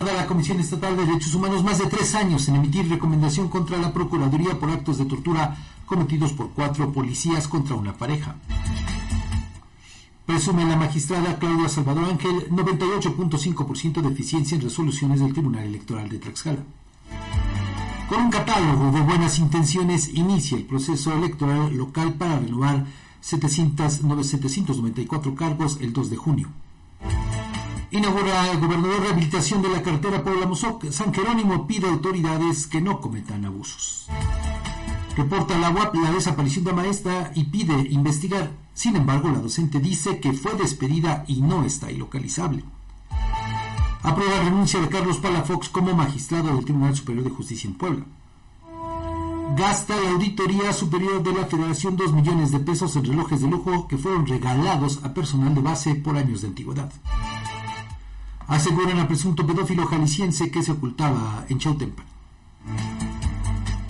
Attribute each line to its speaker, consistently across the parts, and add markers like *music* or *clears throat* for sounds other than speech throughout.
Speaker 1: La Comisión Estatal de Derechos Humanos más de tres años en emitir recomendación contra la Procuraduría por actos de tortura cometidos por cuatro policías contra una pareja. Presume la magistrada Claudia Salvador Ángel 98.5% de eficiencia en resoluciones del Tribunal Electoral de Tlaxcala. Con un catálogo de buenas intenciones inicia el proceso electoral local para renovar 700, 794 cargos el 2 de junio. Inaugura el gobernador rehabilitación de la carretera Puebla-Mozoc. San Jerónimo pide a autoridades que no cometan abusos. Reporta la UAP la desaparición de maestra y pide investigar. Sin embargo, la docente dice que fue despedida y no está ilocalizable. Aprueba renuncia de Carlos Palafox como magistrado del Tribunal Superior de Justicia en Puebla. Gasta la Auditoría Superior de la Federación 2 millones de pesos en relojes de lujo que fueron regalados a personal de base por años de antigüedad aseguran al presunto pedófilo jalisciense que se ocultaba en Chautempan.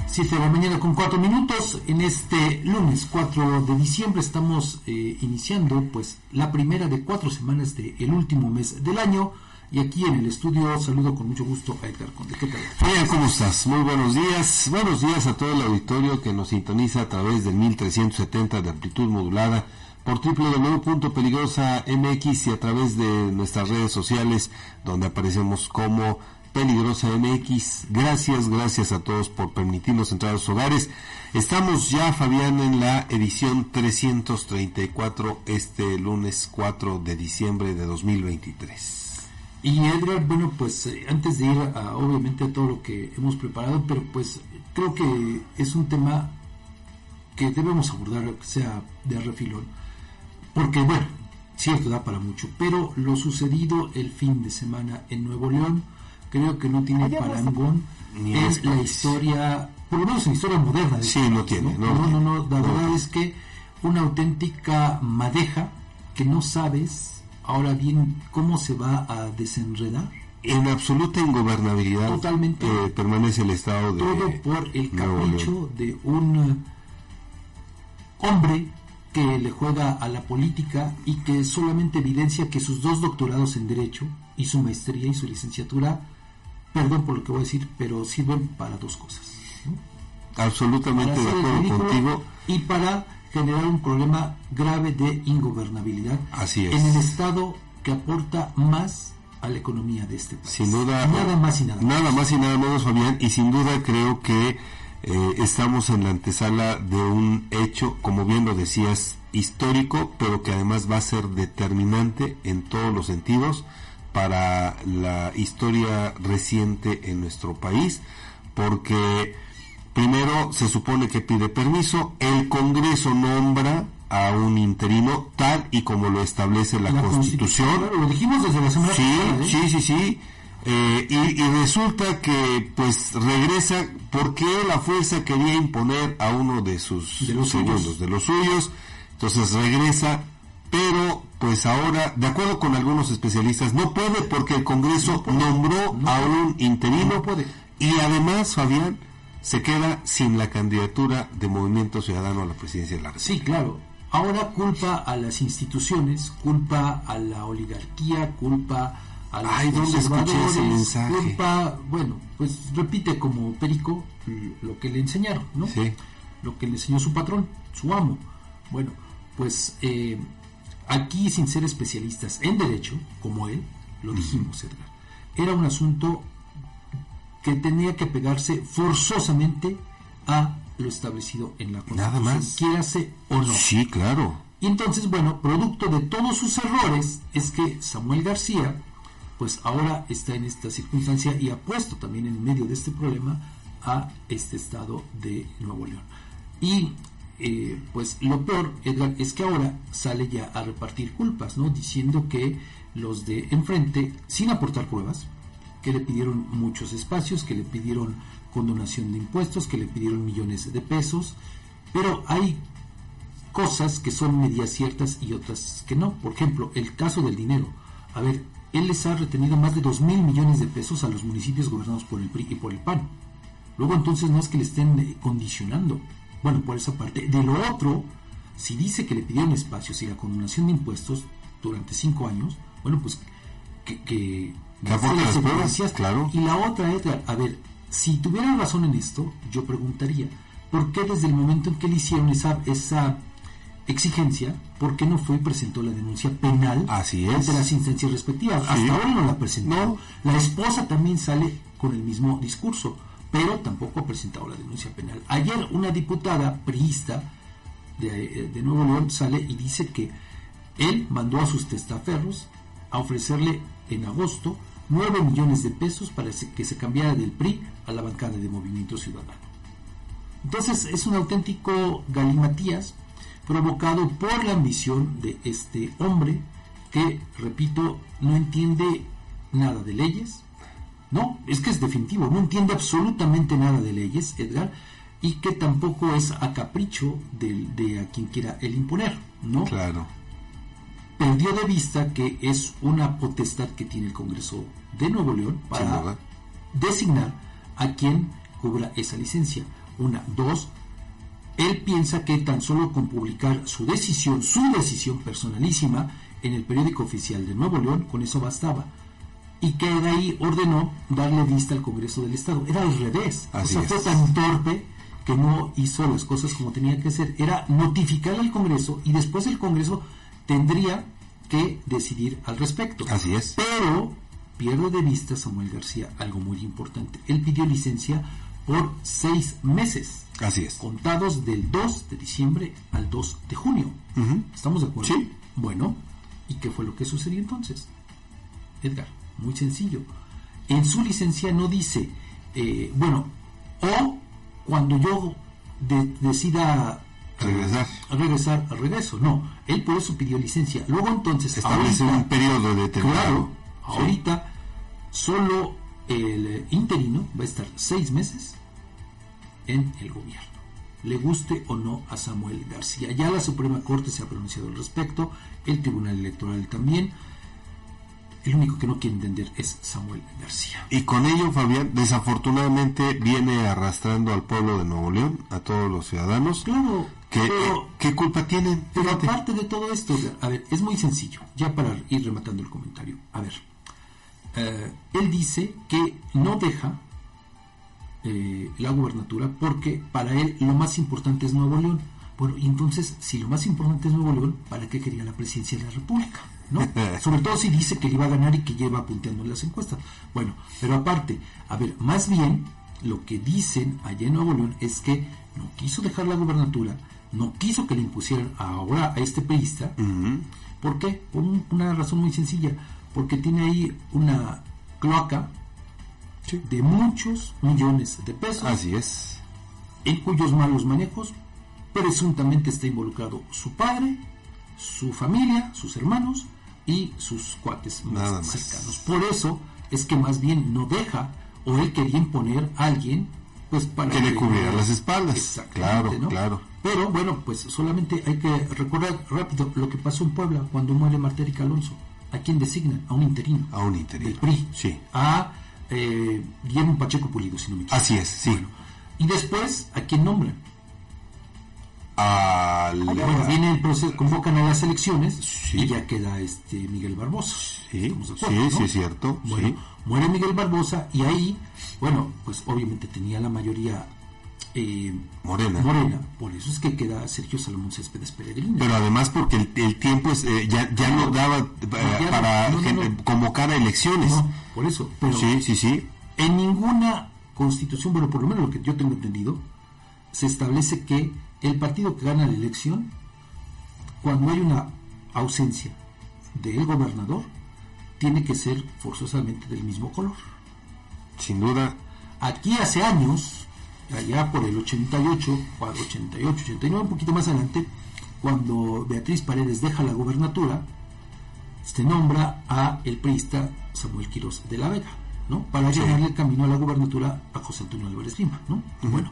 Speaker 1: 7 de la mañana con 4 minutos. En este lunes 4 de diciembre estamos eh, iniciando pues la primera de cuatro semanas del último mes del año. Y aquí en el estudio saludo con mucho gusto a Edgar Conde. ¿Qué tal?
Speaker 2: ¿cómo estás? Muy buenos días. Buenos días a todo el auditorio que nos sintoniza a través del 1370 de amplitud modulada por www.peligrosa.mx y a través de nuestras redes sociales donde aparecemos como Peligrosa MX. Gracias, gracias a todos por permitirnos entrar a sus hogares. Estamos ya, Fabián, en la edición 334 este lunes 4 de diciembre de 2023.
Speaker 1: Y Edgar, bueno, pues eh, antes de ir a, obviamente a todo lo que hemos preparado, pero pues creo que es un tema que debemos abordar, sea de refilón porque bueno, cierto da para mucho, pero lo sucedido el fin de semana en Nuevo León creo que no tiene parangón. En la historia, por lo menos en historia moderna.
Speaker 2: sí, no tiene.
Speaker 1: No, no, no, la verdad es que una auténtica madeja que no sabes ahora bien cómo se va a desenredar.
Speaker 2: En absoluta ingobernabilidad
Speaker 1: Totalmente,
Speaker 2: eh, permanece el estado de
Speaker 1: todo por el capricho de un hombre que le juega a la política y que solamente evidencia que sus dos doctorados en Derecho y su maestría y su licenciatura, perdón por lo que voy a decir, pero sirven para dos cosas.
Speaker 2: Absolutamente de acuerdo contigo.
Speaker 1: Y para generar un problema grave de ingobernabilidad
Speaker 2: Así es.
Speaker 1: en el Estado que aporta más a la economía de este país.
Speaker 2: Sin duda.
Speaker 1: Nada más y nada
Speaker 2: menos. Nada más y nada menos, Fabián. Y sin duda creo que eh, estamos en la antesala de un hecho, como bien lo decías, histórico, pero que además va a ser determinante en todos los sentidos para la historia reciente en nuestro país, porque primero se supone que pide permiso, el Congreso nombra a un interino tal y como lo establece la, Constitución.
Speaker 1: lo dijimos desde la semana
Speaker 2: sí,
Speaker 1: pasada. ¿eh?
Speaker 2: Sí, sí, sí. Eh, y, resulta que pues regresa porque la fuerza quería imponer a uno de sus
Speaker 1: de los
Speaker 2: segundos,
Speaker 1: suyos.
Speaker 2: de los suyos, entonces regresa, pero pues ahora, de acuerdo con algunos especialistas, no puede porque el Congreso nombró
Speaker 1: no
Speaker 2: a un interino
Speaker 1: No puede.
Speaker 2: y además, Fabián, se queda sin la candidatura de Movimiento Ciudadano a la presidencia de la República.
Speaker 1: Sí, claro. Ahora culpa a las instituciones, culpa a la oligarquía, culpa a los
Speaker 2: Ay, ¿dónde escuché ese mensaje?
Speaker 1: culpa, bueno, pues repite como Perico lo que le enseñaron, ¿no?
Speaker 2: Sí.
Speaker 1: Lo que le enseñó su patrón, su amo. Bueno, pues eh, aquí sin ser especialistas en derecho, como él, lo dijimos, Edgar, era un asunto que tenía que pegarse forzosamente a lo establecido en la Constitución.
Speaker 2: Nada más.
Speaker 1: O no.
Speaker 2: Sí, claro.
Speaker 1: Y entonces, bueno, producto de todos sus errores, es que Samuel García, pues ahora está en esta circunstancia y ha puesto también en medio de este problema a este estado de Nuevo León. Y eh, pues lo peor, Edgar, es que ahora sale ya a repartir culpas, ¿no? Diciendo que los de enfrente, sin aportar pruebas, que le pidieron muchos espacios, que le pidieron condonación de impuestos, que le pidieron millones de pesos, pero hay cosas que son medias ciertas y otras que no. Por ejemplo, el caso del dinero. A ver, él les ha retenido más de 2 mil millones de pesos a los municipios gobernados por el PRI y por el PAN. Luego entonces no es que le estén eh, condicionando. Bueno, por esa parte. De lo otro, si dice que le pidieron espacios y la condonación de impuestos durante cinco años, bueno, pues que... que
Speaker 2: las pruebas, claro.
Speaker 1: Y la otra, Edgar, a ver, si tuvieran razón en esto, yo preguntaría, ¿por qué desde el momento en que le hicieron esa, esa exigencia, por qué no fue y presentó la denuncia penal
Speaker 2: Así es.
Speaker 1: ante las instancias respectivas?
Speaker 2: Sí.
Speaker 1: Hasta ahora no la presentó. La esposa también sale con el mismo discurso, pero tampoco ha presentado la denuncia penal. Ayer una diputada priista de, de Nuevo León sale y dice que él mandó a sus testaferros a ofrecerle en agosto 9 millones de pesos para que se cambiara del PRI a la bancada de Movimiento Ciudadano. Entonces es un auténtico galimatías provocado por la ambición de este hombre que, repito, no entiende nada de leyes. No, es que es definitivo, no entiende absolutamente nada de leyes, Edgar, y que tampoco es a capricho de, de a quien quiera el imponer, ¿no?
Speaker 2: Claro.
Speaker 1: perdió de vista que es una potestad que tiene el Congreso de Nuevo León para designar a quien cubra esa licencia. Una, dos, él piensa que tan solo con publicar su decisión, su decisión personalísima en el periódico oficial de Nuevo León, con eso bastaba. Y que de ahí ordenó darle vista al Congreso del Estado. Era al revés.
Speaker 2: Así
Speaker 1: o sea, fue
Speaker 2: es.
Speaker 1: tan torpe que no hizo las cosas como tenía que hacer. Era notificar al Congreso y después el Congreso tendría que decidir al respecto.
Speaker 2: Así es.
Speaker 1: Pero pierde de vista Samuel García algo muy importante. Él pidió licencia por seis meses,
Speaker 2: Así es.
Speaker 1: contados del 2 de diciembre al 2 de junio. ¿Estamos de acuerdo?
Speaker 2: Sí.
Speaker 1: Bueno, ¿y qué fue lo que sucedió entonces? Edgar, muy sencillo. En su licencia no dice, eh, bueno, o cuando yo de- decida
Speaker 2: Regresar.
Speaker 1: regresar, regreso. No, él por eso pidió licencia. Luego entonces,
Speaker 2: Establece
Speaker 1: ahorita-
Speaker 2: un periodo determinado.
Speaker 1: Claro,
Speaker 2: Sí.
Speaker 1: ahorita solo el eh, interino va a estar seis meses en el gobierno. Le guste o no a Samuel García. Ya la Suprema Corte se ha pronunciado al respecto, el Tribunal Electoral también. El único que no quiere entender es Samuel García.
Speaker 2: Y con ello, Fabián, desafortunadamente viene arrastrando al pueblo de Nuevo León, a todos los ciudadanos.
Speaker 1: Claro,
Speaker 2: que,
Speaker 1: pero,
Speaker 2: ¿Qué culpa tienen?
Speaker 1: pero aparte de todo esto, a ver, es muy sencillo, ya para ir rematando el comentario. A ver, eh, él dice que no deja eh, la gubernatura porque para él lo más importante es Nuevo León. Bueno, y entonces, si lo más importante es Nuevo León, ¿para qué quería la presidencia de la República? ¿No? *laughs* Sobre todo si dice que le iba a ganar y que lleva punteando en las encuestas. Bueno, pero aparte, a ver, más bien lo que dicen allá en Nuevo León es que no quiso dejar la gubernatura, no quiso que le impusieran ahora a este peísta. ¿Por qué? Por un- una razón muy sencilla, porque tiene ahí una cloaca
Speaker 2: Sí.
Speaker 1: de muchos millones de pesos
Speaker 2: Así es.
Speaker 1: en cuyos malos manejos presuntamente está involucrado su padre, su familia, sus hermanos y sus cuates más, cercanos. Por eso es que más bien no deja o él quería imponer a alguien pues para
Speaker 2: Que le cubriera las espaldas.
Speaker 1: Exactamente,
Speaker 2: Claro,
Speaker 1: ¿no?
Speaker 2: claro.
Speaker 1: Pero bueno, pues solamente hay que recordar rápido lo que pasó en Puebla cuando muere Martérica Alonso. ¿A quién designan? A un interino.
Speaker 2: A un interino.
Speaker 1: Del PRI.
Speaker 2: Sí.
Speaker 1: A eh, Guillermo Pacheco Pulido, si no me equivoco.
Speaker 2: Así es, sí.
Speaker 1: Bueno, y después, ¿a quién nombran?
Speaker 2: Al-
Speaker 1: Bueno, viene el proceso, convocan a las elecciones
Speaker 2: Sí.
Speaker 1: y ya queda este Miguel Barbosa.
Speaker 2: Sí, sí, sí, es cierto.
Speaker 1: Bueno,
Speaker 2: sí.
Speaker 1: muere Miguel Barbosa y ahí, bueno, pues obviamente tenía la mayoría eh,
Speaker 2: Morena.
Speaker 1: morena, por eso es que queda Sergio Salomón Céspedes Peregrina.
Speaker 2: Pero además porque el, el tiempo es, eh, ya, ya no daba eh,
Speaker 1: ya
Speaker 2: para
Speaker 1: no, no,
Speaker 2: convocar a elecciones.
Speaker 1: por eso, pero
Speaker 2: Sí, sí, sí.
Speaker 1: en ninguna Constitución, bueno, por lo menos lo que yo tengo entendido, se establece que el partido que gana la elección, cuando hay una ausencia del gobernador, tiene que ser forzosamente del mismo color.
Speaker 2: Sin duda.
Speaker 1: Aquí hace años, allá por el 88, 88, 89, un poquito más adelante, cuando Beatriz Paredes deja la gubernatura, se nombra a el priista Samuel Quirós de la Vega, ¿no? Para sí. el camino a la gubernatura a José Antonio Álvarez Lima, ¿no? Bueno,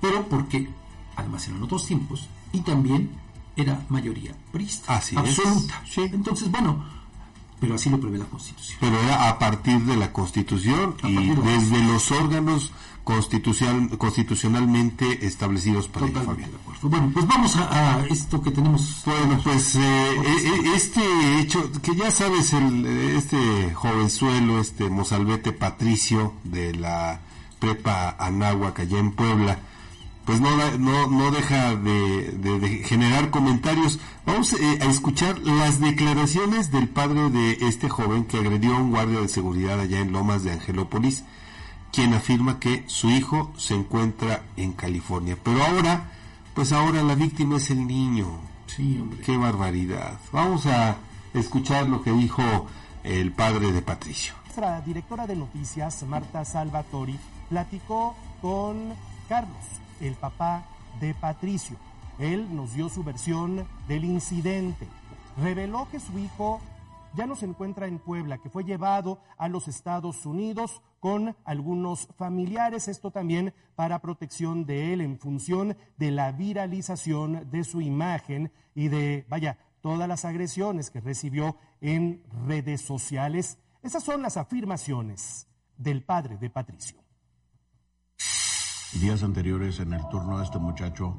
Speaker 1: pero porque además eran otros tiempos y también era mayoría priista,
Speaker 2: así
Speaker 1: absoluta.
Speaker 2: Sí.
Speaker 1: Entonces, bueno, pero así lo prevé la Constitución.
Speaker 2: Pero era a partir de la Constitución y desde de los órganos constitucional, constitucionalmente establecidos para
Speaker 1: de acuerdo. Bueno, pues vamos a, a, esto que tenemos.
Speaker 2: Bueno, pues eh, este hecho, que ya sabes, el, este jovenzuelo, este mozalbete Patricio de la prepa Anáhuac allá en Puebla, pues no, no, no deja de, de, de generar comentarios. Vamos eh, a escuchar las declaraciones del padre de este joven que agredió a un guardia de seguridad allá en Lomas de Angelópolis, quien afirma que su hijo se encuentra en California. Pero ahora, pues ahora la víctima es el niño.
Speaker 1: Sí, hombre.
Speaker 2: Qué barbaridad. Vamos a escuchar lo que dijo el padre de Patricio.
Speaker 3: Nuestra directora de noticias, Marta Salvatori, platicó con Carlos el papá de Patricio. Él nos dio su versión del incidente. Reveló que su hijo ya no se encuentra en Puebla, que fue llevado a los Estados Unidos con algunos familiares, esto también para protección de él en función de la viralización de su imagen y de, vaya, todas las agresiones que recibió en redes sociales. Esas son las afirmaciones del padre de Patricio
Speaker 4: días anteriores en el turno de este muchacho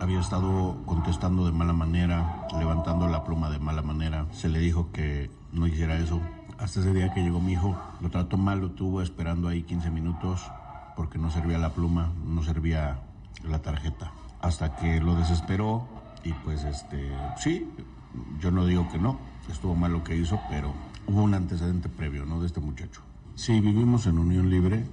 Speaker 4: había estado contestando de mala manera, levantando la pluma de mala manera. Se le dijo que no hiciera eso. Hasta ese día que llegó mi hijo, lo trató mal, lo tuvo esperando ahí 15 minutos porque no servía la pluma, no servía la tarjeta. Hasta que lo desesperó y pues este, sí, yo no digo que no, estuvo mal lo que hizo, pero hubo un antecedente previo, ¿no? De este muchacho. Sí, vivimos en unión libre,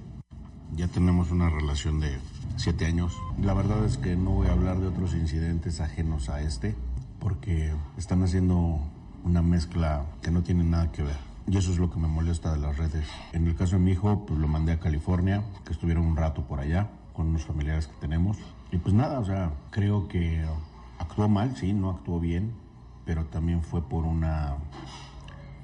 Speaker 4: ya tenemos una relación de siete años. La verdad es que no voy a hablar de otros incidentes ajenos a este, porque están haciendo una mezcla que no tiene nada que ver. Y eso es lo que me molesta de las redes. En el caso de mi hijo, pues lo mandé a California, que estuvieron un rato por allá con unos familiares que tenemos. Y pues nada, o sea, creo que actuó mal, sí, no actuó bien, pero también fue por una,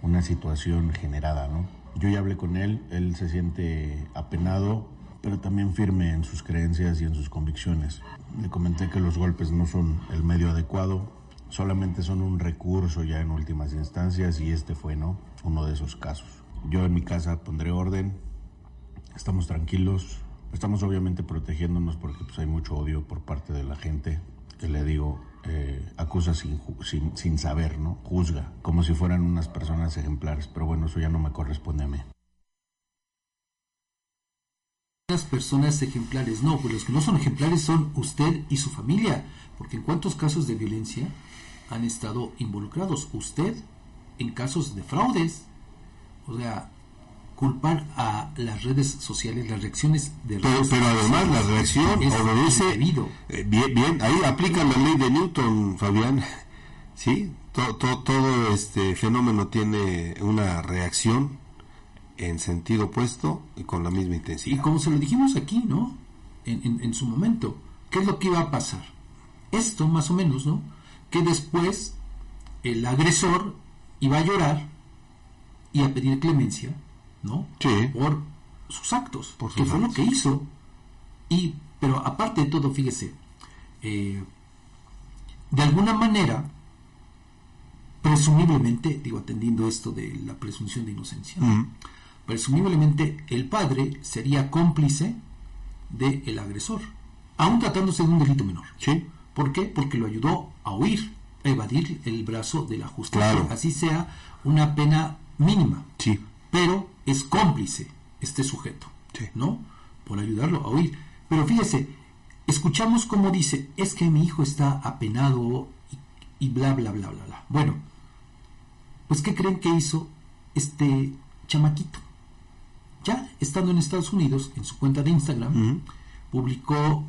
Speaker 4: una situación generada, ¿no? Yo ya hablé con él, él se siente apenado, pero también firme en sus creencias y en sus convicciones. Le comenté que los golpes no son el medio adecuado, solamente son un recurso ya en últimas instancias y este fue no uno de esos casos. Yo en mi casa pondré orden, estamos tranquilos, estamos obviamente protegiéndonos porque pues, hay mucho odio por parte de la gente que le digo eh, acusa sin, sin, sin saber, ¿no? Juzga, como si fueran unas personas ejemplares, pero bueno, eso ya no me corresponde a mí
Speaker 1: las personas ejemplares. No, pues los que no son ejemplares son usted y su familia. Porque en cuántos casos de violencia han estado involucrados usted en casos de fraudes. O sea, culpar a las redes sociales, las reacciones de
Speaker 2: pero,
Speaker 1: redes
Speaker 2: pero además la reacción obedece eh, bien, bien, ahí aplica la ley de Newton, Fabián. *laughs* Sí, todo, todo, todo este fenómeno tiene una reacción en sentido opuesto y con la misma
Speaker 1: Y
Speaker 2: intensidad.
Speaker 1: como se lo dijimos aquí, ¿no? En, en- en su momento, ¿qué es lo que iba a pasar? Esto, más o menos, ¿no? Que después el agresor iba a llorar y a pedir clemencia, ¿no?
Speaker 2: Sí.
Speaker 1: Por sus actos,
Speaker 2: Por
Speaker 1: que fue lo que hizo. Y, pero aparte de todo, fíjese, eh, de alguna manera, presumiblemente, digo, atendiendo esto de la presunción de inocencia, presumiblemente el padre sería cómplice del agresor, aun tratándose de un delito menor.
Speaker 2: Sí.
Speaker 1: ¿Por qué? Porque lo ayudó a huir, evadir el brazo de la justicia,
Speaker 2: Claro.
Speaker 1: así sea una pena mínima.
Speaker 2: Sí.
Speaker 1: Pero es cómplice este sujeto,
Speaker 2: Sí.
Speaker 1: ¿no? Por ayudarlo a huir. Pero fíjese, escuchamos cómo dice, es que mi hijo está apenado y, y bla, bla, bla, bla, bla. Bueno, pues ¿qué creen que hizo este chamaquito? ya estando en Estados Unidos, en su cuenta de Instagram, publicó,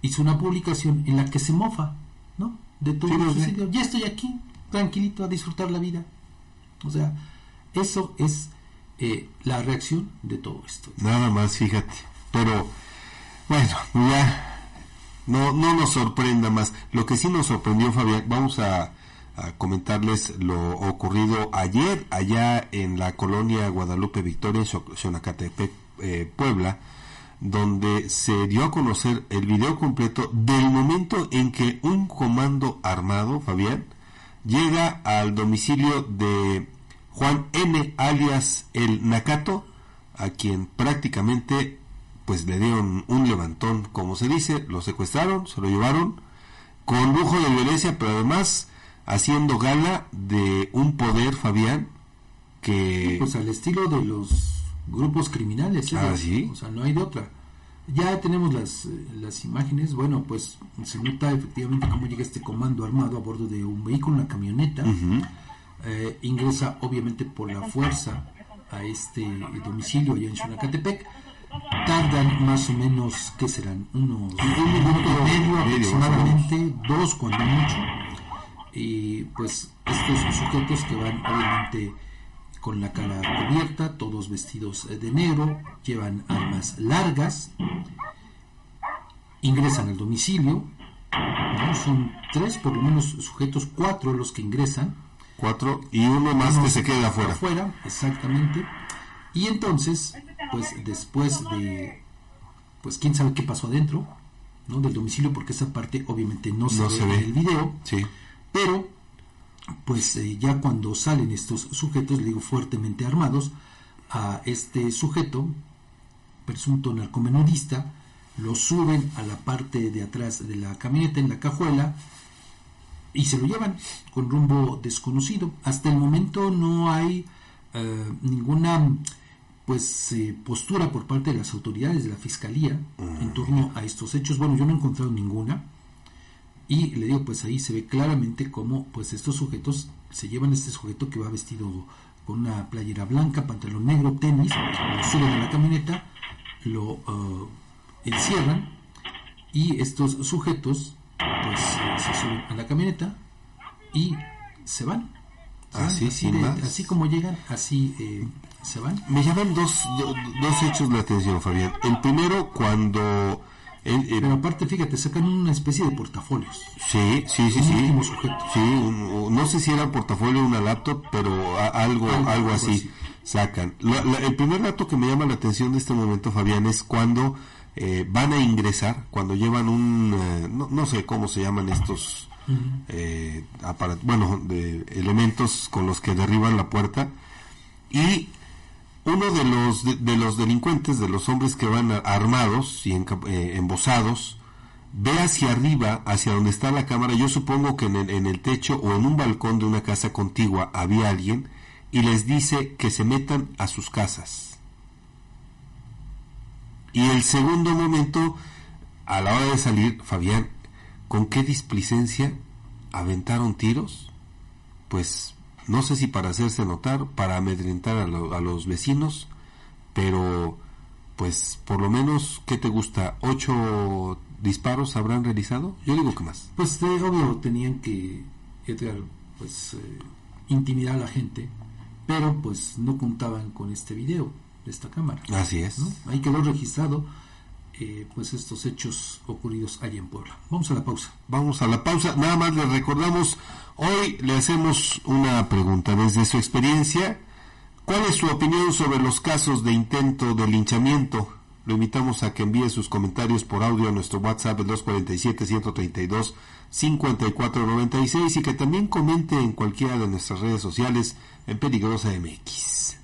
Speaker 1: hizo una publicación en la que se mofa, ¿no? De todo
Speaker 2: Sí.
Speaker 1: Ya estoy aquí, tranquilito, a disfrutar la vida. O sea, eso es eh, la reacción de todo esto.
Speaker 2: Nada más, fíjate. Pero, bueno, ya no, no nos sorprenda más. Lo que sí nos sorprendió, Fabián, vamos a, a comentarles lo ocurrido ayer allá en la colonia Guadalupe Victoria, en Xo- Xonacatepec, eh, Puebla, donde se dio a conocer el video completo del momento en que un comando armado, Fabián, llega al domicilio de Juan N. alias el Nakato, a quien prácticamente pues le dieron un levantón, como se dice, lo secuestraron, se lo llevaron con lujo de violencia, pero además haciendo gala de un poder, Fabián, que
Speaker 1: Pues al estilo de los grupos criminales. ¿eh?
Speaker 2: Ah, ¿sí?
Speaker 1: O sea, no hay de otra. Ya tenemos las, las imágenes. Bueno, pues se nota efectivamente cómo llega este comando armado a bordo de un vehículo, una camioneta. Eh, ingresa obviamente por la fuerza a este domicilio allá en Xonacatepec. Tardan más o menos, ¿qué serán? Unos un minuto y medio aproximadamente, dos cuando mucho. Y pues estos sujetos que van obviamente con la cara cubierta, todos vestidos eh, de negro, llevan armas largas, ingresan al domicilio, ¿no? son tres por lo menos sujetos, cuatro los que ingresan,
Speaker 2: cuatro y uno más que se queda afuera.
Speaker 1: afuera, exactamente. Y entonces, pues después de, pues quién sabe qué pasó adentro, ¿no? Del domicilio, porque esa parte obviamente no se,
Speaker 2: No
Speaker 1: ve,
Speaker 2: se ve.
Speaker 1: en el video,
Speaker 2: Sí.
Speaker 1: pero pues eh, ya cuando salen estos sujetos, le digo fuertemente armados, a este sujeto, presunto narcomenudista, lo suben a la parte de atrás de la camioneta en la cajuela y se lo llevan con rumbo desconocido. Hasta el momento no hay eh, ninguna pues eh, postura por parte de las autoridades de la fiscalía en torno a estos hechos. Bueno, yo no he encontrado ninguna. Y le digo, pues ahí se ve claramente cómo pues estos sujetos se llevan este sujeto que va vestido con una playera blanca, pantalón negro, tenis, lo suben a la camioneta, lo eh, encierran y estos sujetos pues se suben a la camioneta y se van. Se van,
Speaker 2: Así,
Speaker 1: de-
Speaker 2: más.
Speaker 1: así como llegan, así eh, se van.
Speaker 2: Me llaman dos, do- dos hechos la atención, Fabián. El primero, cuando... el-
Speaker 1: Pero aparte, fíjate, sacan una especie de portafolios.
Speaker 2: sí, sí, sí,
Speaker 1: un
Speaker 2: sí.
Speaker 1: último sujeto.
Speaker 2: Sí, un- un- no sé si era portafolio o una laptop, pero a- algo,
Speaker 1: Algo-
Speaker 2: así,
Speaker 1: así.
Speaker 2: sacan. La- la- el primer dato que me llama la atención de este momento, Fabián, es cuando eh, van a ingresar, cuando llevan un, eh, no, no sé cómo se llaman estos, eh, aparat- bueno, de elementos con los que derriban la puerta y uno de los de, los delincuentes, de los hombres que van armados y enca- eh, embosados, ve hacia arriba, hacia donde está la cámara. Yo supongo que en el, en el techo o en un balcón de una casa contigua había alguien y les dice que se metan a sus casas. Y el segundo momento, a la hora de salir, Fabián, ¿con qué displicencia aventaron tiros? Pues no sé si para hacerse notar, para amedrentar a, lo- a los vecinos, pero pues por lo menos, ¿qué te gusta? ¿Ocho disparos habrán realizado? Yo digo que más.
Speaker 1: Pues de obvio tenían que, Edgar, pues eh, intimidar a la gente, pero pues no contaban con este video de esta cámara.
Speaker 2: Así es.
Speaker 1: ¿no? Ahí quedó registrado eh, pues estos hechos ocurridos allá en Puebla. Vamos a la pausa.
Speaker 2: Vamos a la pausa. Nada más le recordamos, hoy le hacemos una pregunta desde su experiencia. ¿Cuál es su opinión sobre los casos de intento de linchamiento? Lo invitamos a que envíe sus comentarios por audio a nuestro WhatsApp el 247-132-5496 y que también comente en cualquiera de nuestras redes sociales en Peligrosa MX.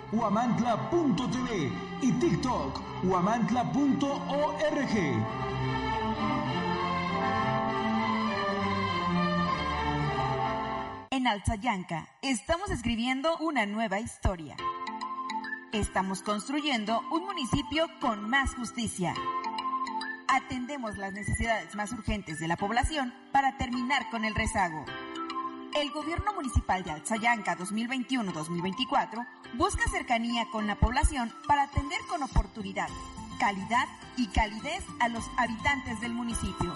Speaker 5: huamantla.tv y TikTok, huamantla.org.
Speaker 6: En Alzayanca estamos escribiendo una nueva historia. Estamos construyendo un municipio con más justicia. Atendemos las necesidades más urgentes de la población para terminar con el rezago. El gobierno municipal de Alzayanca 2021-2024 busca cercanía con la población para atender con oportunidad, calidad y calidez a los habitantes del municipio.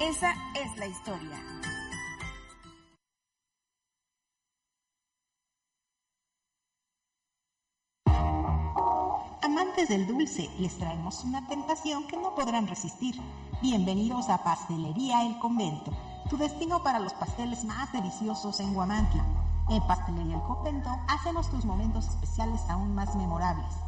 Speaker 6: Esa es la historia.
Speaker 7: Amantes del dulce, les traemos una tentación que no podrán resistir. Bienvenidos a Pastelería El Convento, tu destino para los pasteles más deliciosos en Guamantla. En Pastelería El Convento hacemos tus momentos especiales aún más memorables.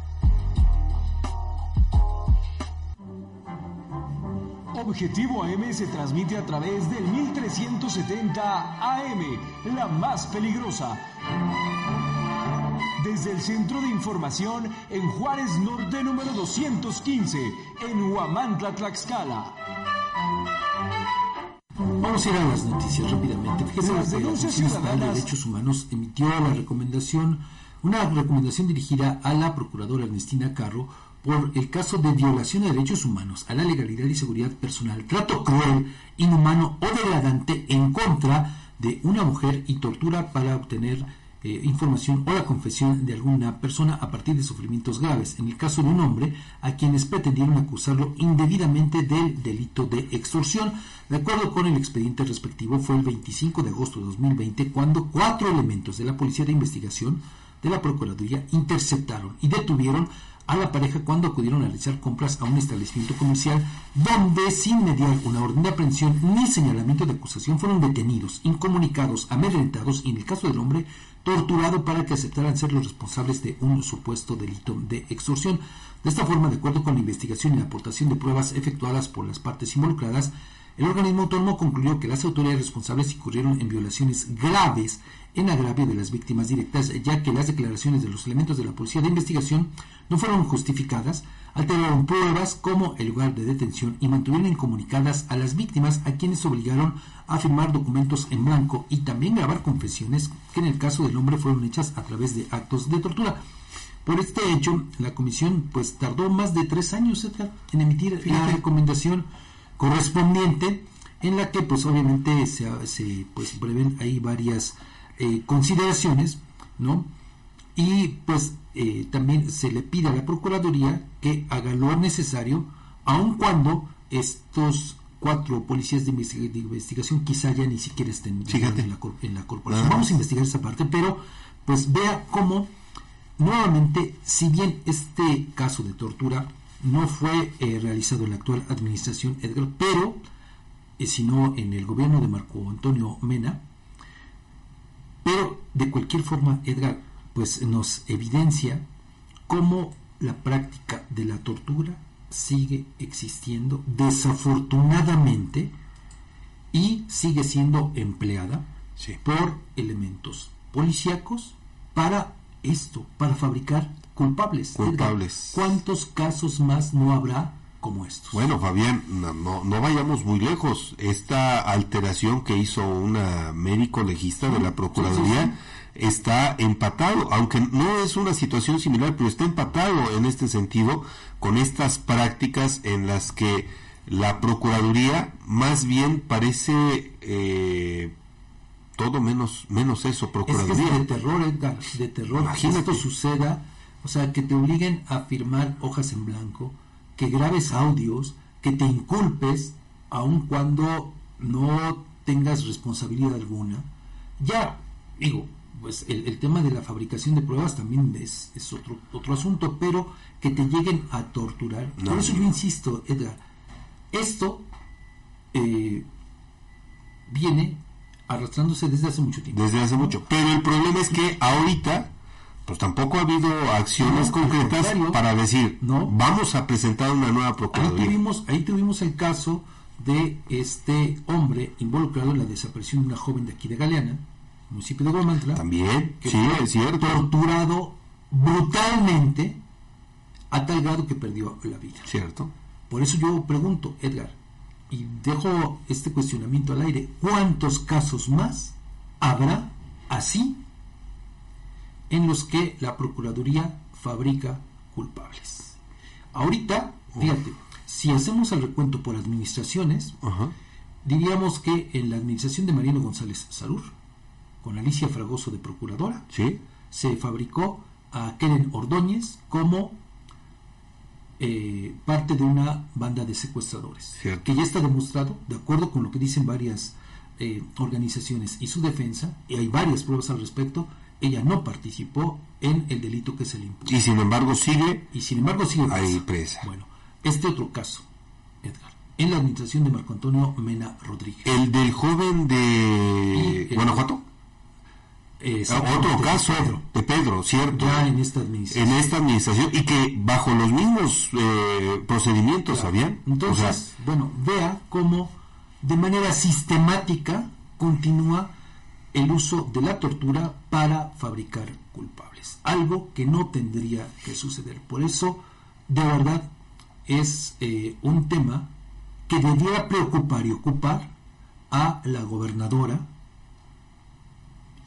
Speaker 5: Objetivo AM se transmite a través del 1370 AM, la más peligrosa. Desde el Centro de Información en Juárez Norte número 215, en Huamantla, Tlaxcala.
Speaker 1: Vamos a ir a las noticias rápidamente. Fíjese
Speaker 5: Las denuncias
Speaker 1: Nacional de
Speaker 5: ciudadanas-
Speaker 1: Derechos Humanos emitió la recomendación, una recomendación dirigida a la procuradora Ernestina Carro por el caso de violación de derechos humanos, a la legalidad y seguridad personal, trato cruel, inhumano o degradante en contra de una mujer y tortura para obtener eh, información o la confesión de alguna persona a partir de sufrimientos graves. En el caso de un hombre a quienes pretendieron acusarlo indebidamente del delito de extorsión. De acuerdo con el expediente respectivo, fue el 25 de agosto de 2020 cuando cuatro elementos de la Policía de Investigación de la Procuraduría interceptaron y detuvieron a la pareja cuando acudieron a realizar compras a un establecimiento comercial donde sin mediar una orden de aprehensión ni señalamiento de acusación fueron detenidos, incomunicados, amedrentados y en el caso del hombre torturado para que aceptaran ser los responsables de un supuesto delito de extorsión. De esta forma, de acuerdo con la investigación y la aportación de pruebas efectuadas por las partes involucradas, el organismo autónomo concluyó que las autoridades responsables incurrieron en violaciones graves en agravio de las víctimas directas, ya que las declaraciones de los elementos de la Policía de Investigación no fueron justificadas, alteraron pruebas como el lugar de detención y mantuvieron incomunicadas a las víctimas a quienes obligaron a firmar documentos en blanco y también grabar confesiones que en el caso del hombre fueron hechas a través de actos de tortura. Por este hecho, la comisión pues tardó más de tres años en emitir la recomendación correspondiente en la que pues obviamente se, se pues prevén ahí varias eh, consideraciones, ¿no? Y pues eh, también se le pide a la Procuraduría que haga lo necesario, aun cuando estos cuatro policías de, investig- de investigación quizá ya ni siquiera estén en la, cor- en la corporación. Vamos a investigar esa parte, pero pues vea cómo nuevamente, si bien este caso de tortura no fue eh, realizado en la actual administración Edgar, pero eh, sino en el gobierno de Marco Antonio Mena, pero de cualquier forma, Edgar, pues nos evidencia cómo la práctica de la tortura sigue existiendo desafortunadamente y sigue siendo empleada
Speaker 2: Sí.
Speaker 1: por elementos policíacos para esto, para fabricar culpables. ¿Cuántos casos más no habrá como estos?
Speaker 2: Bueno, Fabián, no, no, no vayamos muy lejos. Esta alteración que hizo una médico legista de la Procuraduría
Speaker 1: sí,
Speaker 2: está empatado, aunque no es una situación similar, pero está empatado en este sentido con estas prácticas en las que la Procuraduría más bien parece eh, todo menos, menos eso,
Speaker 1: Es que
Speaker 2: Procuraduría.
Speaker 1: es de terror, Edgar, de terror. Que
Speaker 2: Imagínate.
Speaker 1: esto suceda, o sea, que te obliguen a firmar hojas en blanco, que grabes audios, que te inculpes, aun cuando no tengas responsabilidad alguna. Ya, digo, pues el, el tema de la fabricación de pruebas también es, es otro, otro asunto, pero que te lleguen a torturar.
Speaker 2: No,
Speaker 1: Por eso yo insisto, Edgar, esto eh, viene arrastrándose desde hace mucho tiempo.
Speaker 2: desde hace mucho. Pero el problema es que ahorita, pues tampoco ha habido acciones
Speaker 1: No,
Speaker 2: concretas para decir,
Speaker 1: No.
Speaker 2: vamos a presentar una nueva
Speaker 1: Ahí
Speaker 2: procuraduría.
Speaker 1: tuvimos, ahí tuvimos el caso de este hombre involucrado en la desaparición de una joven de aquí de Galeana, municipio de Guamantla,
Speaker 2: También,
Speaker 1: que
Speaker 2: sí,
Speaker 1: fue
Speaker 2: es cierto.
Speaker 1: torturado brutalmente a tal grado que perdió la vida.
Speaker 2: Cierto.
Speaker 1: Por eso yo pregunto, Edgar, y dejo este cuestionamiento al aire, ¿cuántos casos más habrá así en los que la Procuraduría fabrica culpables? Ahorita, fíjate, si hacemos el recuento por administraciones,
Speaker 2: Ajá.
Speaker 1: diríamos que en la administración de Mariano González Salur, con Alicia Fragoso de Procuradora,
Speaker 2: Sí.
Speaker 1: se fabricó a Keren Ordóñez como eh, parte de una banda de secuestradores,
Speaker 2: Cierto.
Speaker 1: que ya está demostrado, de acuerdo con lo que dicen varias eh, organizaciones y su defensa, y hay varias pruebas al respecto, ella no participó en el delito que se le impuso.
Speaker 2: Y sin embargo sigue
Speaker 1: Y sin embargo sigue
Speaker 2: Ahí
Speaker 1: presa.
Speaker 2: presa.
Speaker 1: Bueno, este otro caso, Edgar, en la administración de Marco Antonio Mena Rodríguez.
Speaker 2: el del joven de
Speaker 1: el-
Speaker 2: Guanajuato.
Speaker 1: Eh,
Speaker 2: Ah, otro
Speaker 1: de
Speaker 2: caso
Speaker 1: Pedro,
Speaker 2: de Pedro, cierto.
Speaker 1: ya en esta administración.
Speaker 2: en esta administración y que bajo los mismos eh, procedimientos sabían.
Speaker 1: Entonces,
Speaker 2: O sea,
Speaker 1: bueno, vea cómo de manera sistemática continúa el uso de la tortura para fabricar culpables. Algo que no tendría que suceder. Por eso, de verdad, es eh, un tema que debiera preocupar y ocupar a la gobernadora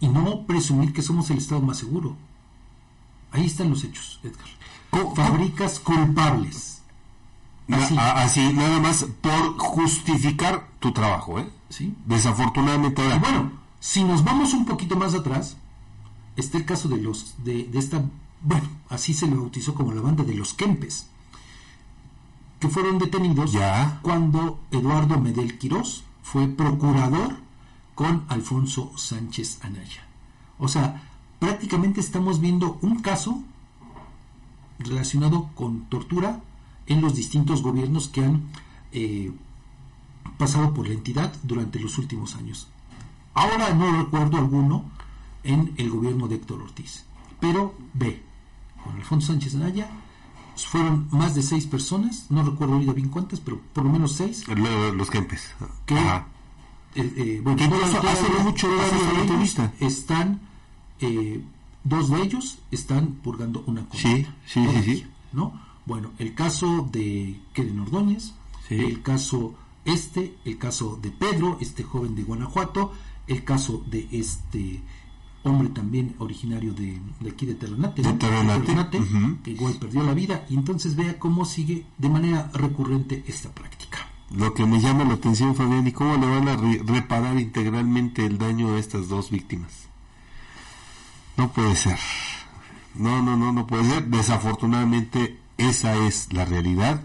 Speaker 1: y no presumir que somos el Estado más seguro. Ahí están los hechos, Edgar.
Speaker 2: ¿Cómo-
Speaker 1: Fabricas culpables. Así.
Speaker 2: así, nada más por justificar tu trabajo, ¿eh?
Speaker 1: ¿sí?
Speaker 2: Desafortunadamente ahora.
Speaker 1: Y bueno, si nos vamos un poquito más atrás, está el caso de los de, de esta, bueno, así se le bautizó como la banda de los Kempes, que fueron detenidos
Speaker 2: Ya.
Speaker 1: cuando Eduardo Medel Quirós fue procurador con Alfonso Sánchez Anaya. O sea, prácticamente estamos viendo un caso relacionado con tortura en los distintos gobiernos que han eh, pasado por la entidad durante los últimos años. Ahora no recuerdo alguno en el gobierno de Héctor Ortiz, pero ve, con Alfonso Sánchez Anaya fueron más de seis personas, no recuerdo ahorita bien cuántas, pero por lo menos seis,
Speaker 2: Lo- los Kempes.
Speaker 1: que
Speaker 2: Ajá.
Speaker 1: eh, eh, bueno,
Speaker 2: Que hace mucho entrevista.
Speaker 1: están eh, dos de ellos están purgando una condena
Speaker 2: Sí, sí, sí, sí.
Speaker 1: ¿no? Bueno, el caso de Keren Ordóñez,
Speaker 2: Sí.
Speaker 1: el caso este, el caso de Pedro, este joven de Guanajuato, el caso de este hombre también originario de, de aquí de Terrenate, que igual perdió la vida, y entonces vea cómo sigue de manera recurrente esta práctica.
Speaker 2: Lo que me llama la atención, Fabián, ¿y cómo le van a re- reparar integralmente el daño a estas dos víctimas? No puede ser. No, no, no, no puede ser. Desafortunadamente, esa es la realidad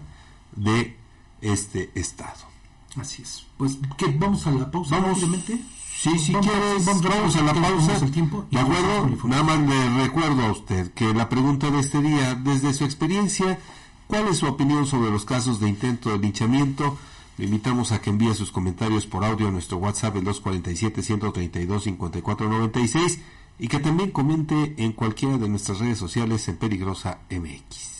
Speaker 2: de este Estado.
Speaker 1: Así es. Pues, ¿qué? ¿Vamos a la pausa
Speaker 2: Vamos.
Speaker 1: rápidamente?
Speaker 2: Sí, si
Speaker 1: Vamos-
Speaker 2: quieres,
Speaker 1: vamos-
Speaker 2: vamos a la pausa.
Speaker 1: el tiempo
Speaker 2: ¿De acuerdo? Nada más le recuerdo a usted que la pregunta de este día, desde su experiencia, ¿cuál es su opinión sobre los casos de intento de linchamiento? Le invitamos a que envíe sus comentarios por audio a nuestro WhatsApp el 247-132-5496 y que también comente en cualquiera de nuestras redes sociales en Peligrosa MX.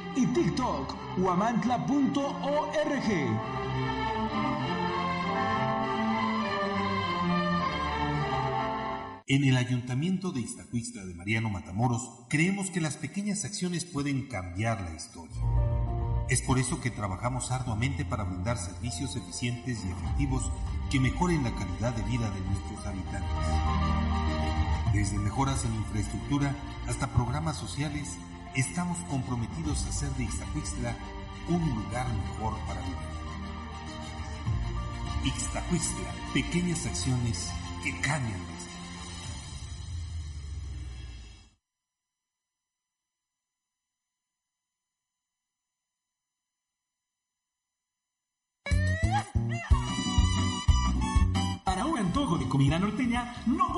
Speaker 5: Y TikTok, huamantla.org.
Speaker 8: En el Ayuntamiento de Iztacuistla de Mariano Matamoros creemos que las pequeñas acciones pueden cambiar la historia. Es por eso que trabajamos arduamente para brindar servicios eficientes y efectivos que mejoren la calidad de vida de nuestros habitantes. Desde mejoras en infraestructura hasta programas sociales, estamos comprometidos a hacer de Ixtacuixtla un lugar mejor para vivir. Ixtacuixtla, pequeñas acciones que cambian
Speaker 5: comida norteña, no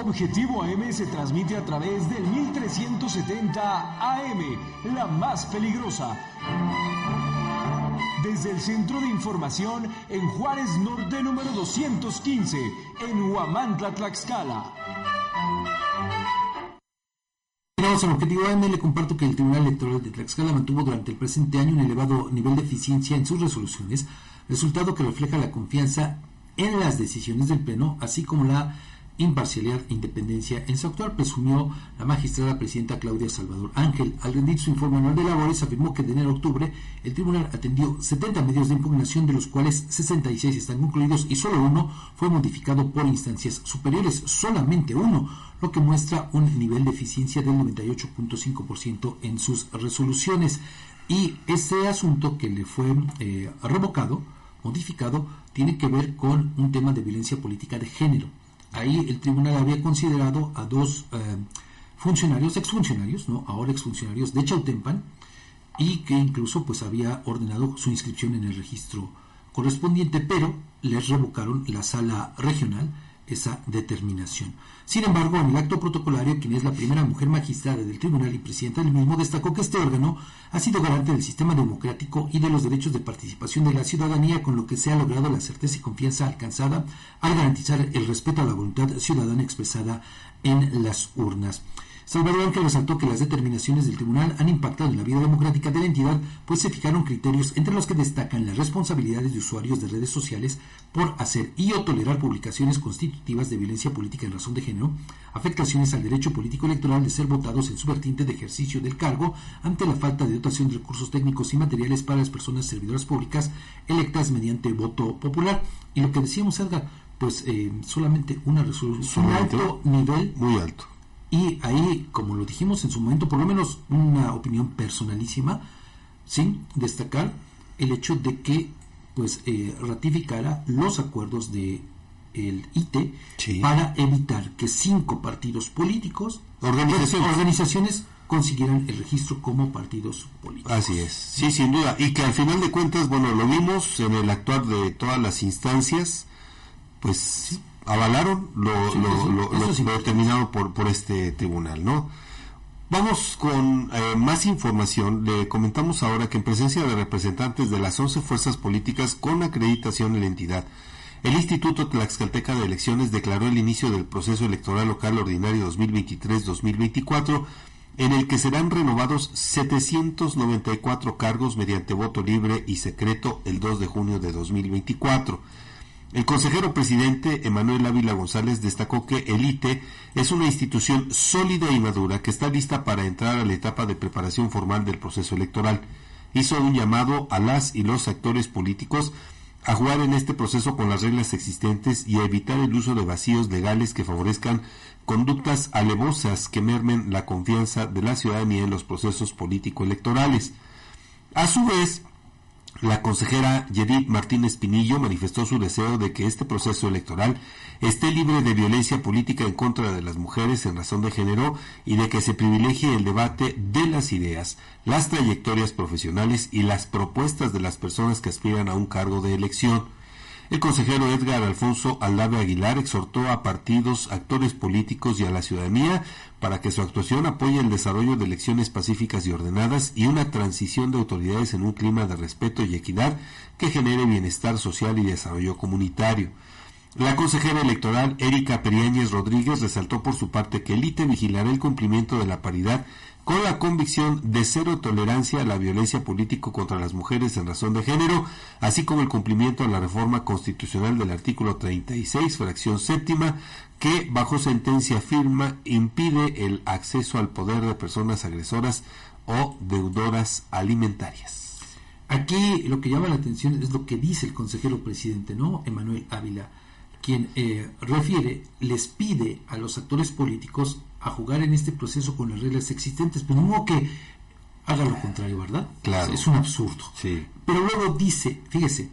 Speaker 5: Objetivo AM se transmite a través del 1370 AM, la más peligrosa. Desde el Centro de Información en Juárez Norte número 215, en Huamantla, Tlaxcala.
Speaker 1: El objetivo AM, le comparto que el Tribunal Electoral de Tlaxcala mantuvo durante el presente año un elevado nivel de eficiencia en sus resoluciones, resultado que refleja la confianza en las decisiones del Pleno, así como la imparcialidad e independencia en su actual presumió la magistrada presidenta Claudia Salvador Ángel. Al rendir su informe anual de labores, afirmó que de enero a octubre el tribunal atendió 70 medios de impugnación, de los cuales 66 están concluidos y solo uno fue modificado por instancias superiores, solamente uno, lo que muestra un nivel de eficiencia del 98.5% en sus resoluciones. Y ese asunto que le fue eh, revocado, modificado, tiene que ver con un tema de violencia política de género ahí el tribunal había considerado a dos eh, funcionarios, exfuncionarios, ¿no? ahora exfuncionarios de Chautempan, y que incluso pues había ordenado su inscripción en el registro correspondiente, pero les revocaron la sala regional esa determinación. Sin embargo, en el acto protocolario, quien es la primera mujer magistrada del tribunal y presidenta del mismo, destacó que este órgano ha sido garante del sistema democrático y de los derechos de participación de la ciudadanía, con lo que se ha logrado la certeza y confianza alcanzada al garantizar el respeto a la voluntad ciudadana expresada en las urnas. Salvador Ángel resaltó que las determinaciones del tribunal han impactado en la vida democrática de la entidad, pues se fijaron criterios entre los que destacan las responsabilidades de usuarios de redes sociales por hacer y o tolerar publicaciones constitutivas de violencia política en razón de género, afectaciones al derecho político electoral de ser votados en su vertiente de ejercicio del cargo ante la falta de dotación de recursos técnicos y materiales para las personas servidoras públicas electas mediante voto popular. Y lo que decíamos, Edgar, pues eh, solamente una resolución, un alto nivel.
Speaker 2: Muy alto
Speaker 1: y ahí, como lo dijimos en su momento, por lo menos una opinión personalísima, sin destacar el hecho de que pues eh, ratificara los acuerdos de el IT para evitar que cinco partidos políticos, organizaciones. organizaciones consiguieran el registro como partidos políticos.
Speaker 2: Así es, sí, sin duda. Y que al final de cuentas, bueno, lo vimos en el actuar de todas las instancias, pues avalaron lo, determinado por, por este tribunal, ¿no? Vamos con eh, más información. Le comentamos ahora que en presencia de representantes de las 11 fuerzas políticas con acreditación en la entidad, el Instituto Tlaxcalteca de Elecciones declaró el inicio del proceso electoral local ordinario 2023-2024, en el que serán renovados 794 cargos mediante voto libre y secreto el 2 de junio de 2024. El consejero presidente Emanuel Ávila González destacó que el ITE es una institución sólida y madura que está lista para entrar a la etapa de preparación formal del proceso electoral. Hizo un llamado a las y los actores políticos a jugar en este proceso con las reglas existentes y a evitar el uso de vacíos legales que favorezcan conductas alevosas que mermen la confianza de la ciudadanía en los procesos político-electorales. A su vez, la consejera Yedith Martínez Pinillo manifestó su deseo de que este proceso electoral esté libre de violencia política en contra de las mujeres en razón de género y de que se privilegie el debate de las ideas, las trayectorias profesionales y las propuestas de las personas que aspiran a un cargo de elección. El consejero Edgar Alfonso Aldave Aguilar exhortó a partidos, actores políticos y a la ciudadanía para que su actuación apoye el desarrollo de elecciones pacíficas y ordenadas y una transición de autoridades en un clima de respeto y equidad que genere bienestar social y desarrollo comunitario. La consejera electoral Erika Periáñez Rodríguez resaltó por su parte que el ITE vigilará el cumplimiento de la paridad con la convicción de cero tolerancia a la violencia política contra las mujeres en razón de género, así como el cumplimiento a la reforma constitucional del artículo 36, fracción séptima, que bajo sentencia firma impide el acceso al poder de personas agresoras o deudoras alimentarias.
Speaker 1: Aquí lo que llama la atención es lo que dice el consejero presidente, ¿no? Emanuel Ávila, quien eh, refiere, les pide a los actores políticos a jugar en este proceso con las reglas existentes, pero no que haga lo contrario, ¿verdad?
Speaker 2: Claro.
Speaker 1: Es un absurdo.
Speaker 2: Sí.
Speaker 1: Pero luego dice, fíjese,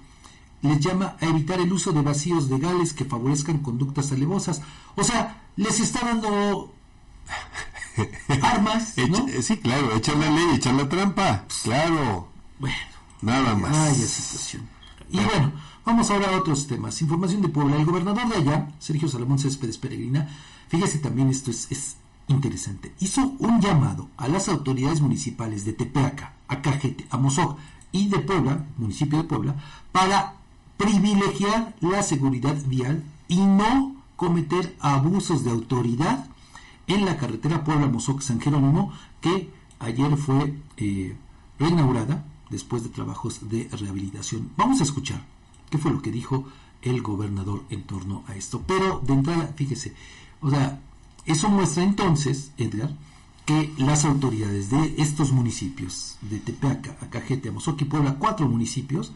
Speaker 1: les llama a evitar el uso de vacíos legales que favorezcan conductas alevosas. O sea, les está dando *laughs* armas, ¿no?
Speaker 2: Echa- sí, claro, echar la ley, echar la trampa, claro,
Speaker 1: Bueno,
Speaker 2: nada más.
Speaker 1: Vaya situación. Y bueno, vamos ahora a otros temas. Información de Puebla. El gobernador de allá, Sergio Salomón Céspedes Peregrina, fíjese también esto es, es interesante. Hizo un llamado a las autoridades municipales de Tepeaca, Acajete, Amozoc y de Puebla, municipio de Puebla, para privilegiar la seguridad vial y no cometer abusos de autoridad en la carretera Puebla-Mozoc San Jerónimo, que ayer fue eh, reinaugurada después de trabajos de rehabilitación. Vamos a escuchar qué fue lo que dijo el gobernador en torno a esto. Pero de entrada, fíjese, o sea, eso muestra entonces, Edgar, que las autoridades de estos municipios, de Tepeaca, Acajete, Amozoc y Puebla, cuatro municipios,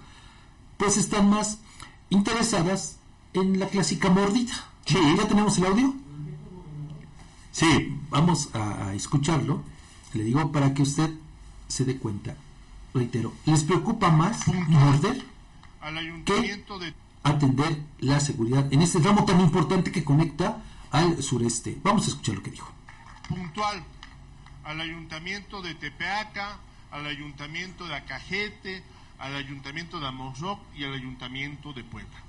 Speaker 1: pues están más interesadas en la clásica mordida.
Speaker 2: Sí.
Speaker 1: ¿Ya tenemos el audio?
Speaker 2: Sí,
Speaker 1: Vamos a, a escucharlo. Le digo para que usted se dé cuenta. Reitero, ¿les preocupa más morder
Speaker 9: al ayuntamiento de
Speaker 1: atender la seguridad en este tramo tan importante que conecta al sureste? Vamos a escuchar lo que dijo.
Speaker 9: puntual al ayuntamiento de Tepeaca, al ayuntamiento de Acajete, al ayuntamiento de Amozoc y al ayuntamiento de Puebla.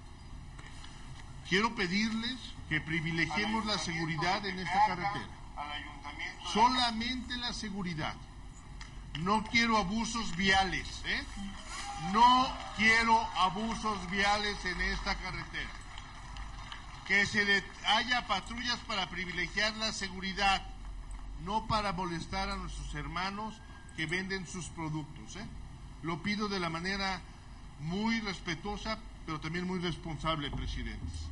Speaker 9: Quiero pedirles que privilegiemos la seguridad en esta carretera. Solamente la seguridad. No quiero abusos viales, ¿eh? No quiero abusos viales en esta carretera. Que se haya patrullas para privilegiar la seguridad, no para molestar a nuestros hermanos que venden sus productos. ¿eh? Lo pido de la manera muy respetuosa, pero también muy responsable, presidentes.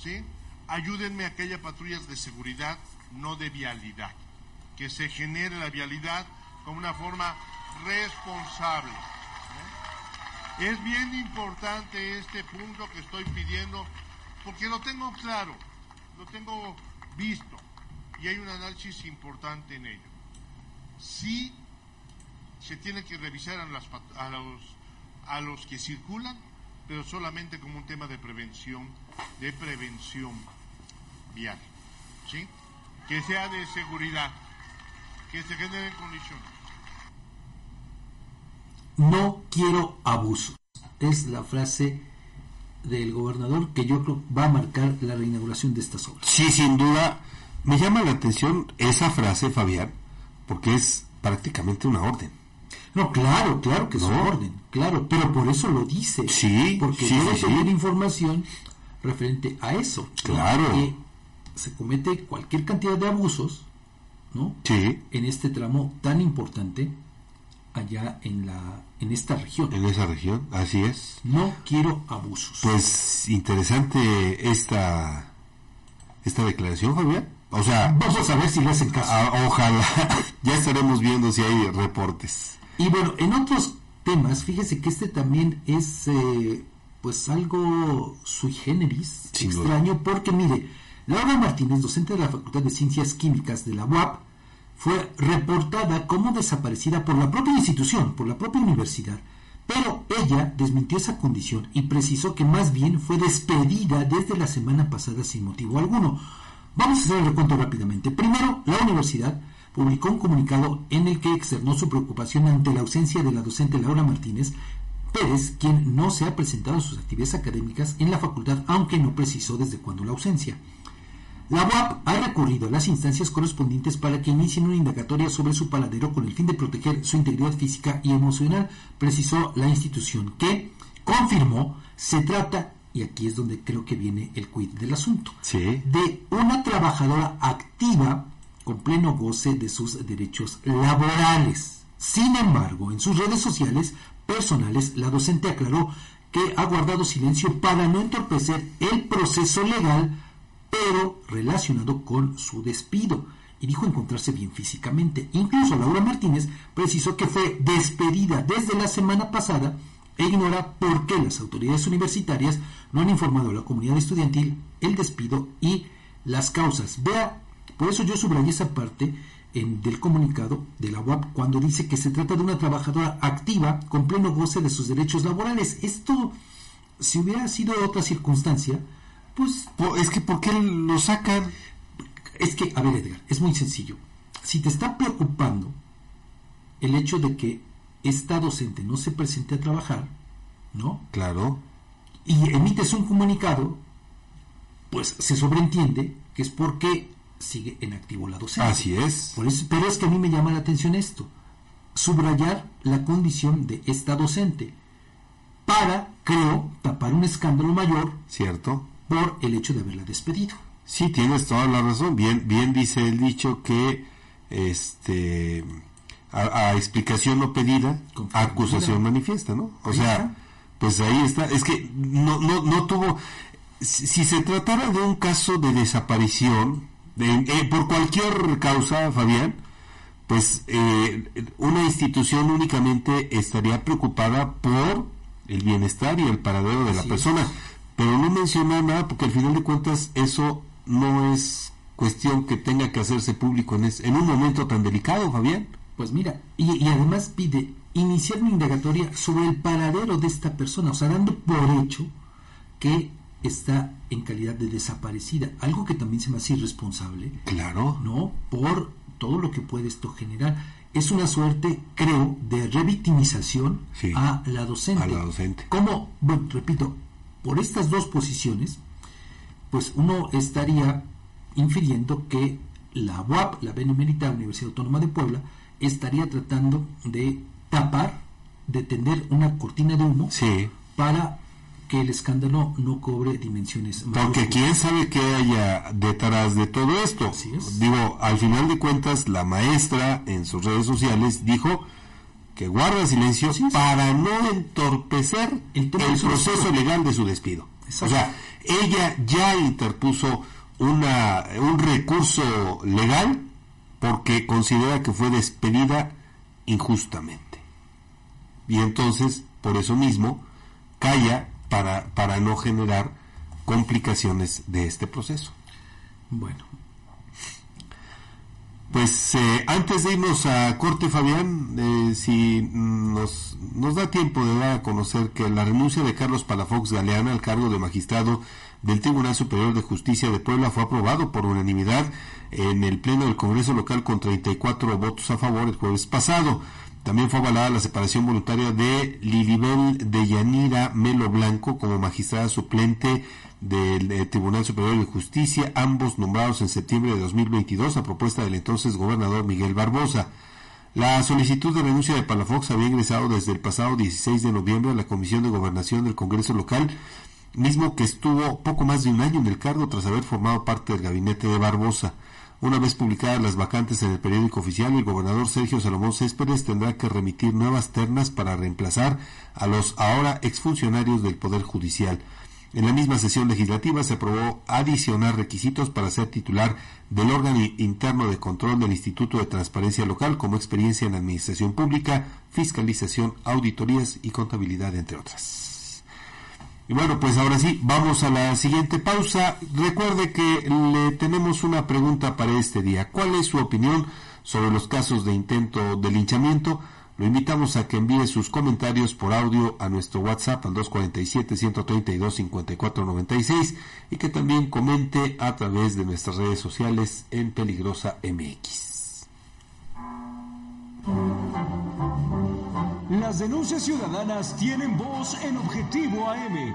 Speaker 9: ¿sí? Ayúdenme a que haya patrullas de seguridad, no de vialidad. Que se genere la vialidad con una forma responsable. ¿eh? Es bien importante este punto que estoy pidiendo, porque lo tengo claro, lo tengo visto, y hay un análisis importante en ello. Sí se tiene que revisar a, los, que circulan, pero solamente como un tema de prevención, de prevención vial, ¿sí? Que sea de seguridad, que se generen condiciones.
Speaker 1: No quiero abusos. Es la frase del gobernador que yo creo va a marcar la reinauguración de estas obras.
Speaker 2: sí, sin duda, me llama la atención esa frase, Fabián, porque es prácticamente una orden.
Speaker 1: No, claro, claro que es
Speaker 2: No.
Speaker 1: un orden, claro, pero por eso lo dice.
Speaker 2: Sí,
Speaker 1: porque
Speaker 2: sí,
Speaker 1: debe
Speaker 2: sí, sí.
Speaker 1: tener información referente a eso.
Speaker 2: Claro.
Speaker 1: Que se comete cualquier cantidad de abusos, ¿no?
Speaker 2: Sí,
Speaker 1: En este tramo tan importante allá en la en esta región.
Speaker 2: en esa región, así es.
Speaker 1: No quiero abusos.
Speaker 2: Pues interesante esta esta declaración, Fabián. O sea,
Speaker 1: Vamos a ver si le hacen caso.
Speaker 2: a- ojalá *laughs* ya estaremos viendo si hay reportes.
Speaker 1: Y bueno, en otros temas, fíjese que este también es eh, pues algo sui generis,
Speaker 2: Sin duda.
Speaker 1: extraño, porque mire, Laura Martínez, docente de la Facultad de Ciencias Químicas de la UAP, fue reportada como desaparecida por la propia institución, por la propia universidad, pero ella desmintió esa condición y precisó que más bien fue despedida desde la semana pasada sin motivo alguno. Vamos a hacer el recuento rápidamente. Primero, la universidad publicó un comunicado en el que externó su preocupación ante la ausencia de la docente Laura Martínez Pérez, quien no se ha presentado a sus actividades académicas en la facultad, aunque no precisó desde cuándo la ausencia. La UAP ha recurrido a las instancias correspondientes para que inicien una indagatoria sobre su paladero con el fin de proteger su integridad física y emocional, precisó la institución, que confirmó se trata, y aquí es donde creo que viene el quid del asunto, de una trabajadora activa con pleno goce de sus derechos laborales. Sin embargo, en sus redes sociales personales, la docente aclaró que ha guardado silencio para no entorpecer el proceso legal pero relacionado con su despido. Y dijo encontrarse bien físicamente. Incluso Laura Martínez precisó que fue despedida desde la semana pasada e ignora por qué las autoridades universitarias no han informado a la comunidad estudiantil el despido y las causas. Vea, por eso yo subrayé esa parte en, del comunicado de la UAP cuando dice que se trata de una trabajadora activa con pleno goce de sus derechos laborales. Esto, si hubiera sido otra circunstancia, pues
Speaker 2: es que ¿por qué lo sacan?
Speaker 1: Es que, a ver Edgar, es muy sencillo. Si te está preocupando el hecho de que esta docente no se presente a trabajar, ¿no?
Speaker 2: Claro.
Speaker 1: Y emites un comunicado, pues se sobreentiende que es porque sigue en activo la docente.
Speaker 2: Así es.
Speaker 1: Por eso. Pero es que a mí me llama la atención esto. Subrayar la condición de esta docente para, creo, tapar un escándalo mayor.
Speaker 2: Cierto
Speaker 1: por el hecho de haberla despedido.
Speaker 2: Sí, tienes toda la razón. Bien, bien dice el dicho que este a, explicación no pedida, acusación manifiesta, ¿no? O sea, pues ahí está. Es que no, no, no tuvo. Si, se tratara de un caso de desaparición, eh, por cualquier causa, Fabián, pues eh, una institución únicamente estaría preocupada por el bienestar y el paradero de la persona pero no mencionó nada porque al final de cuentas eso no es cuestión que tenga que hacerse público en, en un momento tan delicado, Fabián.
Speaker 1: Pues mira, y, además pide iniciar una indagatoria sobre el paradero de esta persona, o sea, dando por hecho que está en calidad de desaparecida, algo que también se me hace irresponsable.
Speaker 2: Claro.
Speaker 1: ¿No? Por todo lo que puede esto generar. Es una suerte, creo, de revictimización a la docente.
Speaker 2: A la docente.
Speaker 1: Como, bueno, repito, por estas dos posiciones, pues uno estaría infiriendo que la UAP, la Benemérita Universidad Autónoma de Puebla, estaría tratando de tapar, de tender una cortina de humo para que el escándalo no cobre dimensiones
Speaker 2: más Porque quién sabe qué haya detrás de todo esto. Digo, al final de cuentas, la maestra en sus redes sociales dijo que guarda silencio para no entorpecer el, proceso legal de su despido. O sea, ella ya interpuso una, un recurso legal porque considera que fue despedida injustamente. Y entonces, por eso mismo, calla para, para no generar complicaciones de este proceso.
Speaker 1: Bueno,
Speaker 2: pues eh, antes de irnos a corte, Fabián, eh, si nos, nos da tiempo de dar a conocer que la renuncia de Carlos Palafox Galeana al cargo de magistrado del Tribunal Superior de Justicia de Puebla fue aprobado por unanimidad en el Pleno del Congreso Local con 34 votos a favor el jueves pasado. También fue avalada la separación voluntaria de Lilibel de Yanira Melo Blanco como magistrada suplente del eh, Tribunal Superior de Justicia, ambos nombrados en septiembre de 2022 a propuesta del entonces gobernador Miguel Barbosa. La solicitud de renuncia de Palafox había ingresado desde el pasado 16 de noviembre a la Comisión de Gobernación del Congreso Local, mismo que estuvo poco más de un año en el cargo tras haber formado parte del gabinete de Barbosa. Una vez publicadas las vacantes en el periódico oficial, el gobernador Sergio Salomón Céspedes tendrá que remitir nuevas ternas para reemplazar a los ahora exfuncionarios del Poder Judicial. En la misma sesión legislativa se aprobó adicionar requisitos para ser titular del órgano interno de control del Instituto de Transparencia Local como experiencia en administración pública, fiscalización, auditorías y contabilidad, entre otras. Y bueno, pues ahora sí, vamos a la siguiente pausa. Recuerde que le tenemos una pregunta para este día. ¿Cuál es su opinión sobre los casos de intento de linchamiento. Lo invitamos a que envíe sus comentarios por audio a nuestro WhatsApp al 247-132-5496 y que también comente a través de nuestras redes sociales en Peligrosa MX.
Speaker 5: Las denuncias ciudadanas tienen voz en Objetivo AM.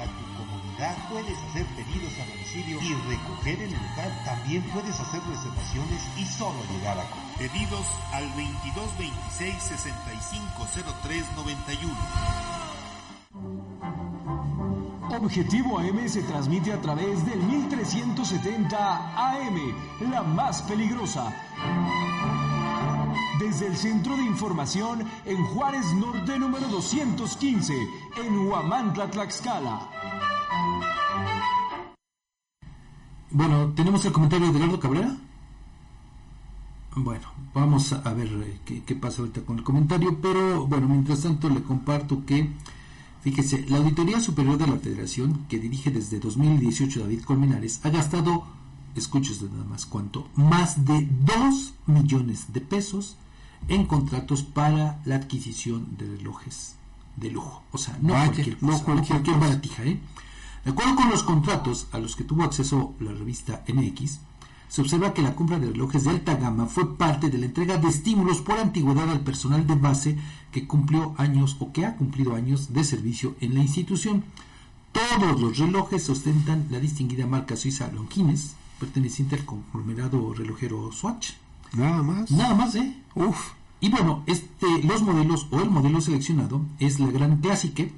Speaker 10: puedes hacer pedidos a domicilio y recoger en el local. También puedes hacer reservaciones y solo llegar a comer.
Speaker 11: Pedidos al 2226 650391.
Speaker 5: Objetivo AM se transmite a través del 1370 AM, la más peligrosa. Desde el Centro de Información en Juárez Norte número 215, en Huamantla, Tlaxcala.
Speaker 1: Bueno, ¿tenemos el comentario de Eduardo Cabrera? Bueno, vamos a ver eh, qué, qué pasa ahorita con el comentario, pero bueno, mientras tanto le comparto que, fíjese, la Auditoría Superior de la Federación, que dirige desde 2018 David Colmenares, ha gastado, escuches nada más cuánto, más de 2 millones de pesos en contratos para la adquisición de relojes de lujo. O sea, no
Speaker 2: Vaya,
Speaker 1: cualquier
Speaker 2: no cualquier
Speaker 1: baratija, ¿eh? De acuerdo con los contratos a los que tuvo acceso la revista MX, se observa que la compra de relojes de alta gama fue parte de la entrega de estímulos por antigüedad al personal de base que cumplió años o que ha cumplido años de servicio en la institución. Todos los relojes ostentan la distinguida marca suiza Longines, perteneciente al conglomerado relojero Swatch.
Speaker 2: Nada más.
Speaker 1: Nada más, ¿eh?
Speaker 2: Uf.
Speaker 1: Y bueno, este, los modelos o el modelo seleccionado es la Gran Classique,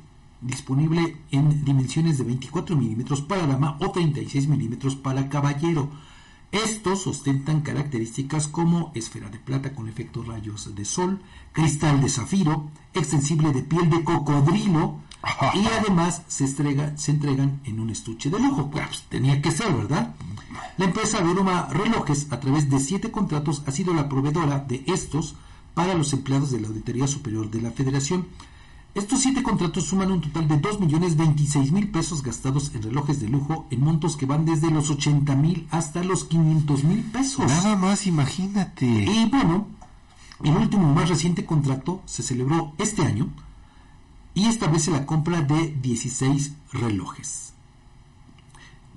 Speaker 1: disponible en dimensiones de 24 milímetros para dama o 36 milímetros para caballero. Estos ostentan características como esfera de plata con efectos rayos de sol, cristal de zafiro, extensible de piel de cocodrilo y *laughs* además se, estrega- se entregan en un estuche de lujo. Pues tenía que ser, ¿verdad? La empresa Veruma Relojes, a través de siete contratos, ha sido la proveedora de estos para los empleados de la Auditoría Superior de la Federación. Estos siete contratos suman un total de 2.026.000 pesos gastados en relojes de lujo en montos que van desde los 80.000 hasta los 500.000 pesos.
Speaker 2: Nada más, imagínate.
Speaker 1: Y bueno, el último más reciente contrato se celebró este año y establece la compra de 16 relojes.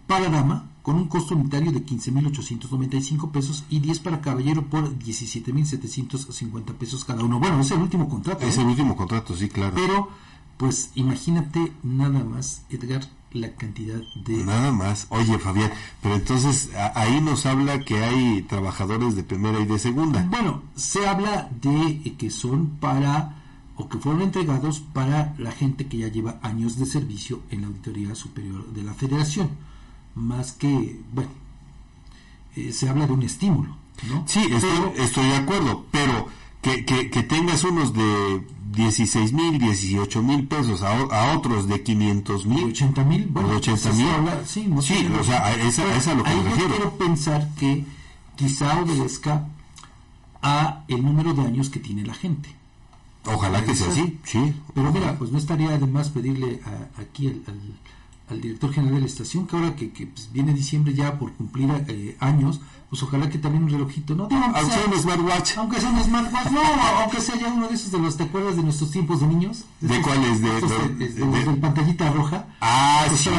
Speaker 1: Para dama, con un costo unitario de 15.895 pesos y 10 para caballero por 17.750 pesos cada uno. Bueno, es el último contrato.
Speaker 2: Es
Speaker 1: ¿eh?
Speaker 2: el último contrato, sí, claro.
Speaker 1: Pero, pues imagínate nada más, Edgar, la cantidad de...
Speaker 2: Nada más. Oye, Fabián, pero entonces ahí nos habla que hay trabajadores de primera y de segunda.
Speaker 1: Bueno, se habla de que son para o que fueron entregados para la gente que ya lleva años de servicio en la Auditoría Superior de la Federación. Más que, bueno, eh, se habla de un estímulo, ¿no?
Speaker 2: Sí, estoy, estoy de acuerdo, pero que, que, que tengas unos de 16 mil, 18 mil pesos a, otros de 500 mil.
Speaker 1: 80 mil, bueno,
Speaker 2: 80 mil.
Speaker 1: Sí, no
Speaker 2: sí o sea, a esa, esa lo que me refiero.
Speaker 1: quiero pensar que quizá obedezca a el número de años que tiene la gente.
Speaker 2: Ojalá que sea así, sí.
Speaker 1: Pero mira, pues no estaría de más pedirle aquí al, al, director general de la estación que ahora que, que pues, viene diciembre ya por cumplir eh, años, pues ojalá que también un relojito, ¿no?
Speaker 2: aunque sea, un smartwatch.
Speaker 1: Aunque sea un smartwatch, *laughs* no, aunque sea ya uno de esos de los, ¿te acuerdas de nuestros tiempos de niños?
Speaker 2: ¿De, cuáles? De,
Speaker 1: de, de, pantallita roja.
Speaker 2: Ah, sí,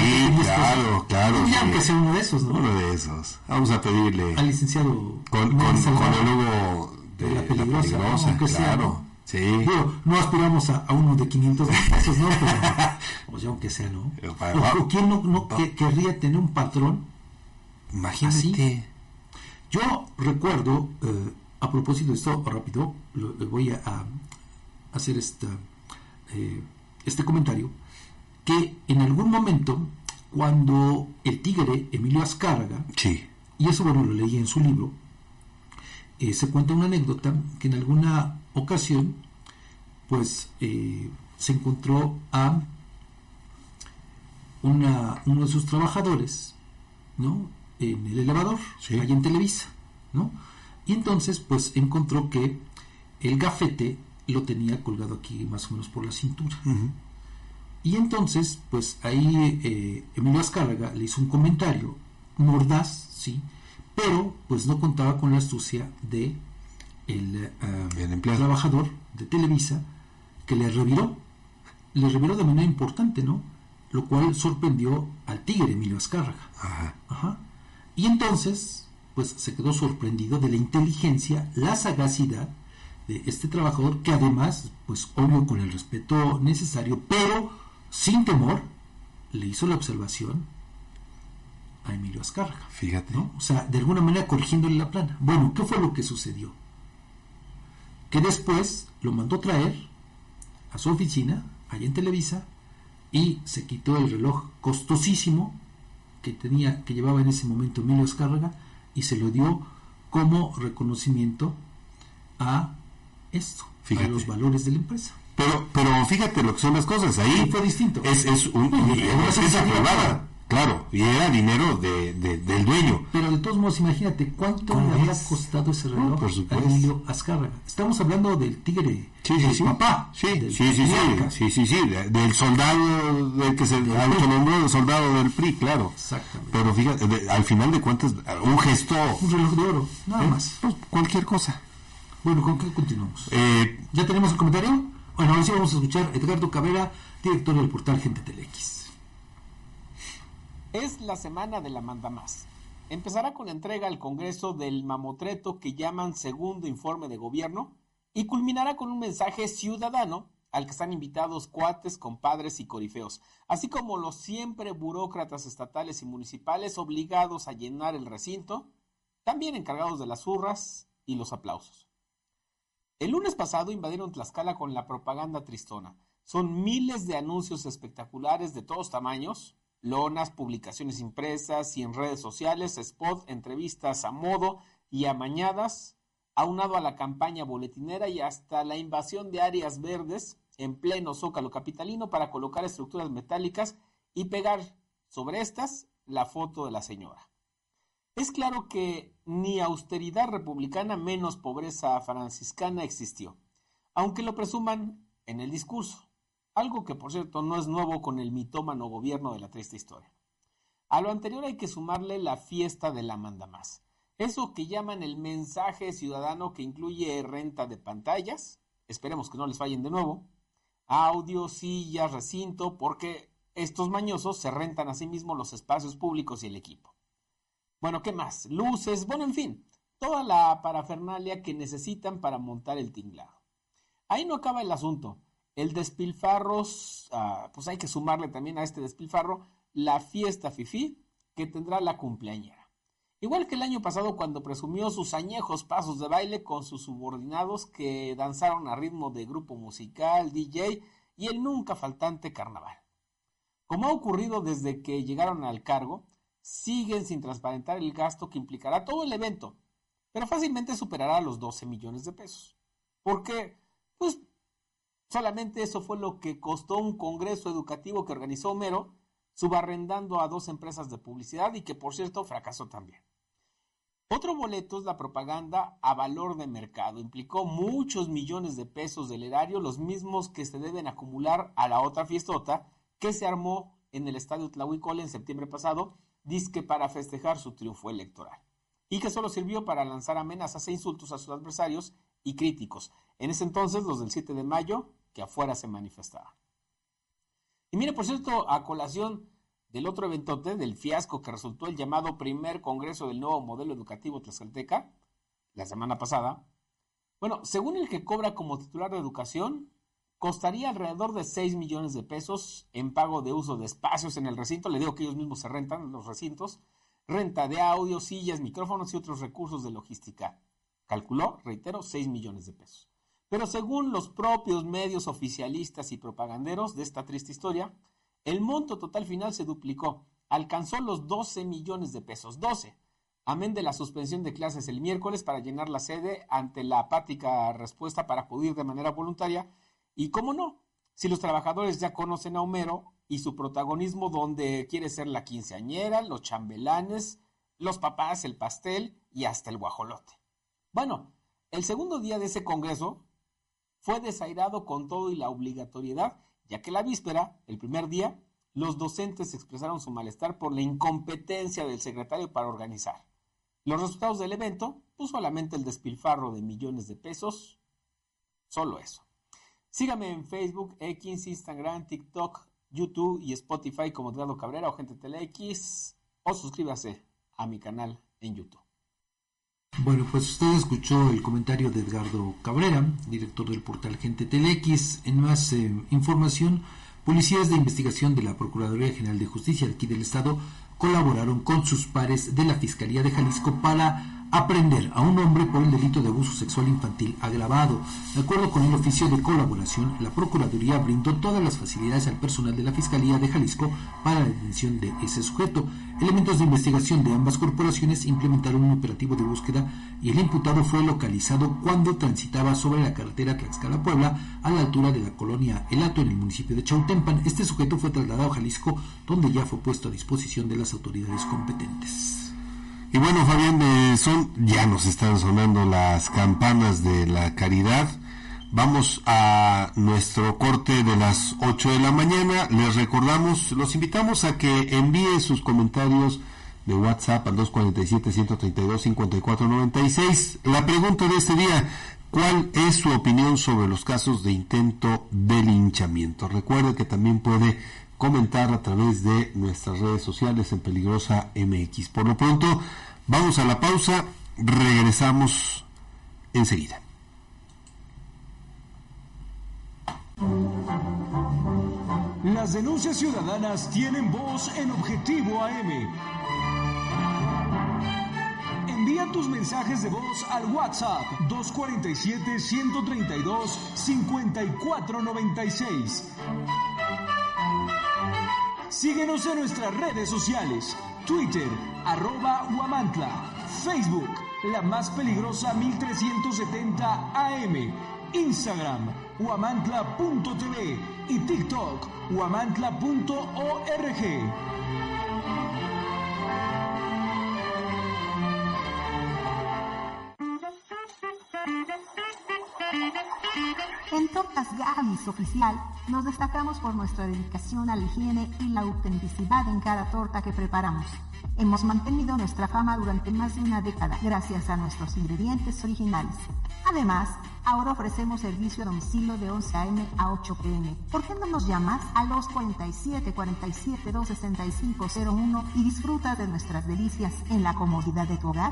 Speaker 2: claro, claro.
Speaker 1: Ya aunque sea uno de esos, ¿no?
Speaker 2: Uno de esos. Vamos a pedirle.
Speaker 1: Al licenciado.
Speaker 2: Con, con, con el Hugo de la peligrosa, la peligrosa claro. Sí.
Speaker 1: Bueno, no aspiramos a, uno de 500 pesos, ¿no? Pero, *laughs* pues ya aunque sea, ¿no? O, ¿Quién no, no querría tener un patrón?
Speaker 2: Imagínate.
Speaker 1: Yo recuerdo, eh, a propósito de esto, rápido, voy a, hacer esta, eh, este comentario, que en algún momento, cuando el tigre Emilio Azcárraga,
Speaker 2: sí.
Speaker 1: y eso bueno lo leí en su libro, eh, se cuenta una anécdota que en alguna ocasión, pues se encontró a una, uno de sus trabajadores, ¿no? en el elevador, ahí en Televisa, ¿no? Y entonces, pues encontró que el gafete lo tenía colgado aquí más o menos por la cintura. Y entonces, pues ahí eh, Emilio Azcárraga le hizo un comentario mordaz, sí, pero pues no contaba con la astucia de el,
Speaker 2: uh,
Speaker 1: trabajador de Televisa que le reviró, le reviró de manera importante, ¿no? Lo cual sorprendió al tigre Emilio Azcárraga.
Speaker 2: Ajá.
Speaker 1: Ajá. Y entonces, pues se quedó sorprendido de la inteligencia, la sagacidad de este trabajador que además, pues obvio con el respeto necesario, pero sin temor, le hizo la observación a Emilio Azcárraga.
Speaker 2: Fíjate.
Speaker 1: ¿no? O sea, de alguna manera corrigiéndole la plana. Bueno, ¿qué fue lo que sucedió? Que después lo mandó traer a su oficina, allá en Televisa, y se quitó el reloj costosísimo que tenía, que llevaba en ese momento Emilio Escárraga y se lo dio como reconocimiento a esto, a los valores de la empresa.
Speaker 2: Pero, pero fíjate lo que son las cosas, ahí
Speaker 1: fue distinto.
Speaker 2: Es, es un, una Claro, y era dinero de, del dueño.
Speaker 1: Pero de todos modos, imagínate cuánto le había costado ese reloj a Emilio Azcárraga. Estamos hablando del tigre,
Speaker 2: sí, sí, sí.
Speaker 1: papá.
Speaker 2: Sí, sí, sí, sí, sí, sí, del soldado del que se autonombró el soldado del PRI, claro.
Speaker 1: Exactamente.
Speaker 2: Pero fíjate, al final de cuentas, un gesto.
Speaker 1: Un reloj de oro, nada ¿Eh? más.
Speaker 2: Pues, cualquier cosa.
Speaker 1: Bueno, ¿con qué continuamos?
Speaker 2: Eh,
Speaker 1: ¿Ya tenemos el comentario? Bueno, ahora sí vamos a escuchar a Edgardo Cabrera, director del portal Gente Telex.
Speaker 12: Es la semana de la manda más. Empezará con entrega al Congreso del mamotreto que llaman segundo informe de gobierno y culminará con un mensaje ciudadano al que están invitados cuates, compadres y corifeos, así como los siempre burócratas estatales y municipales obligados a llenar el recinto, también encargados de las hurras y los aplausos. El lunes pasado invadieron Tlaxcala con la propaganda tristona. Son miles de anuncios espectaculares de todos tamaños, lonas, publicaciones impresas y en redes sociales, spot, entrevistas a modo y amañadas, aunado a la campaña boletinera y hasta la invasión de áreas verdes en pleno zócalo capitalino para colocar estructuras metálicas y pegar sobre estas la foto de la señora. Es claro que ni austeridad republicana menos pobreza franciscana existió, aunque lo presuman en el discurso. Algo que, por cierto, no es nuevo con el mitómano gobierno de la triste historia. A lo anterior hay que sumarle la fiesta de la manda más. Eso que llaman el mensaje ciudadano que incluye renta de pantallas, esperemos que no les fallen de nuevo, audio, sillas, recinto, porque estos mañosos se rentan a sí mismos los espacios públicos y el equipo. Bueno, ¿qué más? Luces, bueno, en fin, toda la parafernalia que necesitan para montar el tinglado. Ahí no acaba el asunto. El despilfarro, ah, pues hay que sumarle también a este despilfarro la fiesta FIFI que tendrá la cumpleañera. Igual que el año pasado cuando presumió sus añejos pasos de baile con sus subordinados que danzaron a ritmo de grupo musical, DJ y el nunca faltante carnaval. Como ha ocurrido desde que llegaron al cargo, siguen sin transparentar el gasto que implicará todo el evento, pero fácilmente superará los 12 millones de pesos. Porque, pues, solamente eso fue lo que costó un congreso educativo que organizó Homero subarrendando a dos empresas de publicidad y que por cierto fracasó también. Otro boleto es la propaganda a valor de mercado. Implicó muchos millones de pesos del erario, los mismos que se deben acumular a la otra fiestota que se armó en el estadio Tlahuicol en septiembre pasado, disque para festejar su triunfo electoral. Y que solo sirvió para lanzar amenazas e insultos a sus adversarios y críticos. En ese entonces, los del 7 de mayo, que afuera se manifestaban. Y mire, por cierto, a colación del otro eventote, del fiasco que resultó el llamado primer congreso del nuevo modelo educativo tlaxcalteca, la semana pasada, bueno, según el que cobra como titular de educación, costaría alrededor de 6 millones de pesos en pago de uso de espacios en el recinto, le digo que ellos mismos se rentan los recintos, renta de audio, sillas, micrófonos y otros recursos de logística. Calculó, reitero, 6 millones de pesos. Pero según los propios medios oficialistas y propaganderos de esta triste historia, el monto total final se duplicó, alcanzó los 12 millones de pesos, 12, amén de la suspensión de clases el miércoles para llenar la sede ante la apática respuesta para acudir de manera voluntaria, y cómo no, si los trabajadores ya conocen a Homero y su protagonismo donde quiere ser la quinceañera, los chambelanes, los papás, el pastel y hasta el guajolote. Bueno, el segundo día de ese congreso fue desairado con todo y la obligatoriedad, ya que la víspera, el primer día, los docentes expresaron su malestar por la incompetencia del secretario para organizar. Los resultados del evento, pues solamente el despilfarro de millones de pesos, solo eso. Sígame en Facebook, X, Instagram, TikTok, YouTube y Spotify como Edgardo Cabrera o Gente TeleX o suscríbase a mi canal en YouTube.
Speaker 1: Bueno, pues usted escuchó el comentario de Edgardo Cabrera, director del portal Gente Telex. En más eh, información, policías de investigación de la Procuraduría General de Justicia aquí del Estado colaboraron con sus pares de la Fiscalía de Jalisco para aprender a un hombre por el delito de abuso sexual infantil agravado. De acuerdo con el oficio de colaboración, la Procuraduría brindó todas las facilidades al personal de la Fiscalía de Jalisco para la detención de ese sujeto. Elementos de investigación de ambas corporaciones implementaron un operativo de búsqueda y el imputado fue localizado cuando transitaba sobre la carretera Tlaxcala-Puebla a la altura de la colonia El Ato en el municipio de Chautempan. Este sujeto fue trasladado a Jalisco donde ya fue puesto a disposición de las autoridades competentes.
Speaker 2: Y bueno, Fabián, de son, ya nos están sonando las campanas de la caridad. Vamos a nuestro corte de las 8 de la mañana. Les recordamos, los invitamos a que envíen sus comentarios de WhatsApp al 247-132-5496. La pregunta de este día, ¿cuál es su opinión sobre los casos de intento de linchamiento? Recuerde que también puede comentar a través de nuestras redes sociales en Peligrosa MX. Por lo pronto, vamos a la pausa, regresamos enseguida.
Speaker 13: Las denuncias ciudadanas tienen voz en Objetivo AM. Envía tus mensajes de voz al WhatsApp 247-132-5496. Síguenos en nuestras redes sociales. Twitter, arroba Huamantla. Facebook, la más peligrosa 1370 AM. Instagram, huamantla.tv y TikTok, huamantla.org.
Speaker 7: En Tortas Gavis Oficial nos destacamos por nuestra dedicación a la higiene y la autenticidad en cada torta que preparamos. Hemos mantenido nuestra fama durante más de una década gracias a nuestros ingredientes originales. Además, ahora ofrecemos servicio a domicilio de 11 a.m. a 8 p.m. ¿Por qué no nos llamas a los 47 47 265 01 y disfrutas de nuestras delicias en la comodidad de tu hogar?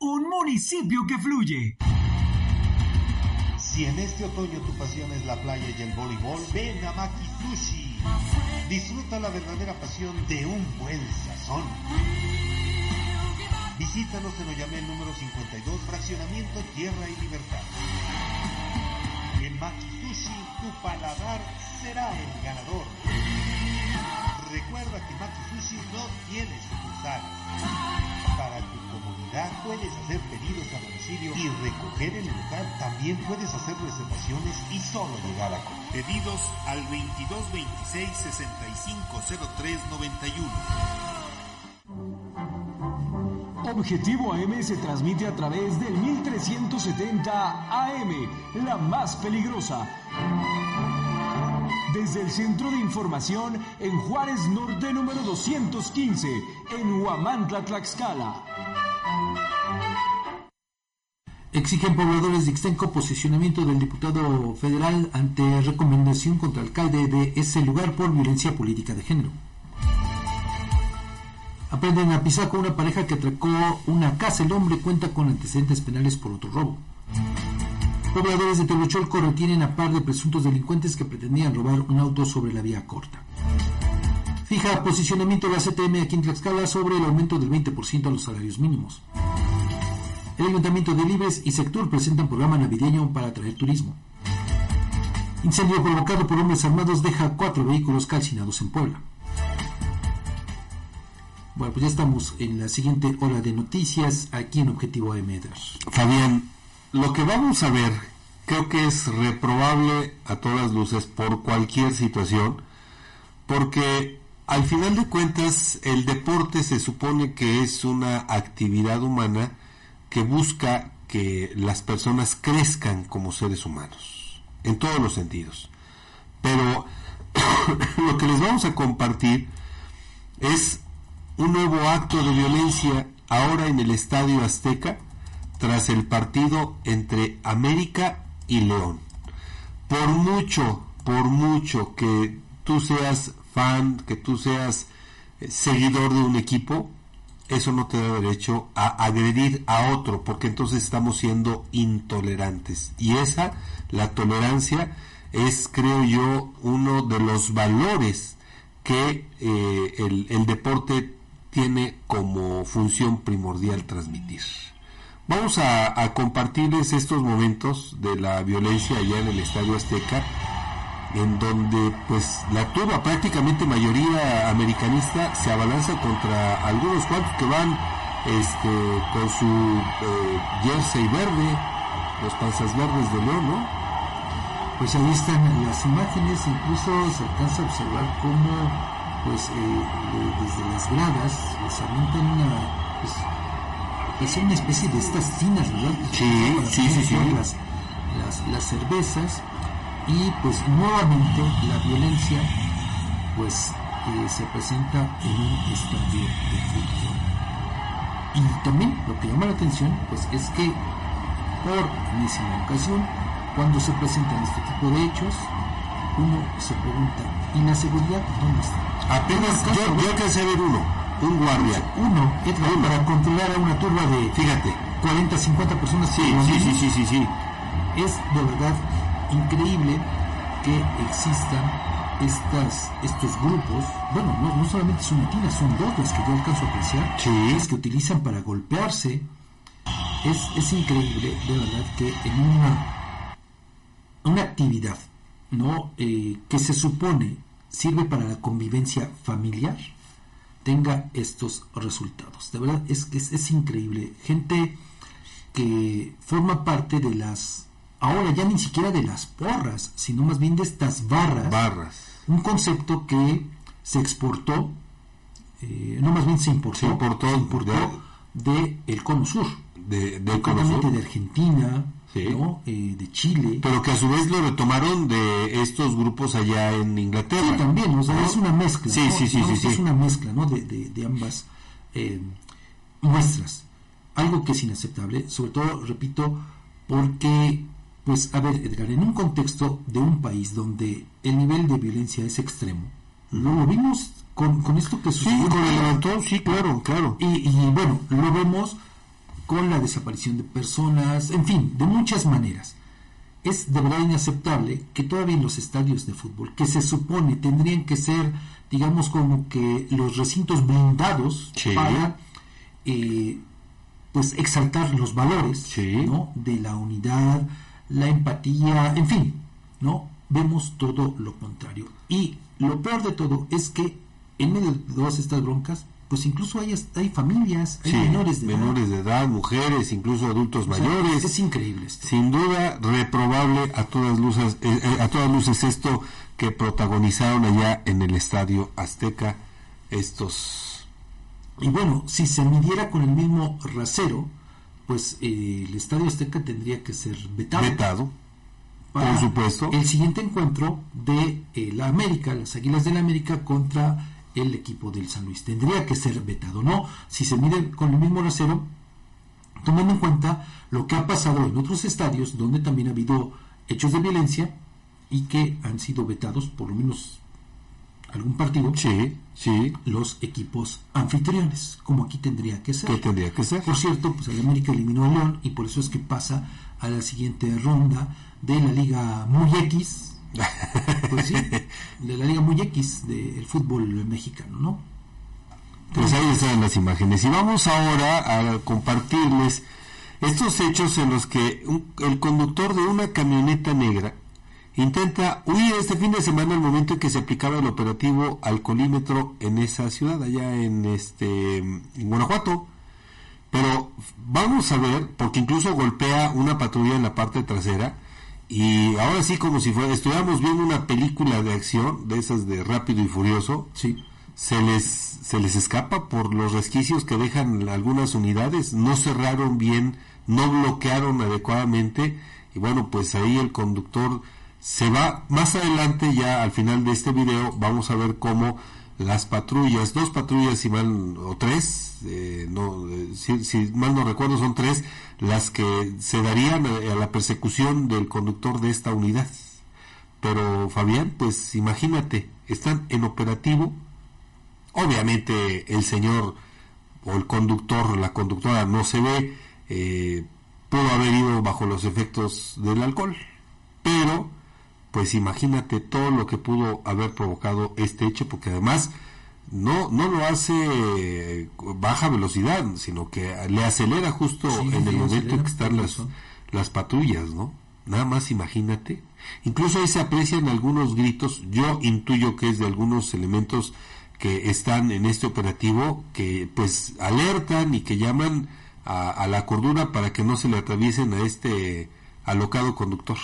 Speaker 5: un municipio que fluye.
Speaker 14: Si en este otoño tu pasión es la playa y el voleibol, ven a Maki Sushi. Disfruta la verdadera pasión de un buen sazón. Visítanos en Oyamel número 52, fraccionamiento Tierra y Libertad. En Maki Sushi, tu paladar será el ganador. Recuerda que Maki Sushi no tiene sucursal. Para tu puedes hacer pedidos a domicilio y recoger en el local. También puedes hacer reservaciones y solo llegar a comer.
Speaker 8: Pedidos al 2226 650391.
Speaker 13: Objetivo AM se transmite a través del 1370 AM, la más peligrosa. Desde el Centro de Información en Juárez Norte número 215, en Huamantla, Tlaxcala.
Speaker 1: Exigen pobladores de Ixtenco posicionamiento del diputado federal ante recomendación contra alcalde de ese lugar por violencia política de género. Aprenden a pisar con una pareja que atracó una casa. El hombre cuenta con antecedentes penales por otro robo. Pobladores de Telocholco retienen a par de presuntos delincuentes que pretendían robar un auto sobre la vía corta. Fija posicionamiento de la CTM aquí en Tlaxcala sobre el aumento del 20% a los salarios mínimos. El Ayuntamiento de Libres y Sector presentan programa navideño para atraer turismo. Incendio provocado por hombres armados deja cuatro vehículos calcinados en Puebla. Bueno, pues ya estamos en la siguiente hora de noticias aquí en Objetivo AMEDER.
Speaker 2: Fabián, lo que vamos a ver creo que es reprobable a todas luces por cualquier situación, porque al final de cuentas el deporte se supone que es una actividad humana que busca que las personas crezcan como seres humanos, en todos los sentidos. Pero *coughs* lo que les vamos a compartir es un nuevo acto de violencia ahora en el Estadio Azteca tras el partido entre América y León. Por mucho, por mucho que tú seas fan, que tú seas eh, seguidor de un equipo, eso no te da derecho a agredir a otro, porque entonces estamos siendo intolerantes. Y esa, la tolerancia, es, creo yo, uno de los valores que eh, el, el deporte tiene como función primordial transmitir. Vamos a, a, compartirles estos momentos de la violencia allá en el Estadio Azteca, en donde pues la turba prácticamente mayoría americanista se abalanza contra algunos cuantos que van este, con su eh, jersey verde, los panzas verdes de León, ¿no?
Speaker 1: Pues ahí están las imágenes, incluso se alcanza a observar cómo pues eh, desde las gradas les avientan una pues, es una especie de estas tinas, ¿verdad?
Speaker 2: Sí, sí, sí, sí.
Speaker 1: Las, las, las, cervezas y pues nuevamente la violencia pues eh, se presenta en un estadio de fútbol. Y también lo que llama la atención pues es que por enésima ocasión cuando se presentan este tipo de hechos uno se pregunta ¿y la seguridad dónde está?
Speaker 2: Apenas yo, yo ver uno un guardia.
Speaker 1: Uno, Edgar, uno. para controlar a una turba de,
Speaker 2: fíjate,
Speaker 1: 40, 50 personas.
Speaker 2: Sí, sí, sí, sí, sí, sí.
Speaker 1: Es de verdad increíble que existan estas, estos grupos. Bueno, no, no solamente son mentiras, son dos las que yo alcanzo a apreciar.
Speaker 2: Sí.
Speaker 1: Es que utilizan para golpearse. Es, es increíble, de verdad, que en una, una actividad ¿no? Eh, que se supone sirve para la convivencia familiar tenga estos resultados. De verdad, es, es, es increíble. Gente que forma parte de las, ahora ya ni siquiera de las porras, sino más bien de estas barras.
Speaker 2: Barras.
Speaker 1: Un concepto que se exportó, eh, no más bien se importó.
Speaker 2: Se importó,
Speaker 1: se importó de el Cono Sur.
Speaker 2: De, del Cono Sur.
Speaker 1: de Argentina, ¿no? Eh, de Chile.
Speaker 2: Pero que a su vez lo retomaron de estos grupos allá en Inglaterra.
Speaker 1: Sí, también, o sea,
Speaker 2: ¿no?
Speaker 1: es una mezcla.
Speaker 2: Sí,
Speaker 1: ¿no?
Speaker 2: sí, sí, sí, sí.
Speaker 1: Es una mezcla, ¿no? De, de, de ambas eh, muestras. Algo que es inaceptable, sobre todo, repito, porque, pues, a ver, Edgar, en un contexto de un país donde el nivel de violencia es extremo, lo, lo vimos con, con esto que sucedió.
Speaker 2: con el levantón, sí, claro, claro.
Speaker 1: Y, y bueno, lo vemos con la desaparición de personas, en fin, de muchas maneras. Es de verdad inaceptable que todavía en los estadios de fútbol, que se supone tendrían que ser, digamos, como que los recintos blindados
Speaker 2: Sí.
Speaker 1: para eh, pues exaltar los valores ¿no? de la unidad, la empatía, en fin, ¿no? Vemos todo lo contrario. Y lo peor de todo es que en medio de todas estas broncas, pues incluso hay, hay familias, hay
Speaker 2: Sí,
Speaker 1: menores de edad.
Speaker 2: menores de edad, mujeres, incluso adultos
Speaker 1: O sea,
Speaker 2: mayores.
Speaker 1: es increíble esto.
Speaker 2: Sin duda, reprobable a todas luces, eh, eh, a todas luces esto que protagonizaron allá en el Estadio Azteca estos
Speaker 1: Y bueno, si se midiera con el mismo rasero, pues eh, el Estadio Azteca tendría que ser vetado.
Speaker 2: vetado,
Speaker 1: para
Speaker 2: por supuesto.
Speaker 1: El siguiente encuentro de eh, la América, las Águilas de la América contra el equipo del San Luis. Tendría que ser vetado, ¿no? Si se mide con el mismo rasero, tomando en cuenta lo que ha pasado en otros estadios donde también ha habido hechos de violencia y que han sido vetados, por lo menos algún partido,
Speaker 2: sí, sí.
Speaker 1: los equipos anfitriones, como aquí tendría que ser.
Speaker 2: ¿Qué tendría que ser?
Speaker 1: Por cierto, pues el América eliminó a León y por eso es que pasa a la siguiente ronda de la Liga Muy X, *laughs* pues sí, de la Liga Muy X del fútbol mexicano, ¿no?
Speaker 2: Pues ahí están las imágenes. Y vamos ahora a compartirles estos hechos en los que un- el conductor de una camioneta negra intenta huir este fin de semana al momento en que se aplicaba el operativo alcoholímetro en esa ciudad, allá en este en Guanajuato. Pero vamos a ver, porque incluso golpea una patrulla en la parte trasera y ahora sí como si fuera, estuviéramos viendo una película de acción, de esas de Rápido y Furioso,
Speaker 1: sí.
Speaker 2: se les se les escapa por los resquicios que dejan algunas unidades, no cerraron bien, no bloquearon adecuadamente y bueno, pues ahí el conductor se va más adelante ya al final de este video vamos a ver cómo las patrullas, dos patrullas si mal o tres, eh, no, eh, si, mal no recuerdo son tres las que se darían a, a la persecución del conductor de esta unidad. Pero Fabián, pues imagínate, están en operativo. Obviamente el señor o el conductor, la conductora no se ve, eh, pudo haber ido bajo los efectos del alcohol. Pero, pues imagínate todo lo que pudo haber provocado este hecho, porque además no, no lo hace baja velocidad, sino que le acelera justo
Speaker 1: Sí,
Speaker 2: en el momento en que están las, las patrullas, ¿no? Nada más imagínate. Incluso ahí se aprecian algunos gritos, yo intuyo que es de algunos elementos que están en este operativo, que pues alertan y que llaman a, a la cordura para que no se le atraviesen a este alocado conductor.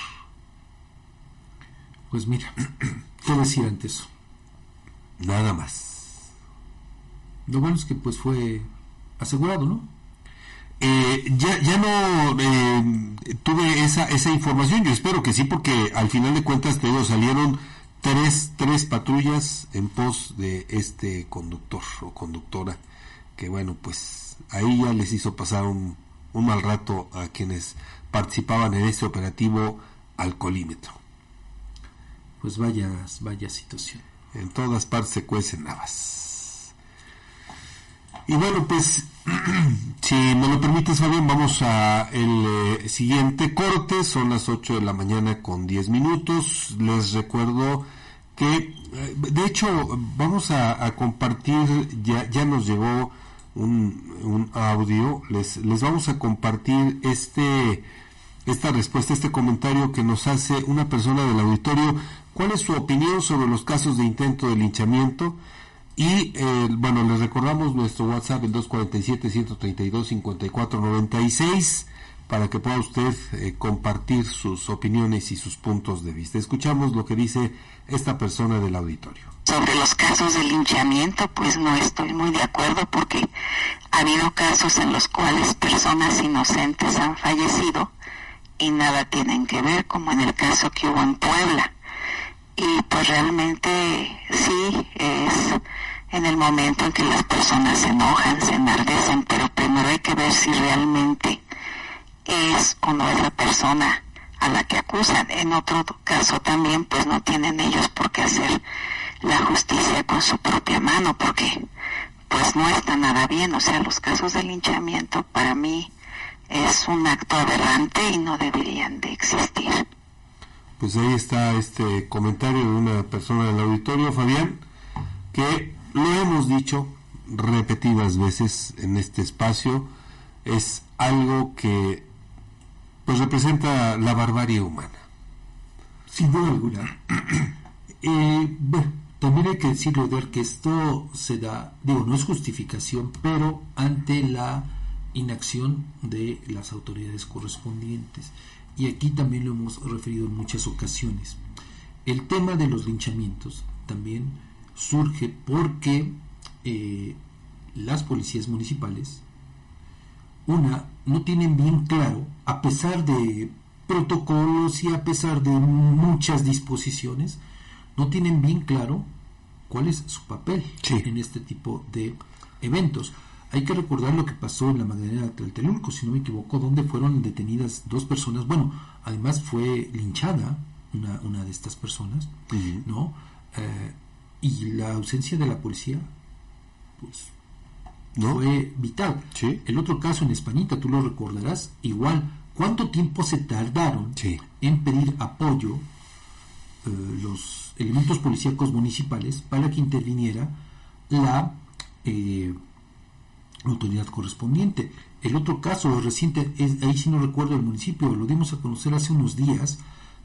Speaker 1: Pues mira, *clears throat* ¿qué decir ante eso?
Speaker 2: Nada más.
Speaker 1: Lo bueno es que pues fue asegurado, ¿no?
Speaker 2: Eh, ya, ya no eh, tuve esa, esa información, yo espero que sí, porque al final de cuentas, te digo, salieron tres, tres patrullas en pos de este conductor o conductora, que bueno, pues ahí ya les hizo pasar un, un mal rato a quienes participaban en este operativo alcoholímetro.
Speaker 1: Pues vaya, vaya situación.
Speaker 2: En todas partes se cuecen habas. Y bueno, pues, *clears throat* si me lo permites, Fabián, vamos a el eh, siguiente corte. Son las 8 de la mañana con 10 minutos. Les recuerdo que, eh, de hecho, vamos a, compartir, ya, ya nos llegó un, un audio. Les, les vamos a compartir este esta respuesta, este comentario que nos hace una persona del auditorio. ¿Cuál es su opinión sobre los casos de intento de linchamiento? Y eh, bueno, les recordamos nuestro WhatsApp, el 247-132-5496, para que pueda usted eh, compartir sus opiniones y sus puntos de vista. Escuchamos lo que dice esta persona del auditorio.
Speaker 15: Sobre los casos de linchamiento, pues no estoy muy de acuerdo porque ha habido casos en los cuales personas inocentes han fallecido y nada tienen que ver, como en el caso que hubo en Puebla. Y pues realmente sí es en el momento en que las personas se enojan, se enardecen, pero primero hay que ver si realmente es o no es la persona a la que acusan. En otro caso también, pues no tienen ellos por qué hacer la justicia con su propia mano, porque pues no está nada bien. O sea, los casos de linchamiento para mí es un acto aberrante y no deberían de existir.
Speaker 2: Pues ahí está este comentario de una persona del auditorio, Fabián, que lo hemos dicho repetidas veces en este espacio, es algo que pues representa la barbarie humana.
Speaker 1: Sin duda alguna. *clears throat* eh, bueno, también hay que decirlo, de que esto se da, digo, no es justificación, pero ante la inacción de las autoridades correspondientes. Y aquí también lo hemos referido en muchas ocasiones. El tema de los linchamientos también surge porque eh, las policías municipales, una, no tienen bien claro, a pesar de protocolos y a pesar de muchas disposiciones, no tienen bien claro cuál es su papel en este tipo de eventos. Hay que recordar lo que pasó en la Magdalena de Tlatelulco, si no me equivoco, donde fueron detenidas dos personas. Bueno, además fue linchada una, una de estas personas, ¿no? Eh, y la ausencia de la policía, pues, fue vital. El otro caso en Españita, tú lo recordarás, igual, ¿cuánto tiempo se tardaron en pedir apoyo eh, los elementos policíacos municipales para que interviniera la eh, autoridad correspondiente? El otro caso reciente, es, ahí sí no recuerdo el municipio, lo dimos a conocer hace unos días,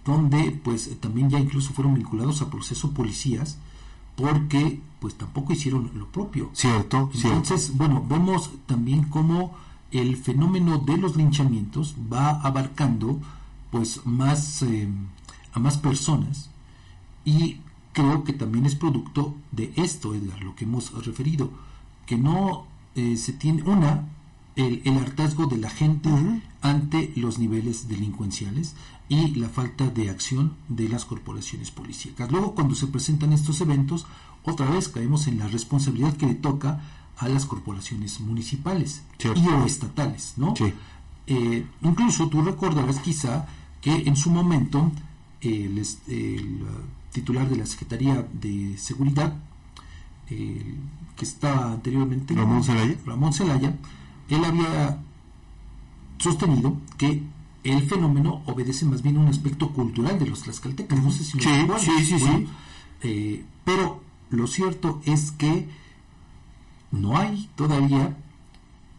Speaker 1: donde pues también ya incluso fueron vinculados a proceso policías, porque pues tampoco hicieron lo propio.
Speaker 2: Cierto,
Speaker 1: Entonces, bueno, vemos también cómo el fenómeno de los linchamientos va abarcando pues más eh, a más personas y creo que también es producto de esto, Edgar, lo que hemos referido, que no eh, se tiene una el, hartazgo de la gente ante los niveles delincuenciales y la falta de acción de las corporaciones policíacas. Luego, cuando se presentan estos eventos, otra vez caemos en la responsabilidad que le toca a las corporaciones municipales y o estatales, ¿no? Eh, incluso tú recordarás quizá que en su momento el, el titular de la Secretaría de Seguridad, que estaba anteriormente
Speaker 2: Ramón Zelaya,
Speaker 1: Ramón Zelaya él había sostenido que el fenómeno obedece más bien a un aspecto cultural de los tlaxcaltecas. No sé si
Speaker 2: lo sí, sí, sí, sí.
Speaker 1: Eh, pero lo cierto es que no hay todavía,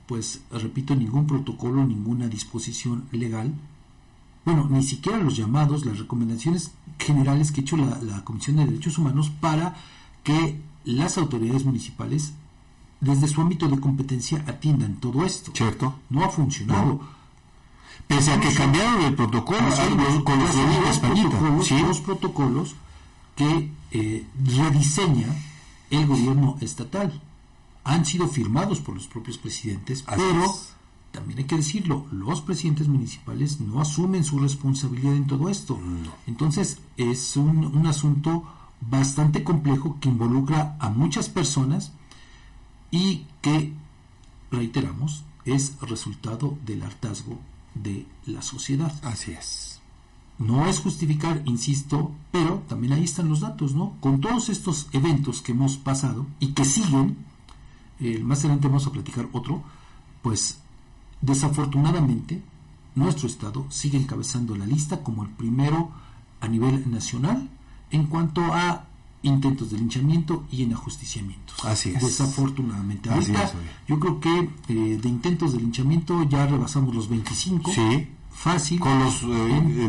Speaker 1: pues repito, ningún protocolo, ninguna disposición legal. Bueno, ni siquiera los llamados, las recomendaciones generales que ha hecho la, la Comisión de Derechos Humanos para que las autoridades municipales desde su ámbito de competencia atiendan todo esto.
Speaker 2: Cierto.
Speaker 1: No ha funcionado.
Speaker 2: Pese a que cambiaron el protocolo con los,
Speaker 1: protocolos, protocolos que eh, rediseña el gobierno estatal. Han sido firmados por los propios presidentes, pero también hay que decirlo, los presidentes municipales no asumen su responsabilidad en todo esto. Entonces es un, un asunto bastante complejo que involucra a muchas personas y que, reiteramos, es resultado del hartazgo de la sociedad.
Speaker 2: Así es.
Speaker 1: No es justificar, insisto, pero también ahí están los datos, ¿no? Con todos estos eventos que hemos pasado y que siguen, más adelante vamos a platicar otro, pues desafortunadamente nuestro estado sigue encabezando la lista como el primero a nivel nacional en cuanto a intentos de linchamiento y en ajusticiamientos.
Speaker 2: Así es.
Speaker 1: Desafortunadamente. yo creo que eh, de intentos de linchamiento ya rebasamos los 25.
Speaker 2: Sí.
Speaker 1: Fácil.
Speaker 2: Con los, eh,
Speaker 1: en,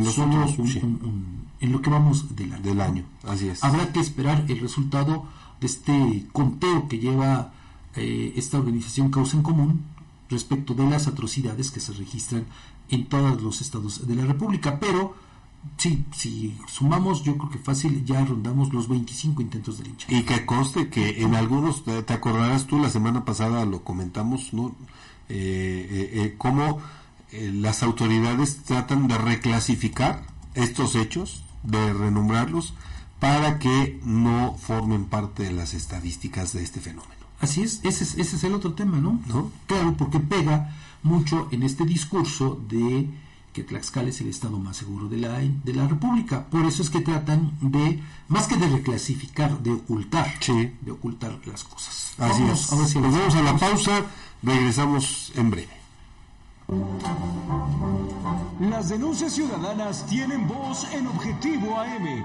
Speaker 1: en, lo que vamos del año.
Speaker 2: Del año, así es.
Speaker 1: Habrá que esperar el resultado de este conteo que lleva eh, esta organización Causa en Común respecto de las atrocidades que se registran en todos los estados de la República, pero sí, si sumamos, yo creo que fácil ya rondamos los 25 intentos de linchamiento.
Speaker 2: Y que conste que en algunos, te acordarás tú, la semana pasada lo comentamos, ¿no? Eh, eh, eh cómo eh, las autoridades tratan de reclasificar estos hechos, de renombrarlos, para que no formen parte de las estadísticas de este fenómeno.
Speaker 1: Así es, ese es, ese es el otro tema, ¿no? ¿no? Claro, porque pega mucho en este discurso de que Tlaxcala es el estado más seguro de la, de la República. Por eso es que tratan de, más que de reclasificar, de ocultar, de ocultar las cosas.
Speaker 2: Así es. Nos vamos a la pausa, regresamos en breve.
Speaker 13: Las denuncias ciudadanas tienen voz en Objetivo AM.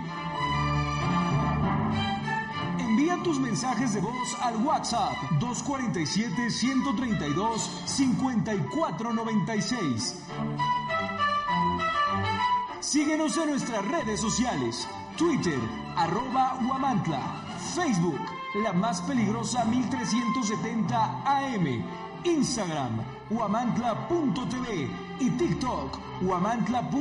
Speaker 13: Envía tus mensajes de voz al WhatsApp 247-132-5496. Síguenos en nuestras redes sociales. Twitter, arroba Huamantla. Facebook, la más peligrosa 1370 AM. Instagram, huamantla.tv y TikTok, huamantla.org.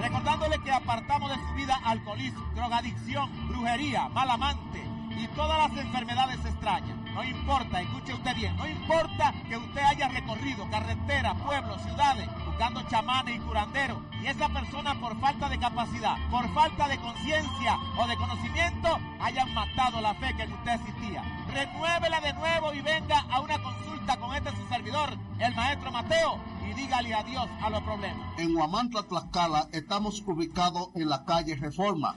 Speaker 16: Recordándole que apartamos de su vida alcoholismo, drogadicción, brujería, mal amante y todas las enfermedades extrañas. No importa, escuche usted bien, no importa que usted haya recorrido carreteras, pueblos, ciudades, buscando chamanes y curanderos, y esa persona por falta de capacidad, por falta de conciencia o de conocimiento, hayan matado la fe que en usted existía. Renuévela de nuevo y venga a una consulta con este su servidor, el maestro Mateo, y dígale adiós a los problemas.
Speaker 17: En Huamantla, Tlaxcala, estamos ubicados en la calle Reforma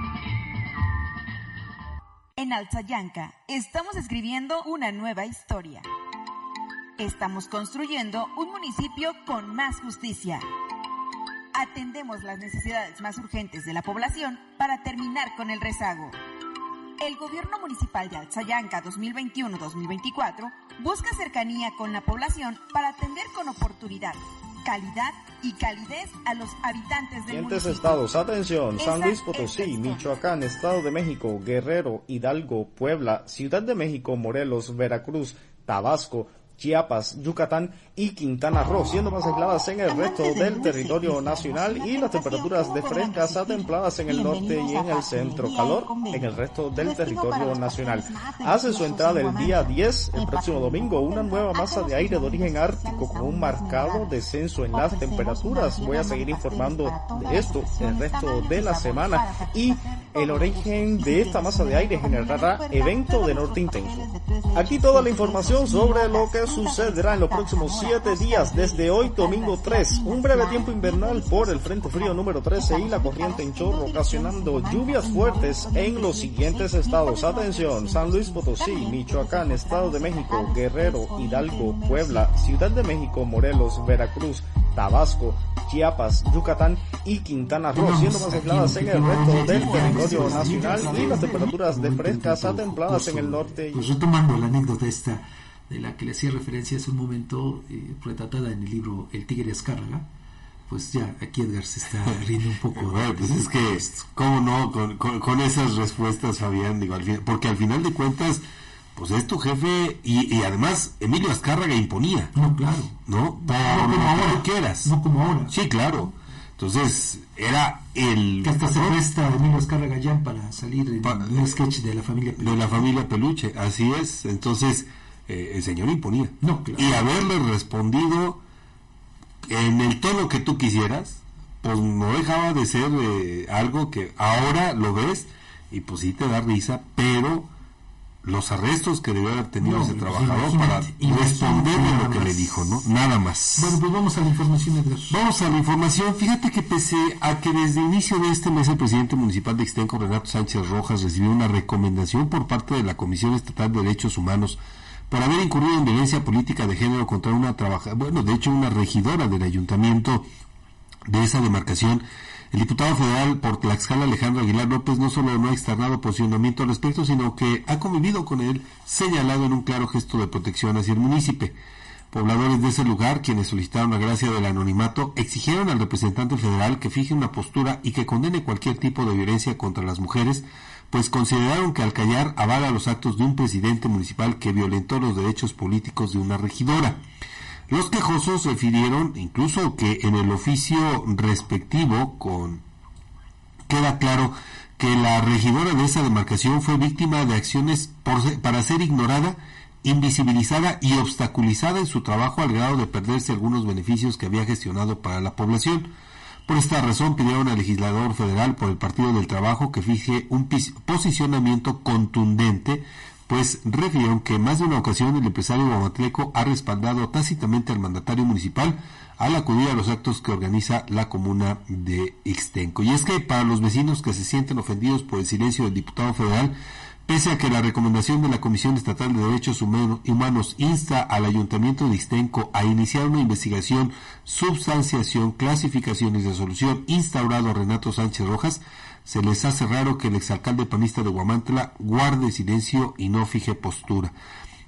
Speaker 6: En Alzayanca estamos escribiendo una nueva historia. Estamos construyendo un municipio con más justicia. Atendemos las necesidades más urgentes de la población para terminar con el rezago. El gobierno municipal de Alzayanca 2021-2024 busca cercanía con la población para atender con oportunidad calidad y calidez a los habitantes del
Speaker 18: Siguientes estados, atención, San Luis Potosí, Michoacán, Estado de México, Guerrero, Hidalgo, Puebla, Ciudad de México, Morelos, Veracruz, Tabasco, Chiapas, Yucatán y Quintana Roo, siendo más aisladas en el resto del territorio nacional y las temperaturas de frescas a templadas en el norte y en el centro, calor en el resto del territorio nacional. Hace su entrada el día 10, el próximo domingo, una nueva masa de aire de origen ártico con un marcado descenso en las temperaturas. Voy a seguir informando de esto el resto de la semana y el origen de esta masa de aire generará evento de norte intenso. Aquí toda la información sobre lo que sucederá en los próximos 7 días desde hoy domingo 3. Un breve tiempo invernal por el Frente Frío número 13 y la corriente en chorro ocasionando lluvias fuertes en los siguientes estados. Atención, San Luis Potosí, Michoacán, Estado de México, Guerrero, Hidalgo, Puebla, Ciudad de México, Morelos, Veracruz, Tabasco, Chiapas, Yucatán y Quintana Roo, siendo más aisladas en el resto del territorio nacional y las temperaturas de frescas a templadas en el norte.
Speaker 1: Pues retomando la anécdota esta de la que le hacía referencia hace un momento, eh, retratada en el libro El Tigre Escárraga, pues ya aquí Edgar se está *laughs* riendo un poco.
Speaker 2: bueno, pues es que, ¿cómo no? Con, esas respuestas, Fabián, digo, al porque al final de cuentas, pues es tu jefe y, además Emilio Azcárraga imponía.
Speaker 1: No, claro.
Speaker 2: No
Speaker 1: como ahora.
Speaker 2: quieras.
Speaker 1: No como ahora.
Speaker 2: Sí, claro. Entonces, era el...
Speaker 1: Que hasta se presta Emilio Azcárraga ya para salir en un sketch de la familia
Speaker 2: Peluche. De la familia Peluche, así es. Entonces, eh, el señor imponía. Y haberle respondido en el tono que tú quisieras, pues no dejaba de ser eh, algo que ahora lo ves y pues sí te da risa, pero los arrestos que debió haber tenido
Speaker 1: No,
Speaker 2: ese trabajador para
Speaker 1: imagínate,
Speaker 2: responder de
Speaker 1: nada
Speaker 2: lo que le dijo, ¿no? Nada más.
Speaker 1: Bueno, pues vamos a la información, Edgar.
Speaker 2: Vamos a la información. Fíjate que pese a que desde el inicio de este mes el presidente municipal de Ixtenco, Renato Sánchez Rojas, recibió una recomendación por parte de la Comisión Estatal de Derechos Humanos por haber incurrido en violencia política de género contra una trabajadora, bueno, de hecho una regidora del ayuntamiento de esa demarcación, el diputado federal por Tlaxcala Alejandro Aguilar López no solo no ha externado posicionamiento al respecto, sino que ha convivido con él, señalado en un claro gesto de protección hacia el municipio. Pobladores de ese lugar, quienes solicitaron la gracia del anonimato, exigieron al representante federal que fije una postura y que condene cualquier tipo de violencia contra las mujeres, pues consideraron que al callar avala los actos de un presidente municipal que violentó los derechos políticos de una regidora. Los quejosos refirieron incluso que en el oficio respectivo con queda claro que la regidora de esa demarcación fue víctima de acciones por para ser ignorada, invisibilizada y obstaculizada en su trabajo al grado de perderse algunos beneficios que había gestionado para la población. Por esta razón pidieron al legislador federal por el Partido del Trabajo que fije un posicionamiento contundente, pues refirieron que más de una ocasión el empresario guamatleco ha respaldado tácitamente al mandatario municipal al acudir a los actos que organiza la comuna de Ixtenco. Y es que para los vecinos que se sienten ofendidos por el silencio del diputado federal, Pese a que la recomendación de la Comisión Estatal de Derechos Humano- Humanos insta al Ayuntamiento de Ixtenco a iniciar una investigación, substanciación, clasificación y resolución instaurado Renato Sánchez Rojas, se les hace raro que el exalcalde panista de Guamantla guarde silencio y no fije postura.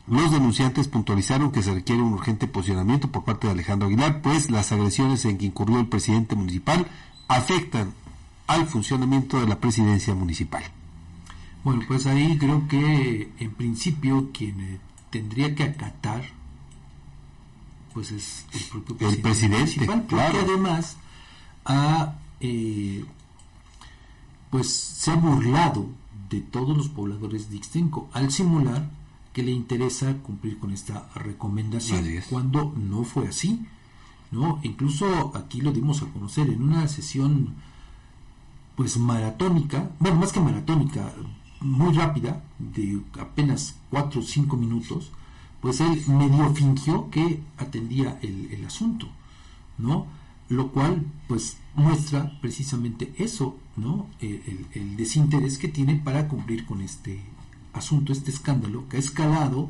Speaker 2: Los denunciantes puntualizaron que se requiere un urgente posicionamiento por parte de Alejandro Aguilar, pues las agresiones en que incurrió el presidente municipal afectan al funcionamiento de la presidencia municipal.
Speaker 1: Bueno, pues ahí creo que en principio quien eh, tendría que acatar pues es el propio
Speaker 2: El presidente,
Speaker 1: municipal, porque
Speaker 2: claro.
Speaker 1: además ha eh, pues se ha burlado de todos los pobladores de Ixtenco al simular que le interesa cumplir con esta recomendación cuando no fue así no incluso aquí lo dimos a conocer en una sesión pues maratónica, bueno, más que maratónica, muy rápida, de apenas 4 o 5 minutos, pues él medio fingió que atendía el, el asunto, ¿no? Lo cual, pues, muestra precisamente eso, ¿no? El, el- el desinterés que tiene para cumplir con este asunto, este escándalo que ha escalado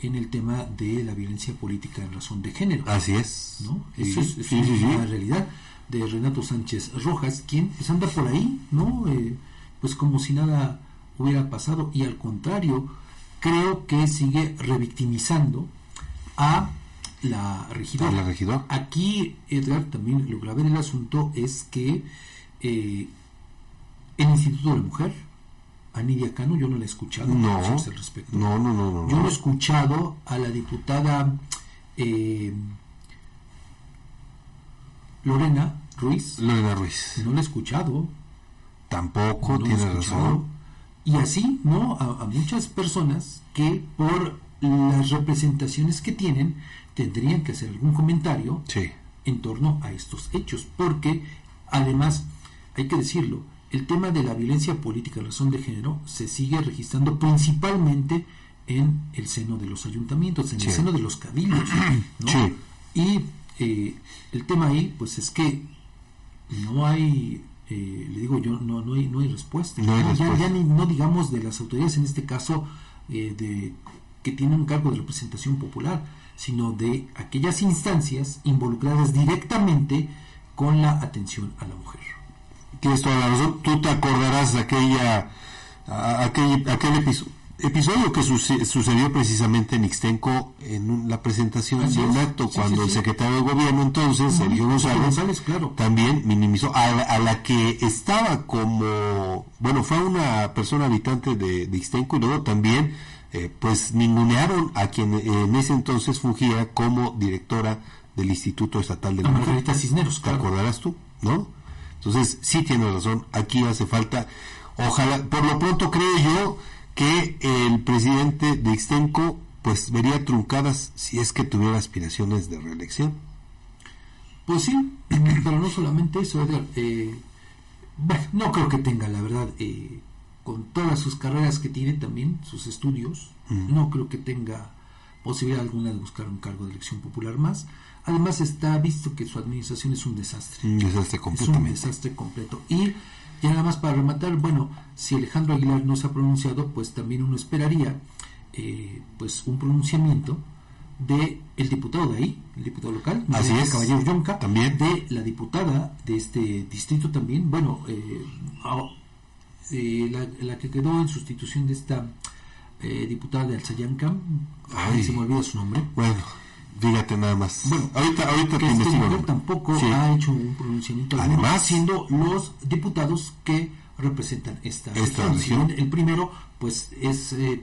Speaker 1: en el tema de la violencia política en razón de género.
Speaker 2: Así es.
Speaker 1: ¿no? Eso es, eso
Speaker 2: sí,
Speaker 1: es
Speaker 2: sí, sí.
Speaker 1: una realidad de Renato Sánchez Rojas, quien pues anda por ahí, ¿no? Eh, pues como si nada hubiera pasado y al contrario, creo que sigue revictimizando a la regidora.
Speaker 2: A la regidora.
Speaker 1: Aquí, Edgar, también lo grave del asunto es que eh, el Instituto de la Mujer, a Nidia Cano, yo no la he escuchado
Speaker 2: No,
Speaker 1: pronunciarse al respecto.
Speaker 2: no, no, no, no,
Speaker 1: Yo no he escuchado a la diputada eh, Lorena Ruiz.
Speaker 2: Lorena Ruiz.
Speaker 1: No la he escuchado.
Speaker 2: Tampoco,
Speaker 1: No
Speaker 2: tiene razón.
Speaker 1: Y así, ¿no? A, a muchas personas que por las representaciones que tienen tendrían que hacer algún comentario en torno a estos hechos. Porque, además, hay que decirlo, el tema de la violencia política en razón de género se sigue registrando principalmente en el seno de los ayuntamientos, en
Speaker 2: Sí.
Speaker 1: el seno de los cabildos. ¿no? *clears throat*
Speaker 2: Sí.
Speaker 1: Y eh, el tema ahí, pues es que no hay, eh, le digo yo, no, no, hay, no hay respuesta.
Speaker 2: No hay
Speaker 1: Ya-
Speaker 2: respuesta.
Speaker 1: Ya, ni, no digamos de las autoridades, en este caso, eh, de que tienen un cargo de representación popular, sino de aquellas instancias involucradas directamente con la atención a la mujer.
Speaker 2: Tienes toda la razón. Tú te acordarás de aquella, aquel, aquel episo- episodio que suce- sucedió precisamente en Ixtenco en un- la presentación de un acto
Speaker 1: Sí,
Speaker 2: cuando
Speaker 1: sí,
Speaker 2: el
Speaker 1: sí.
Speaker 2: secretario de gobierno entonces. Sergio González,
Speaker 1: González, claro.
Speaker 2: también minimizó a la, a la que estaba como, bueno, fue una persona habitante de, de Ixtenco y luego también, eh, pues ningunearon a quien eh, en ese entonces fungía como directora del Instituto Estatal de la
Speaker 1: A
Speaker 2: Mujer.
Speaker 1: Margarita Cisneros,
Speaker 2: ¿Te
Speaker 1: claro.
Speaker 2: acordarás tú? ¿No? Entonces, sí tienes razón, aquí hace falta, ojalá, por lo pronto creo yo que el presidente de Ixtenco pues vería truncadas si es que tuviera aspiraciones de reelección.
Speaker 1: Pues sí, *clears throat* pero no solamente eso, Edgar. eh, bueno, no creo que tenga, la verdad, eh, con todas sus carreras que tiene también, sus estudios, no creo que tenga posibilidad alguna de buscar un cargo de elección popular más. Además está visto que su administración es un desastre.
Speaker 2: Un desastre
Speaker 1: Es
Speaker 2: completamente.
Speaker 1: un desastre completo. Y ya nada más para rematar, bueno, si Alejandro Aguilar no se ha pronunciado, pues también uno esperaría eh, pues un pronunciamiento de el diputado de ahí, el diputado local,
Speaker 2: Así es.
Speaker 1: Caballero Yonca,
Speaker 2: También.
Speaker 1: de la diputada de este distrito también, bueno, eh, ah, eh, la, la que quedó en sustitución de esta eh, diputada de Alzayanca, ay,
Speaker 2: Ay.
Speaker 1: se me olvida su nombre.
Speaker 2: Bueno, fíjate nada más.
Speaker 1: Bueno,
Speaker 2: ahorita, ahorita
Speaker 1: que
Speaker 2: te
Speaker 1: este mujer tampoco
Speaker 2: Sí.
Speaker 1: ha hecho un pronunciamiento alguno,
Speaker 2: Además-
Speaker 1: siendo los diputados que representan esta,
Speaker 2: Esta
Speaker 1: región. El primero, pues es eh,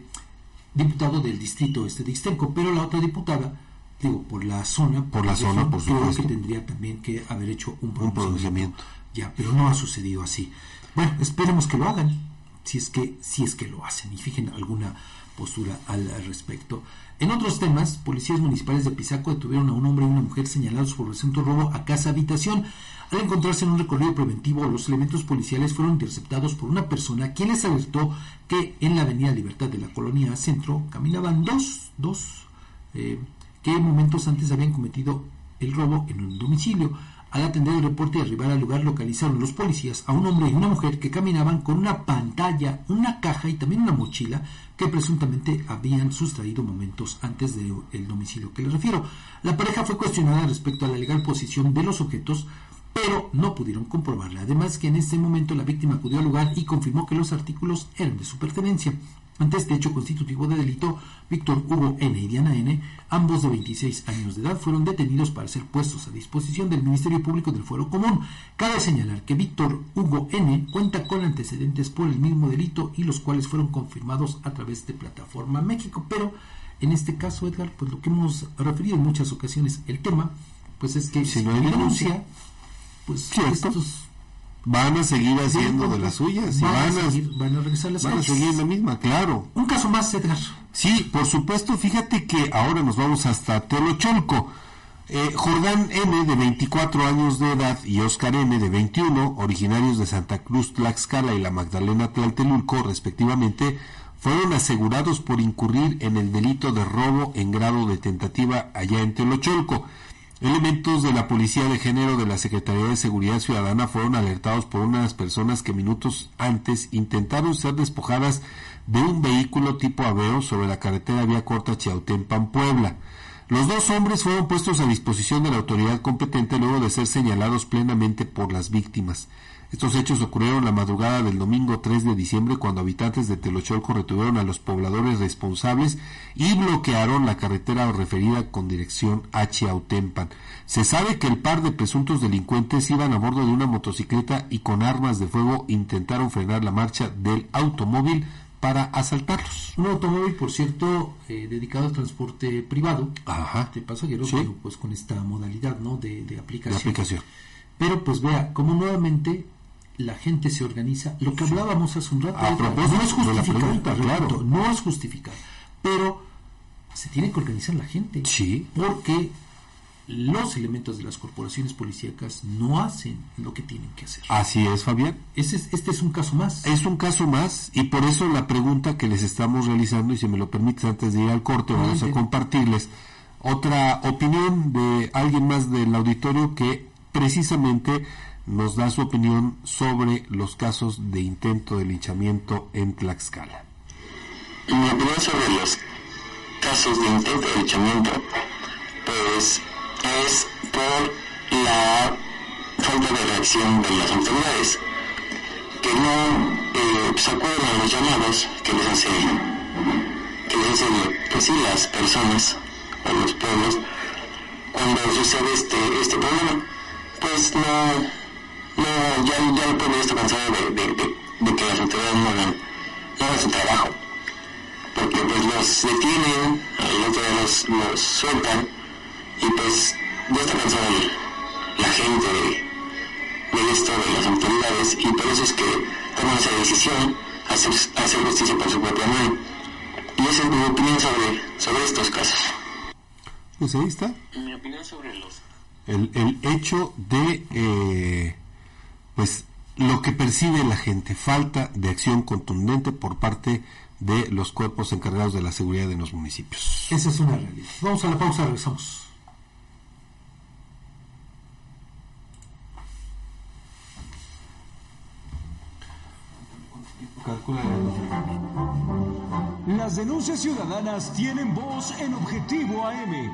Speaker 1: diputado del distrito este de Ixtenco, pero la otra diputada, digo, por la zona,
Speaker 2: Por la
Speaker 1: región,
Speaker 2: zona, por
Speaker 1: creo
Speaker 2: supuesto.
Speaker 1: que tendría también que haber hecho un
Speaker 2: Un
Speaker 1: pronunciamiento.
Speaker 2: pronunciamiento.
Speaker 1: Ya, pero no ha sucedido así. Bueno, esperemos que lo hagan, si es que, si es que lo hacen, y fijen alguna postura al respecto. En otros temas, policías municipales de Pisaco detuvieron a un hombre y una mujer señalados por presunto robo a casa habitación. Al encontrarse en un recorrido preventivo, los elementos policiales fueron interceptados por una persona quien les alertó que en la avenida Libertad de la colonia Centro caminaban dos, dos, eh, que momentos antes habían cometido el robo en un domicilio. Al atender el reporte y arribar al lugar, localizaron los policías a un hombre y una mujer que caminaban con una pantalla, una caja y también una mochila que presuntamente habían sustraído momentos antes del domicilio que les refiero. La pareja fue cuestionada respecto a la legal posición de los objetos, pero no pudieron comprobarla. Además que en este momento la víctima acudió al lugar y confirmó que los artículos eran de su pertenencia. Ante este hecho constitutivo de delito, Víctor Hugo N. y Diana N., ambos de 26 años de edad, fueron detenidos para ser puestos a disposición del Ministerio Público del Fuero Común. Cabe señalar que Víctor Hugo N. cuenta con antecedentes por el mismo delito y los cuales fueron confirmados a través de Plataforma México. Pero en este caso, Edgar, pues lo que hemos referido en muchas ocasiones, el tema, pues es que
Speaker 2: Si no hay denuncia,
Speaker 1: pues
Speaker 2: Cierto.
Speaker 1: estos
Speaker 2: Van a seguir haciendo de las suyas y
Speaker 1: van,
Speaker 2: van
Speaker 1: a
Speaker 2: a,
Speaker 1: seguir, van a regresar las
Speaker 2: van a seguir la misma, claro.
Speaker 1: Un caso más, Edgar.
Speaker 2: Sí, por supuesto, fíjate que ahora nos vamos hasta Telocholco. Eh, Jordán N, de 24 años de edad, y Oscar N, de 21, originarios de Santa Cruz, Tlaxcala y la Magdalena Tlaltelulco, respectivamente, fueron asegurados por incurrir en el delito de robo en grado de tentativa allá en Telocholco. Elementos de la Policía de Género de la Secretaría de Seguridad Ciudadana fueron alertados por unas personas que minutos antes intentaron ser despojadas de un vehículo tipo Aveo sobre la carretera vía corta Chiautempan, Puebla. Los dos hombres fueron puestos a disposición de la autoridad competente luego de ser señalados plenamente por las víctimas. Estos hechos ocurrieron la madrugada del domingo 3 de diciembre cuando habitantes de Telocholco retuvieron a los pobladores responsables y bloquearon la carretera referida con dirección a Chiautempan. Se sabe que el par de presuntos delincuentes iban a bordo de una motocicleta y con armas de fuego intentaron frenar la marcha del automóvil para asaltarlos.
Speaker 1: Un automóvil, por cierto, eh, dedicado al transporte privado
Speaker 2: Ajá.
Speaker 1: de pasajeros,
Speaker 2: Sí.
Speaker 1: pero pues con esta modalidad ¿no? de, de aplicación.
Speaker 2: La aplicación.
Speaker 1: Pero pues vea, como nuevamente la gente se organiza, lo que hablábamos hace un rato,
Speaker 2: A
Speaker 1: Edgar,
Speaker 2: propósito
Speaker 1: no es justificar,
Speaker 2: pregunta,
Speaker 1: repito,
Speaker 2: claro.
Speaker 1: no es justificar, pero se tiene que organizar la gente.
Speaker 2: Sí.
Speaker 1: Porque los elementos de las corporaciones policíacas no hacen lo que tienen que hacer.
Speaker 2: Así es, Fabián.
Speaker 1: Ese es- este es un caso más.
Speaker 2: Es un caso más y por eso la pregunta que les estamos realizando, y si me lo permites antes de ir al corte, vamos a compartirles otra opinión de alguien más del auditorio que precisamente nos da su opinión sobre los casos de intento de linchamiento en Tlaxcala.
Speaker 19: Mi opinión sobre los casos de intento de linchamiento, pues es por la falta de reacción de las autoridades, que no eh, se acuden a los llamados que les hace, que les hacen pues sí, las personas o los pueblos cuando sucede este, este problema. Pues no, no ya, ya el pueblo está cansado de, de- de- de que las autoridades no hagan, no hagan su trabajo porque pues los detienen, otro día los, los sueltan y pues ya está cansada la gente de, de esto de las autoridades y por eso es que toman esa decisión hacer, hacer justicia por su propia mano. Y esa es mi opinión sobre, sobre estos casos.
Speaker 2: Pues ahí está.
Speaker 19: Mi opinión sobre los
Speaker 2: el, el hecho de eh, pues lo que percibe la gente, falta de acción contundente por parte de los cuerpos encargados de la seguridad en los municipios.
Speaker 1: Esa es una realidad. Vamos a la pausa, regresamos.
Speaker 13: Las denuncias ciudadanas tienen voz en Objetivo AM.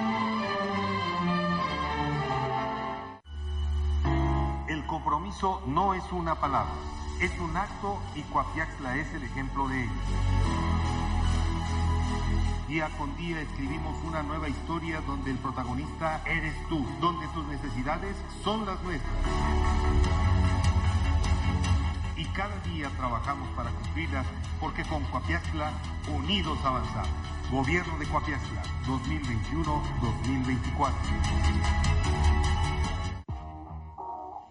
Speaker 8: compromiso no es una palabra, es un acto y Coapiaxla es el ejemplo de ello. Día con día escribimos una nueva historia donde el protagonista eres tú, donde tus necesidades son las nuestras. Y cada día trabajamos para cumplirlas porque con Coapiaxla unidos avanzamos. Gobierno de Coapiaxla 2021-2024.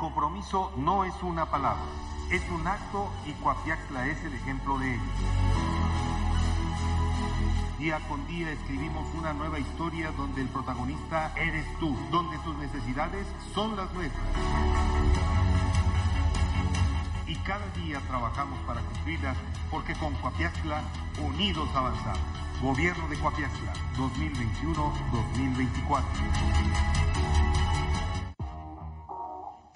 Speaker 8: Compromiso no es una palabra, es un acto y Coapiaxla es el ejemplo de ello. Día con día escribimos una nueva historia donde el protagonista eres tú, donde tus necesidades son las nuestras. Y cada día trabajamos para cumplirlas porque con Coapiaxla unidos avanzamos. Gobierno de Coapiaxla 2021-2024.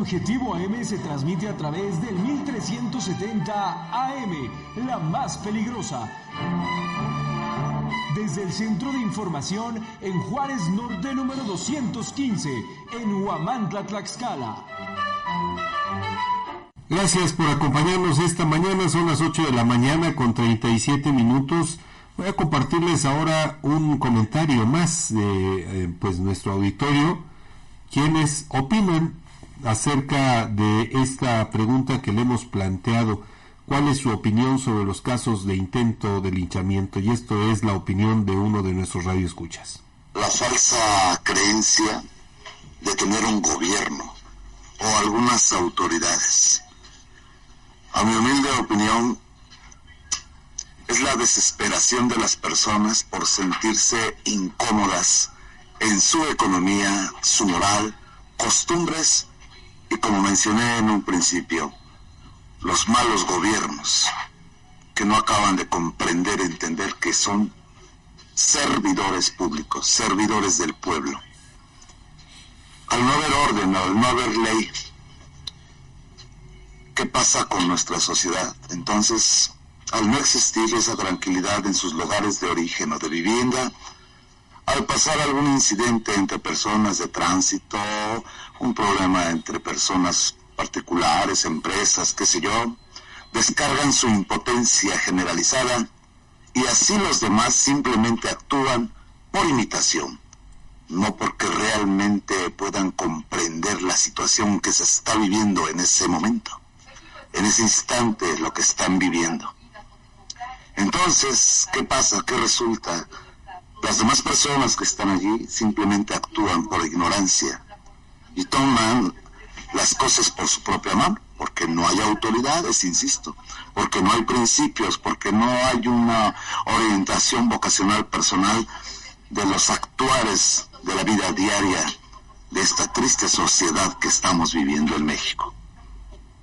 Speaker 13: Objetivo AM se transmite a través del 1370 AM, la más peligrosa. Desde el Centro de Información en Juárez Norte número 215, en Huamantla, Tlaxcala.
Speaker 2: Gracias por acompañarnos esta mañana, son las 8 de la mañana con 37 minutos. Voy a compartirles ahora un comentario más de eh, pues nuestro auditorio, quienes opinan acerca de esta pregunta que le hemos planteado. ¿Cuál es su opinión sobre los casos de intento de linchamiento? Y esto es la opinión de uno de nuestros radioescuchas.
Speaker 20: La falsa creencia de tener un gobierno o algunas autoridades. A mi humilde opinión, es la desesperación de las personas por sentirse incómodas en su economía, su moral, costumbres y como mencioné en un principio, los malos gobiernos que no acaban de comprender, entender que son servidores públicos, servidores del pueblo. Al no haber orden, al no haber ley, ¿qué pasa con nuestra sociedad? Entonces, al no existir esa tranquilidad en sus lugares de origen o de vivienda, al pasar algún incidente entre personas de tránsito, un problema entre personas particulares, empresas, qué sé yo, descargan su impotencia generalizada y así los demás simplemente actúan por imitación, no porque realmente puedan comprender la situación que se está viviendo en ese momento, en ese instante lo que están viviendo. Entonces, ¿qué pasa? ¿Qué resulta? Las demás personas que están allí simplemente actúan por ignorancia y toman las cosas por su propia mano, porque no hay autoridades, insisto, porque no hay principios, porque no hay una orientación vocacional personal de los actuares de la vida diaria de esta triste sociedad que estamos viviendo en México.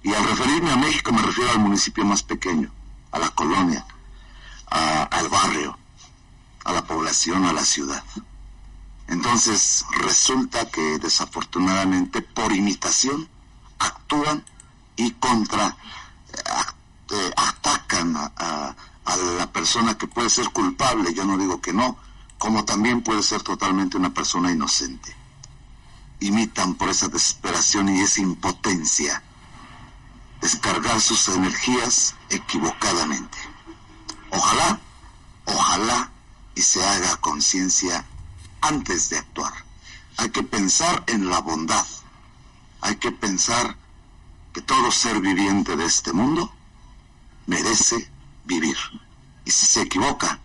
Speaker 20: Y al referirme a México me refiero al municipio más pequeño, a la colonia, al barrio, a la población, a la ciudad. Entonces resulta que desafortunadamente por imitación actúan y contra eh, atacan a, a, la persona que puede ser culpable, yo no digo que no, como también puede ser totalmente una persona inocente. Imitan por esa desesperación y esa impotencia descargar sus energías equivocadamente. Ojalá, ojalá y se haga conciencia antes de actuar. Hay que pensar en la bondad. Hay que pensar que todo ser viviente de este mundo merece vivir. Y si se equivoca,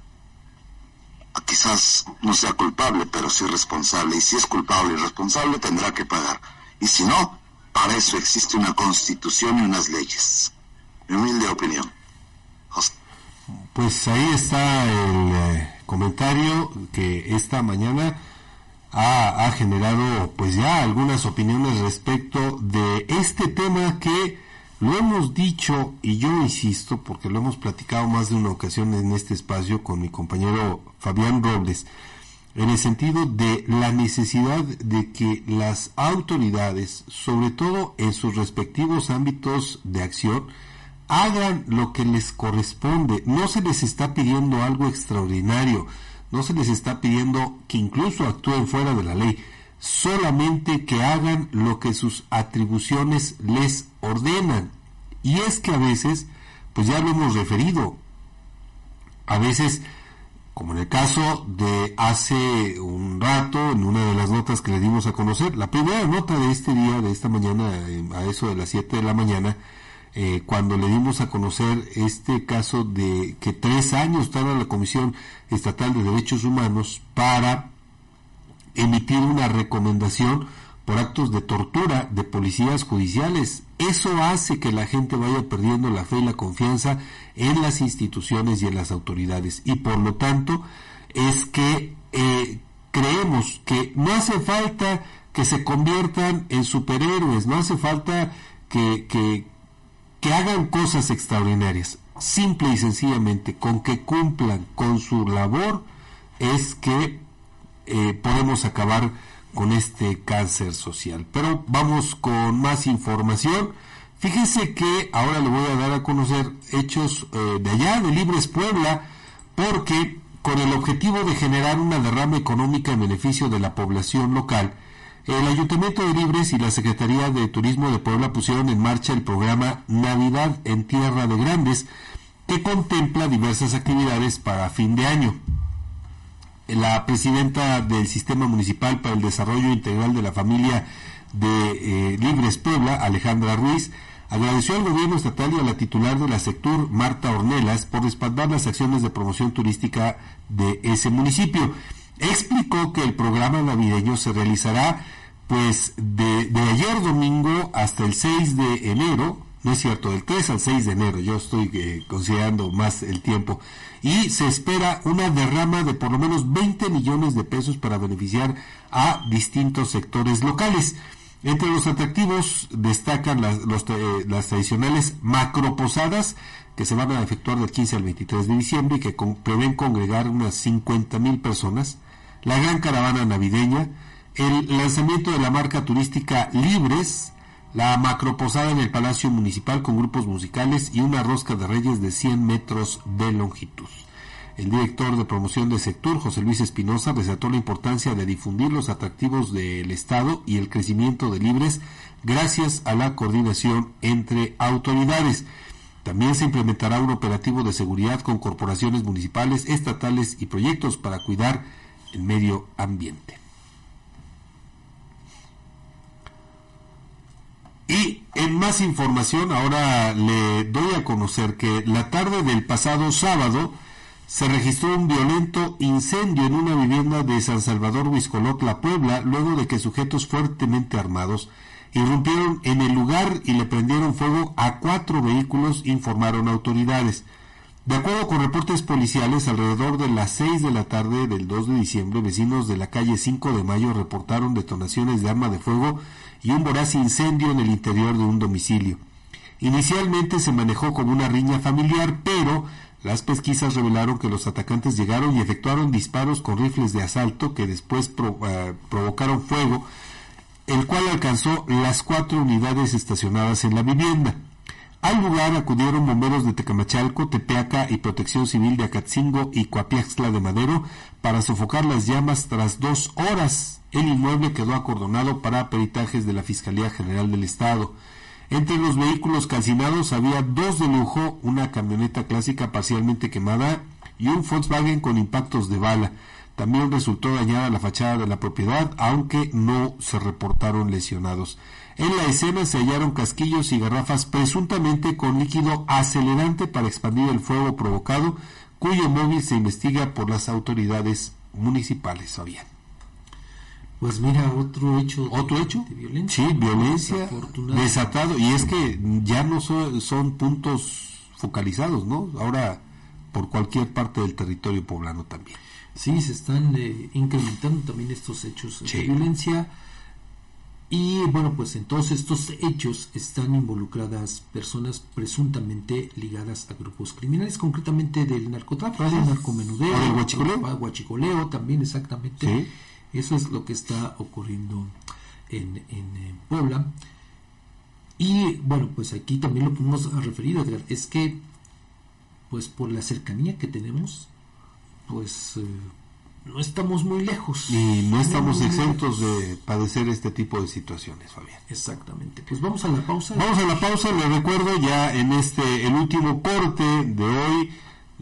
Speaker 20: quizás no sea culpable, pero sí responsable. Y si es culpable y responsable, tendrá que pagar. Y si no, para eso existe una constitución y unas leyes. Mi humilde opinión.
Speaker 2: Pues ahí está el eh, comentario que esta mañana ha, ha, generado pues ya algunas opiniones respecto de este tema que lo hemos dicho y yo insisto porque lo hemos platicado más de una ocasión en este espacio con mi compañero Fabián Robles en el sentido de la necesidad de que las autoridades, sobre todo en sus respectivos ámbitos de acción, hagan lo que les corresponde. No se les está pidiendo algo extraordinario, no se les está pidiendo que incluso actúen fuera de la ley, solamente que hagan lo que sus atribuciones les ordenan. Y es que a veces, pues ya lo hemos referido, a veces como en el caso de hace un rato, en una de las notas que le dimos a conocer, la primera nota de este día, de esta mañana, eh, a eso de las 7 de la mañana, eh, cuando le dimos a conocer este caso de que tres años tarda la Comisión Estatal de Derechos Humanos para emitir una recomendación por actos de tortura de policías judiciales. Eso hace que la gente vaya perdiendo la fe y la confianza en las instituciones y en las autoridades. Y por lo tanto es que eh, creemos que no hace falta que se conviertan en superhéroes, no hace falta que, que, que hagan cosas extraordinarias. Simple y sencillamente, con que cumplan con su labor, es que eh, podemos acabar con este cáncer social. Pero vamos con más información. Fíjese que ahora le voy a dar a conocer hechos eh, de allá, de Libres Puebla, porque con el objetivo de generar una derrama económica en beneficio de la población local, el Ayuntamiento de Libres y la Secretaría de Turismo de Puebla pusieron en marcha el programa Navidad en Tierra de Grandes, que contempla diversas actividades para fin de año la presidenta del Sistema Municipal para el Desarrollo Integral de la Familia de eh, Libres Puebla, Alejandra Ruiz, agradeció al gobierno estatal y a la titular de la Sectur, Marta Ornelas, por respaldar las acciones de promoción turística de ese municipio. Explicó que el programa navideño se realizará pues de, ayer domingo hasta el 6 de enero, no es cierto, del 3 al 6 de enero, yo estoy eh, considerando más el tiempo, y se espera una derrama de por lo menos 20 millones de pesos para beneficiar a distintos sectores locales. Entre los atractivos destacan las, eh, las tradicionales macroposadas que se van a efectuar del 15 al 23 de diciembre y que prevén congregar unas 50 mil personas, la gran caravana navideña, el lanzamiento de la marca turística Libres, la macroposada en el Palacio Municipal con grupos musicales y una rosca de reyes de 100 metros de longitud. El director de promoción de Sector, José Luis Espinosa, resaltó la importancia de difundir los atractivos del Estado y el crecimiento de libres gracias a la coordinación entre autoridades. También se implementará un operativo de seguridad con corporaciones municipales, estatales y proyectos para cuidar el medio ambiente. Y en más información, ahora le doy a conocer que la tarde del pasado sábado se registró un violento incendio en una vivienda de San Salvador Huizcolotla, Puebla, luego de que sujetos fuertemente armados irrumpieron en el lugar y le prendieron fuego a cuatro vehículos, informaron autoridades. De acuerdo con reportes policiales, alrededor de las 6 de la tarde del 2 de diciembre, vecinos de la calle 5 de Mayo reportaron detonaciones de arma de fuego y un voraz incendio en el interior de un domicilio. Inicialmente se manejó como una riña familiar, pero las pesquisas revelaron que los atacantes llegaron y efectuaron disparos con rifles de asalto que después eh, provocaron fuego, el cual alcanzó las cuatro unidades estacionadas en la vivienda. Al lugar acudieron bomberos de Tecamachalco, Tepeaca y Protección Civil de Acatzingo y Coapiaxtla de Madero para sofocar las llamas tras dos horas. El inmueble quedó acordonado para peritajes de la Fiscalía General del Estado. Entre los vehículos calcinados había dos de lujo, una camioneta clásica parcialmente quemada y un Volkswagen con impactos de bala. También resultó dañada la fachada de la propiedad, aunque no se reportaron lesionados. En la escena se hallaron casquillos y garrafas presuntamente con líquido acelerante para expandir el fuego provocado, cuyo móvil se investiga por las autoridades municipales.
Speaker 1: Pues mira, otro hecho.
Speaker 2: ¿Otro hecho? De violencia. Sí, violencia desatado. Y es que ya no son, puntos focalizados, ¿no? Ahora por cualquier parte del territorio poblano también.
Speaker 1: Sí, se están eh, incrementando también estos hechos de violencia. Y bueno, pues en todos estos hechos están involucradas personas presuntamente ligadas a grupos criminales, concretamente del narcotráfico, del narcomenudeo,
Speaker 2: del guachicoleo.
Speaker 1: guachicoleo también exactamente. Eso es lo que está ocurriendo en, en, Puebla. Y bueno, pues aquí también lo podemos referir, Edgar, es que pues por la cercanía que tenemos, pues eh, no estamos muy lejos.
Speaker 2: Y no estamos exentos de padecer este tipo de situaciones, Fabián.
Speaker 1: Exactamente. Pues vamos a la pausa.
Speaker 2: Vamos a la pausa, le recuerdo ya en este, el último corte de hoy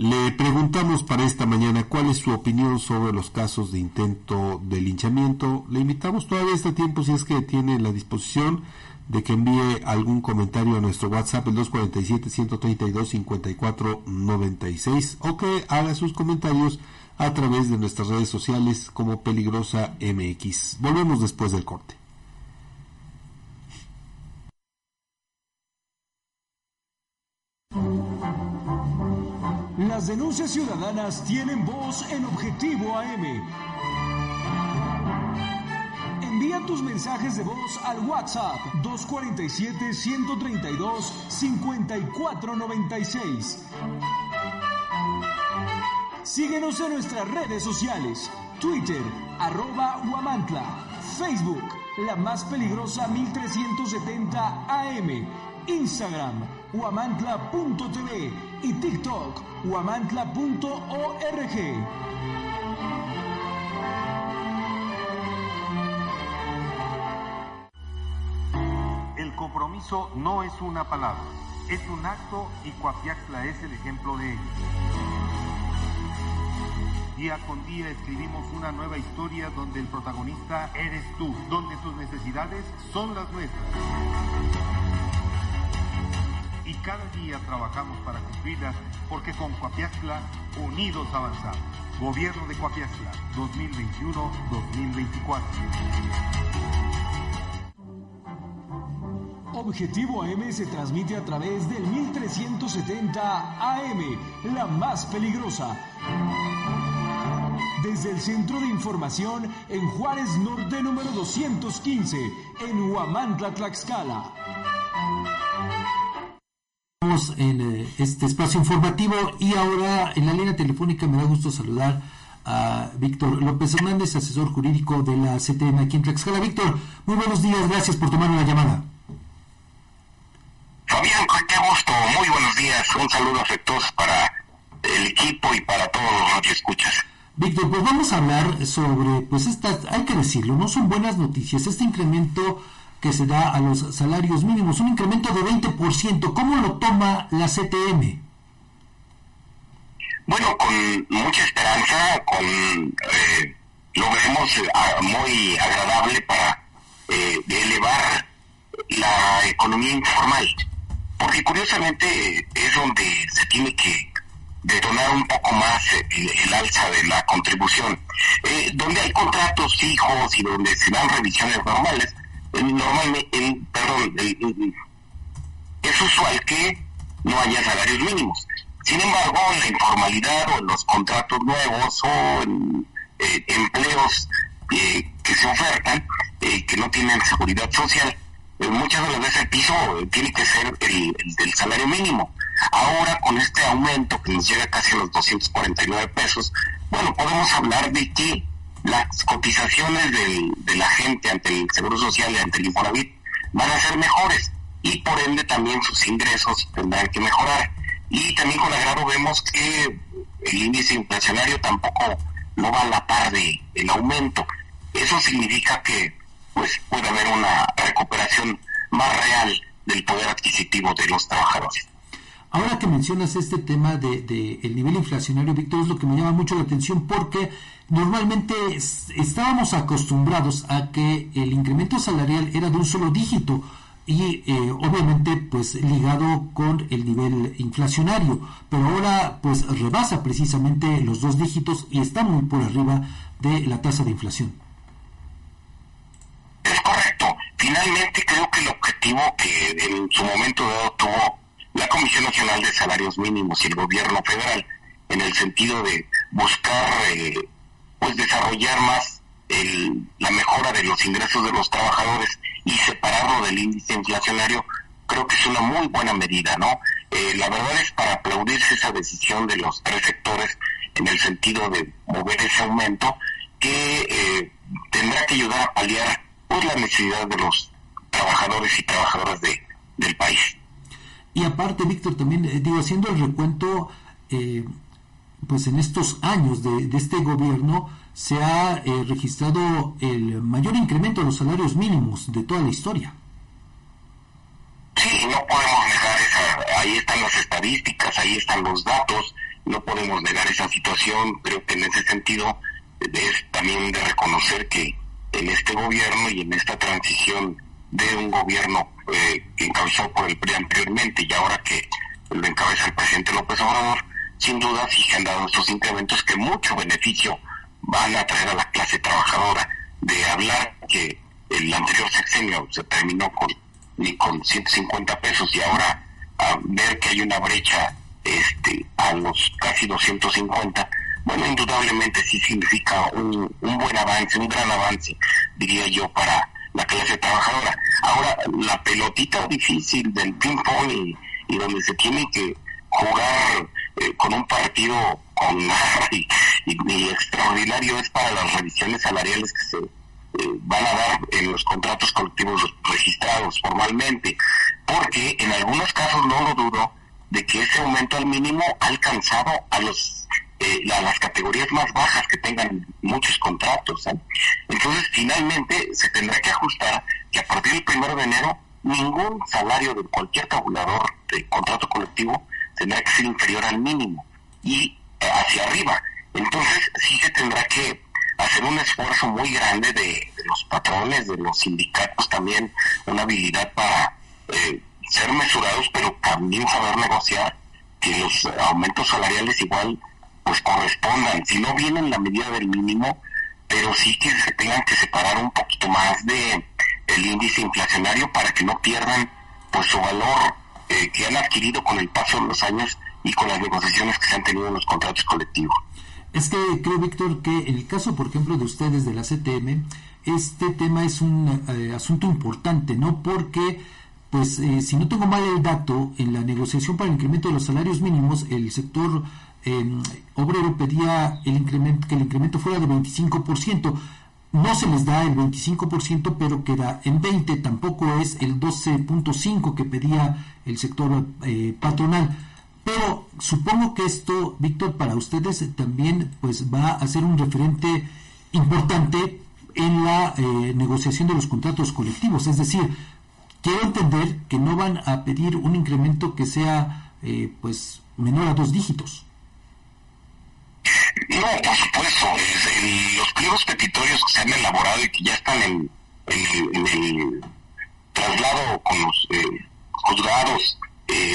Speaker 2: Le preguntamos para esta mañana cuál es su opinión sobre los casos de intento de linchamiento. Le invitamos todavía este tiempo, si es que tiene la disposición, de que envíe algún comentario a nuestro WhatsApp, el 247-132-5496, o que haga sus comentarios a través de nuestras redes sociales como Peligrosa MX. Volvemos después del corte.
Speaker 5: Las denuncias ciudadanas tienen voz en Objetivo AM. Envía tus mensajes de voz al WhatsApp 247-132-5496. Síguenos en nuestras redes sociales. Twitter, arroba Huamantla. Facebook, la más peligrosa 1370 AM. Instagram, huamantla.tv y TikTok, huamantla.org.
Speaker 8: El compromiso no es una palabra, es un acto y Coapiaxla es el ejemplo de ello. Día con día escribimos una nueva historia donde el protagonista eres tú, donde tus necesidades son las nuestras. Y cada día trabajamos para cumplirlas porque con Coapiaxla unidos avanzamos. Gobierno de Coapiaxla 2021-2024.
Speaker 5: Objetivo AM se transmite a través del 1370 AM, la más peligrosa. Desde el Centro de Información en Juárez Norte número 215, en Huamantla, Tlaxcala.
Speaker 1: Estamos en eh, este espacio informativo y ahora en la línea telefónica me da gusto saludar a Víctor López Hernández, asesor jurídico de la CTM aquí en Tlaxcala. Víctor, muy buenos días, gracias por tomar una llamada.
Speaker 19: Fabián, qué gusto, muy buenos días, un saludo afectuoso para el equipo y para todos los que escuchas.
Speaker 1: Víctor, pues vamos a hablar sobre, pues estas, hay que decirlo, no son buenas noticias, este incremento que se da a los salarios mínimos, un incremento de 20%, ¿cómo lo toma la CTM?
Speaker 19: Bueno, con mucha esperanza, con eh, lo vemos eh, muy agradable para eh, elevar la economía informal, porque curiosamente es donde se tiene que detonar un poco más el, el alza de la contribución. Eh, donde hay contratos fijos y donde se dan revisiones normales, eh, normalmente, eh, perdón, eh, es usual que no haya salarios mínimos. Sin embargo, en la informalidad o en los contratos nuevos o en eh, empleos eh, que se ofertan, eh, que no tienen seguridad social, eh, muchas de las veces el piso eh, tiene que ser el, el del salario mínimo. Ahora con este aumento que nos llega casi a los 249 pesos, bueno, podemos hablar de que las cotizaciones del- de la gente ante el Seguro Social y ante el Infonavit van a ser mejores y por ende también sus ingresos tendrán que mejorar. Y también con agrado vemos que el índice inflacionario tampoco no va a la par de el aumento. Eso significa que pues puede haber una recuperación más real del poder adquisitivo de los trabajadores.
Speaker 1: Ahora que mencionas este tema de, de el nivel inflacionario, Víctor, es lo que me llama mucho la atención porque normalmente es- estábamos acostumbrados a que el incremento salarial era de un solo dígito y eh, obviamente pues ligado con el nivel inflacionario, pero ahora pues rebasa precisamente los dos dígitos y está muy por arriba de la tasa de inflación.
Speaker 19: Finalmente creo que el objetivo que en su momento dado tuvo la Comisión Nacional de Salarios Mínimos y el gobierno federal en el sentido de buscar eh, pues desarrollar más el- la mejora de los ingresos de los trabajadores y separarlo del índice inflacionario, creo que es una muy buena medida, ¿no? Eh, la verdad es para aplaudirse esa decisión de los tres sectores en el sentido de mover ese aumento que eh, tendrá que ayudar a paliar pues la necesidad de los trabajadores y trabajadoras de, del país.
Speaker 1: Y aparte, Víctor, también eh, digo, haciendo el recuento, eh, pues en estos años de, de este gobierno se ha eh, registrado el mayor incremento de los salarios mínimos de toda la historia.
Speaker 19: Sí, no podemos negar esa, ahí están las estadísticas, ahí están los datos, no podemos negar esa situación. Creo que en ese sentido es también de reconocer que en este gobierno y en esta transición de un gobierno eh, que encabezó por el PRI anteriormente y ahora que lo encabeza el presidente López Obrador, sin duda sí se han dado estos incrementos que mucho beneficio van a traer a la clase trabajadora. De hablar que el anterior sexenio se terminó con ni con 150 pesos y ahora ver que hay una brecha este a los casi 250 bueno indudablemente sí significa un, un buen avance un gran avance diría yo para la clase trabajadora. Ahora la pelotita difícil del ping pong y, donde se tiene que jugar eh, con un partido con y, y, extraordinario es para las revisiones salariales que se eh, van a dar en los contratos colectivos registrados formalmente, porque en algunos casos no lo dudo de que ese aumento al mínimo ha alcanzado a los eh, las categorías más bajas que tengan muchos contratos. Entonces, finalmente, se tendrá que ajustar que a partir del primero de enero, ningún salario de cualquier tabulador de contrato colectivo tendrá que ser inferior al mínimo y eh, hacia arriba. Entonces, sí se tendrá que hacer un esfuerzo muy grande de, los patrones, de los sindicatos también, una habilidad para eh, ser mesurados, pero también saber negociar que los aumentos salariales igual pues correspondan, si no vienen en la medida del mínimo, pero sí que se tengan que separar un poquito más de el índice inflacionario para que no pierdan pues su valor eh, que han adquirido con el paso de los años y con las negociaciones que se han tenido en los contratos colectivos.
Speaker 1: Es que creo, Víctor, que en el caso, por ejemplo, de ustedes de la CTM, este tema es un eh, asunto importante, ¿no? Porque, pues, eh, si no tengo mal el dato, en la negociación para el incremento de los salarios mínimos, el sector em, obrero pedía el incremento, que el incremento fuera de 25%. No se les da el 25%, pero queda en 20, tampoco es el 12.5 que pedía el sector eh, patronal. Pero supongo que esto, Víctor, para ustedes también pues va a ser un referente importante en la eh, negociación de los contratos colectivos. Es decir, quiero entender que no van a pedir un incremento que sea eh, pues menor a dos dígitos.
Speaker 19: No, por supuesto. los pliegos petitorios que se han elaborado y que ya están en, el traslado con los eh, juzgados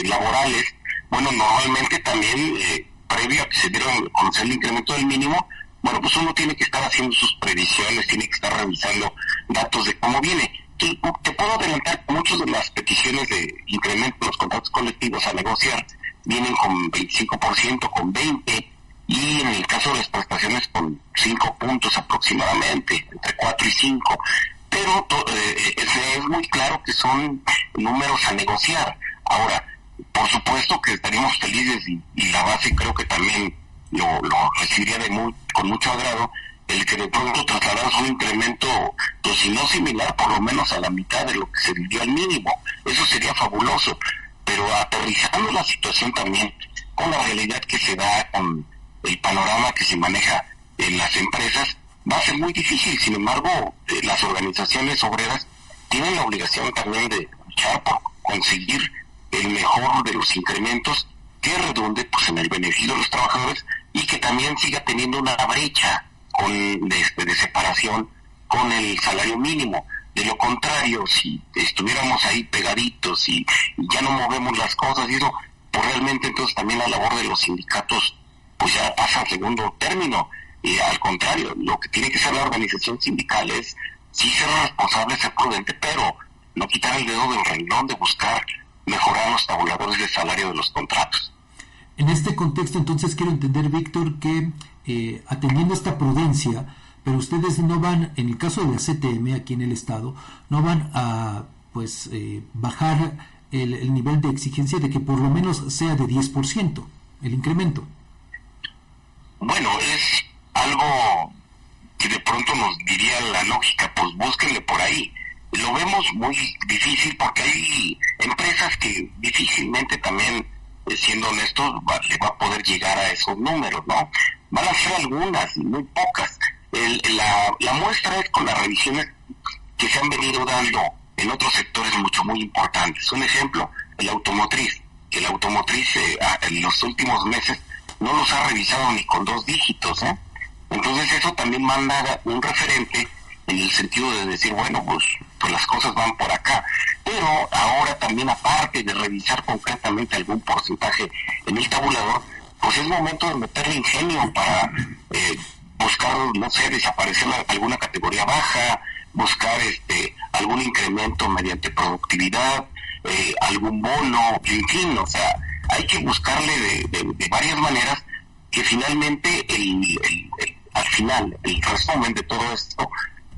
Speaker 19: laborales, bueno, normalmente también, eh, previo a que se dieron a conocer el incremento del mínimo, bueno, pues uno tiene que estar haciendo sus previsiones, tiene que estar revisando datos de cómo viene. Te, te puedo adelantar muchas de las peticiones de incremento de los contratos colectivos a negociar vienen con 25%, con 20%, y en el caso de las prestaciones con 5 puntos aproximadamente, entre 4 y 5. Pero eh, es muy claro que son números a negociar. Ahora, por supuesto que estaríamos felices y, la base creo que también lo, recibiría de muy, con mucho agrado el que de pronto trasladamos un incremento, pues si no similar, por lo menos a la mitad de lo que se vivió al mínimo. Eso sería fabuloso. Pero aterrizando la situación también con la realidad que se da, con el panorama que se maneja en las empresas, va a ser muy difícil. Sin embargo, eh, las organizaciones obreras tienen la obligación también de luchar por conseguir el mejor de los incrementos que redunde pues en el beneficio de los trabajadores y que también siga teniendo una brecha con de, este, de separación con el salario mínimo. De lo contrario, si estuviéramos ahí pegaditos y, ya no movemos las cosas y eso, pues realmente entonces también la labor de los sindicatos pues ya pasa a segundo término. Y al contrario, lo que tiene que ser la organización sindical es sí ser responsable, ser prudente, pero no quitar el dedo del renglón de buscar mejorar los tabuladores de salario de los contratos.
Speaker 1: En este contexto, entonces, quiero entender, Víctor, que eh, atendiendo esta prudencia, pero ustedes no van, en el caso de la CTM aquí en el Estado, no van a pues eh, bajar el, el, nivel de exigencia de que por lo menos sea de 10% el incremento.
Speaker 19: Bueno, es algo que de pronto nos diría la lógica, pues búsquenle por ahí lo vemos muy difícil porque hay empresas que difícilmente también, eh, siendo honestos, va, le va a poder llegar a esos números, ¿no? Van a ser algunas, muy pocas. la, la muestra es con las revisiones que se han venido dando en otros sectores mucho, muy importantes. Un ejemplo, el automotriz. El automotriz eh, en los últimos meses no los ha revisado ni con dos dígitos, ¿eh? Entonces eso también manda un referente en el sentido de decir, bueno, pues, pues las cosas van por acá. Pero ahora también aparte de revisar concretamente algún porcentaje en el tabulador, pues es momento de meterle ingenio para eh, buscar, no sé, desaparecer alguna categoría baja, buscar este algún incremento mediante productividad, eh, algún bono, en fin, o sea, hay que buscarle de, varias maneras que finalmente el, al final el resumen de todo esto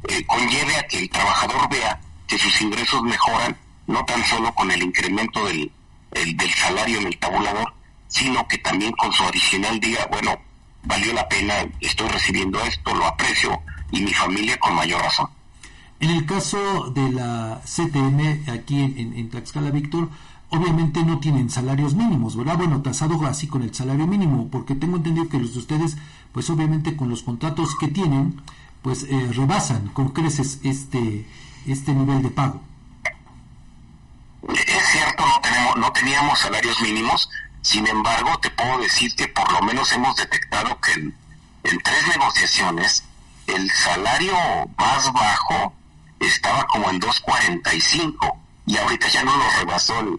Speaker 19: eh, conlleve a que el trabajador vea que sus ingresos mejoran no tan solo con el incremento del, del salario en el tabulador, sino que también con su adicional diga, bueno, valió la pena, estoy recibiendo esto, lo aprecio y mi familia con mayor razón.
Speaker 1: En el caso de la CTM aquí en, en, Tlaxcala, Víctor, obviamente no tienen salarios mínimos, ¿verdad? Bueno, tasado así con el salario mínimo, porque tengo entendido que los de ustedes, pues obviamente con los contratos que tienen, pues eh, rebasan con creces este, este nivel de pago.
Speaker 19: Es cierto, no, tenemos, no teníamos salarios mínimos, sin embargo, te puedo decir que por lo menos hemos detectado que en, en tres negociaciones el salario más bajo estaba como en 2.45 y ahorita ya no lo rebasó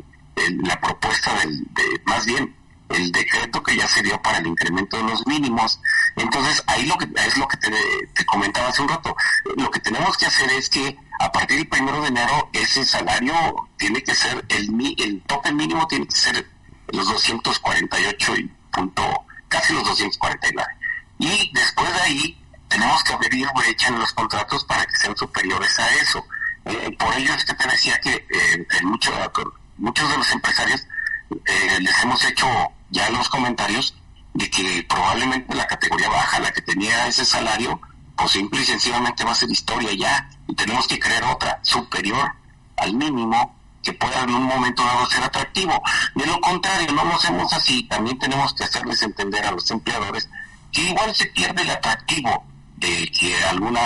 Speaker 19: la propuesta del, de, más bien el decreto que ya se dio para el incremento de los mínimos. Entonces, ahí lo que es lo que te, comentaba hace un rato. Lo que tenemos que hacer es que a partir del primero de enero ese salario tiene que ser el el tope mínimo tiene que ser los 248 y punto casi los 249. Y después de ahí tenemos que abrir brecha en los contratos para que sean superiores a eso. Eh, por ello es que te decía que eh, en muchos muchos de los empresarios eh, les hemos hecho ya los comentarios de que probablemente la categoría baja, la que tenía ese salario, pues simple y sencillamente va a ser historia ya, y tenemos que crear otra superior al mínimo que pueda en un momento dado ser atractivo. De lo contrario, no lo hacemos así, también tenemos que hacerles entender a los empleadores que igual se pierde el atractivo de que alguna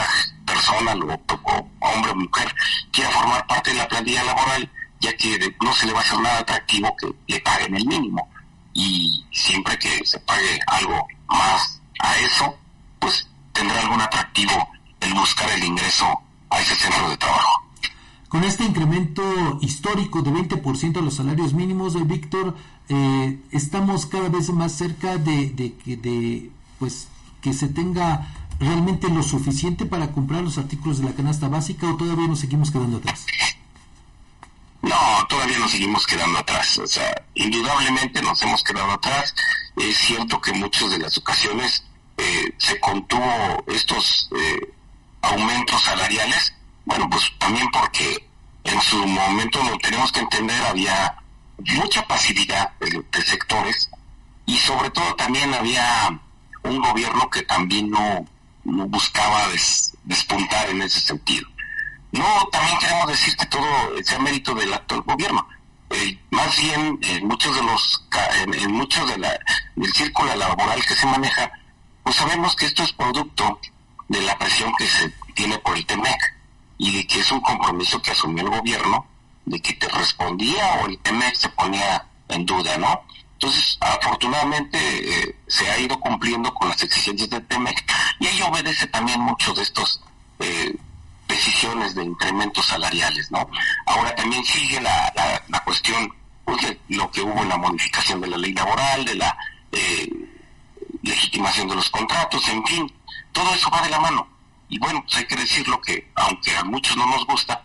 Speaker 19: persona, o, hombre o mujer, quiera formar parte de la plantilla laboral, ya que no se le va a hacer nada atractivo que le paguen el mínimo. Y siempre que se pague algo más a eso, pues tendrá algún atractivo el buscar el ingreso a ese centro de trabajo.
Speaker 1: Con este incremento histórico de 20% de los salarios mínimos, de Víctor, eh, estamos cada vez más cerca de, de, de, pues, que se tenga realmente lo suficiente para comprar los artículos de la canasta básica o todavía nos seguimos quedando atrás?
Speaker 19: No, todavía nos seguimos quedando atrás. O sea, indudablemente nos hemos quedado atrás. Es cierto que muchas de las ocasiones eh, se contuvo estos eh, aumentos salariales. Bueno, pues también porque en su momento lo tenemos que entender, había mucha pasividad de, de sectores y sobre todo también había un gobierno que también no, no buscaba despuntar en ese sentido. No, también queremos decir que todo sea mérito del actual gobierno. Eh, más bien, en muchos de los, en, muchos de la, del círculo laboral que se maneja, pues sabemos que esto es producto de la presión que se tiene por el TEMEC y de que es un compromiso que asumió el gobierno de que te respondía o el TEMEC se ponía en duda, ¿no? Entonces, afortunadamente eh, se ha ido cumpliendo con las exigencias del TEMEC y ahí obedece también mucho de estos eh, decisiones de incrementos salariales, ¿no? Ahora también sigue la, la, cuestión pues, de lo que hubo en la modificación de la ley laboral, de la eh, legitimación de los contratos, en fin, todo eso va de la mano. Y bueno, pues hay que decirlo que, aunque a muchos no nos gusta,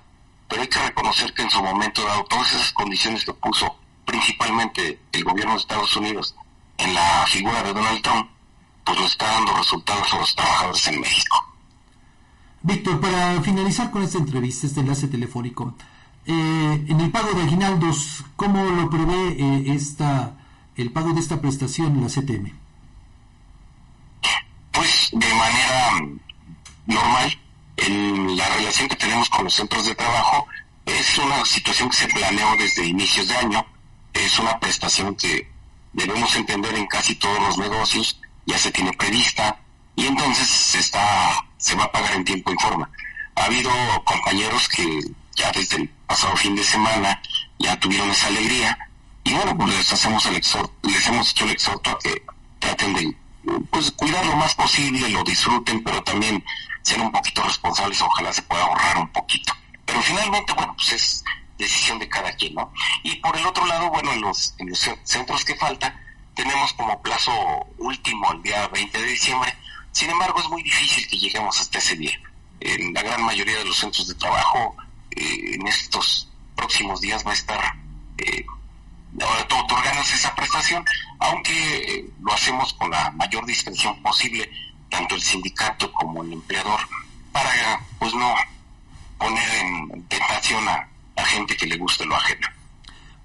Speaker 19: pero hay que reconocer que en su momento dado todas esas condiciones que puso principalmente el gobierno de Estados Unidos en la figura de Donald Trump, pues nos está dando resultados a los trabajadores en México.
Speaker 1: Víctor, para finalizar con esta entrevista, este enlace telefónico, eh, en el pago de aguinaldos, ¿cómo lo prevé eh, esta, el pago de esta prestación la CTM?
Speaker 19: Pues de manera normal, en la relación que tenemos con los centros de trabajo, es una situación que se planeó desde inicios de año es una prestación que debemos entender en casi todos los negocios, ya se tiene prevista y entonces se está se va a pagar en tiempo y forma. Ha habido compañeros que ya desde el pasado fin de semana ya tuvieron esa alegría y bueno, pues les hacemos el les hemos hecho el exhorto a que traten de pues cuidar lo más posible, lo disfruten, pero también ser un poquito responsables, ojalá se pueda ahorrar un poquito. Pero finalmente, bueno, pues es decisión de cada quien, ¿no? Y por el otro lado, bueno, en los, en los centros que falta, tenemos como plazo último el día 20 de diciembre, sin embargo es muy difícil que lleguemos hasta ese día. En la gran mayoría de los centros de trabajo, eh, en estos próximos días va a estar eh, otorgándose esa prestación, aunque eh, lo hacemos con la mayor discreción posible, tanto el sindicato como el empleador, para pues no poner en tentación a la gente que le guste lo ajeno.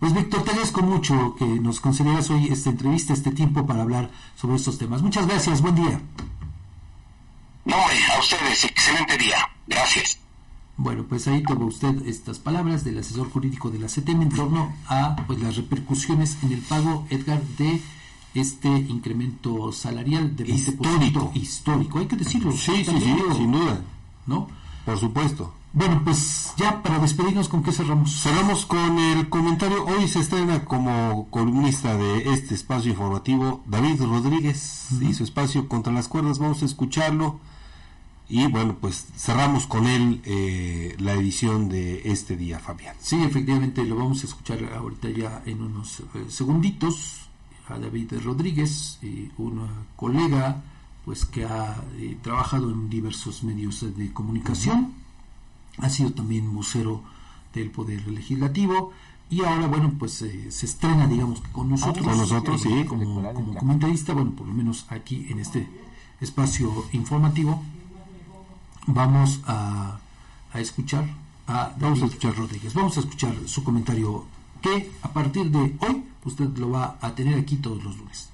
Speaker 1: Pues Víctor, te agradezco mucho que nos consideras hoy esta entrevista, este tiempo para hablar sobre estos temas. Muchas gracias, buen día.
Speaker 19: No, a ustedes, excelente día. Gracias.
Speaker 1: Bueno, pues ahí tuvo usted estas palabras del asesor jurídico de la CTM en torno a pues, las repercusiones en el pago, Edgar, de este incremento salarial de 20%
Speaker 2: histórico.
Speaker 1: histórico. Hay que decirlo.
Speaker 2: Sí, sí, sí, sin duda.
Speaker 1: ¿No?
Speaker 2: Por supuesto.
Speaker 1: Bueno, pues ya para despedirnos, ¿con qué cerramos?
Speaker 2: Cerramos con el comentario. Hoy se estrena como columnista de este espacio informativo David Rodríguez y su espacio Contra las Cuerdas. Vamos a escucharlo. Y bueno, pues cerramos con él eh, la edición de este día, Fabián.
Speaker 1: Sí, efectivamente, lo vamos a escuchar ahorita ya en unos eh, segunditos a David Rodríguez, eh, un colega pues que ha eh, trabajado en diversos medios de comunicación, ha sido también vocero del Poder Legislativo y ahora, bueno, pues eh, se estrena, digamos, que con nosotros,
Speaker 2: Con nosotros,
Speaker 1: eh,
Speaker 2: sí.
Speaker 1: como, como comentarista, bueno, por lo menos aquí en este espacio informativo, vamos a, a escuchar a David escuchar Rodríguez. Vamos a escuchar su comentario que a partir de hoy usted lo va a tener aquí todos los lunes.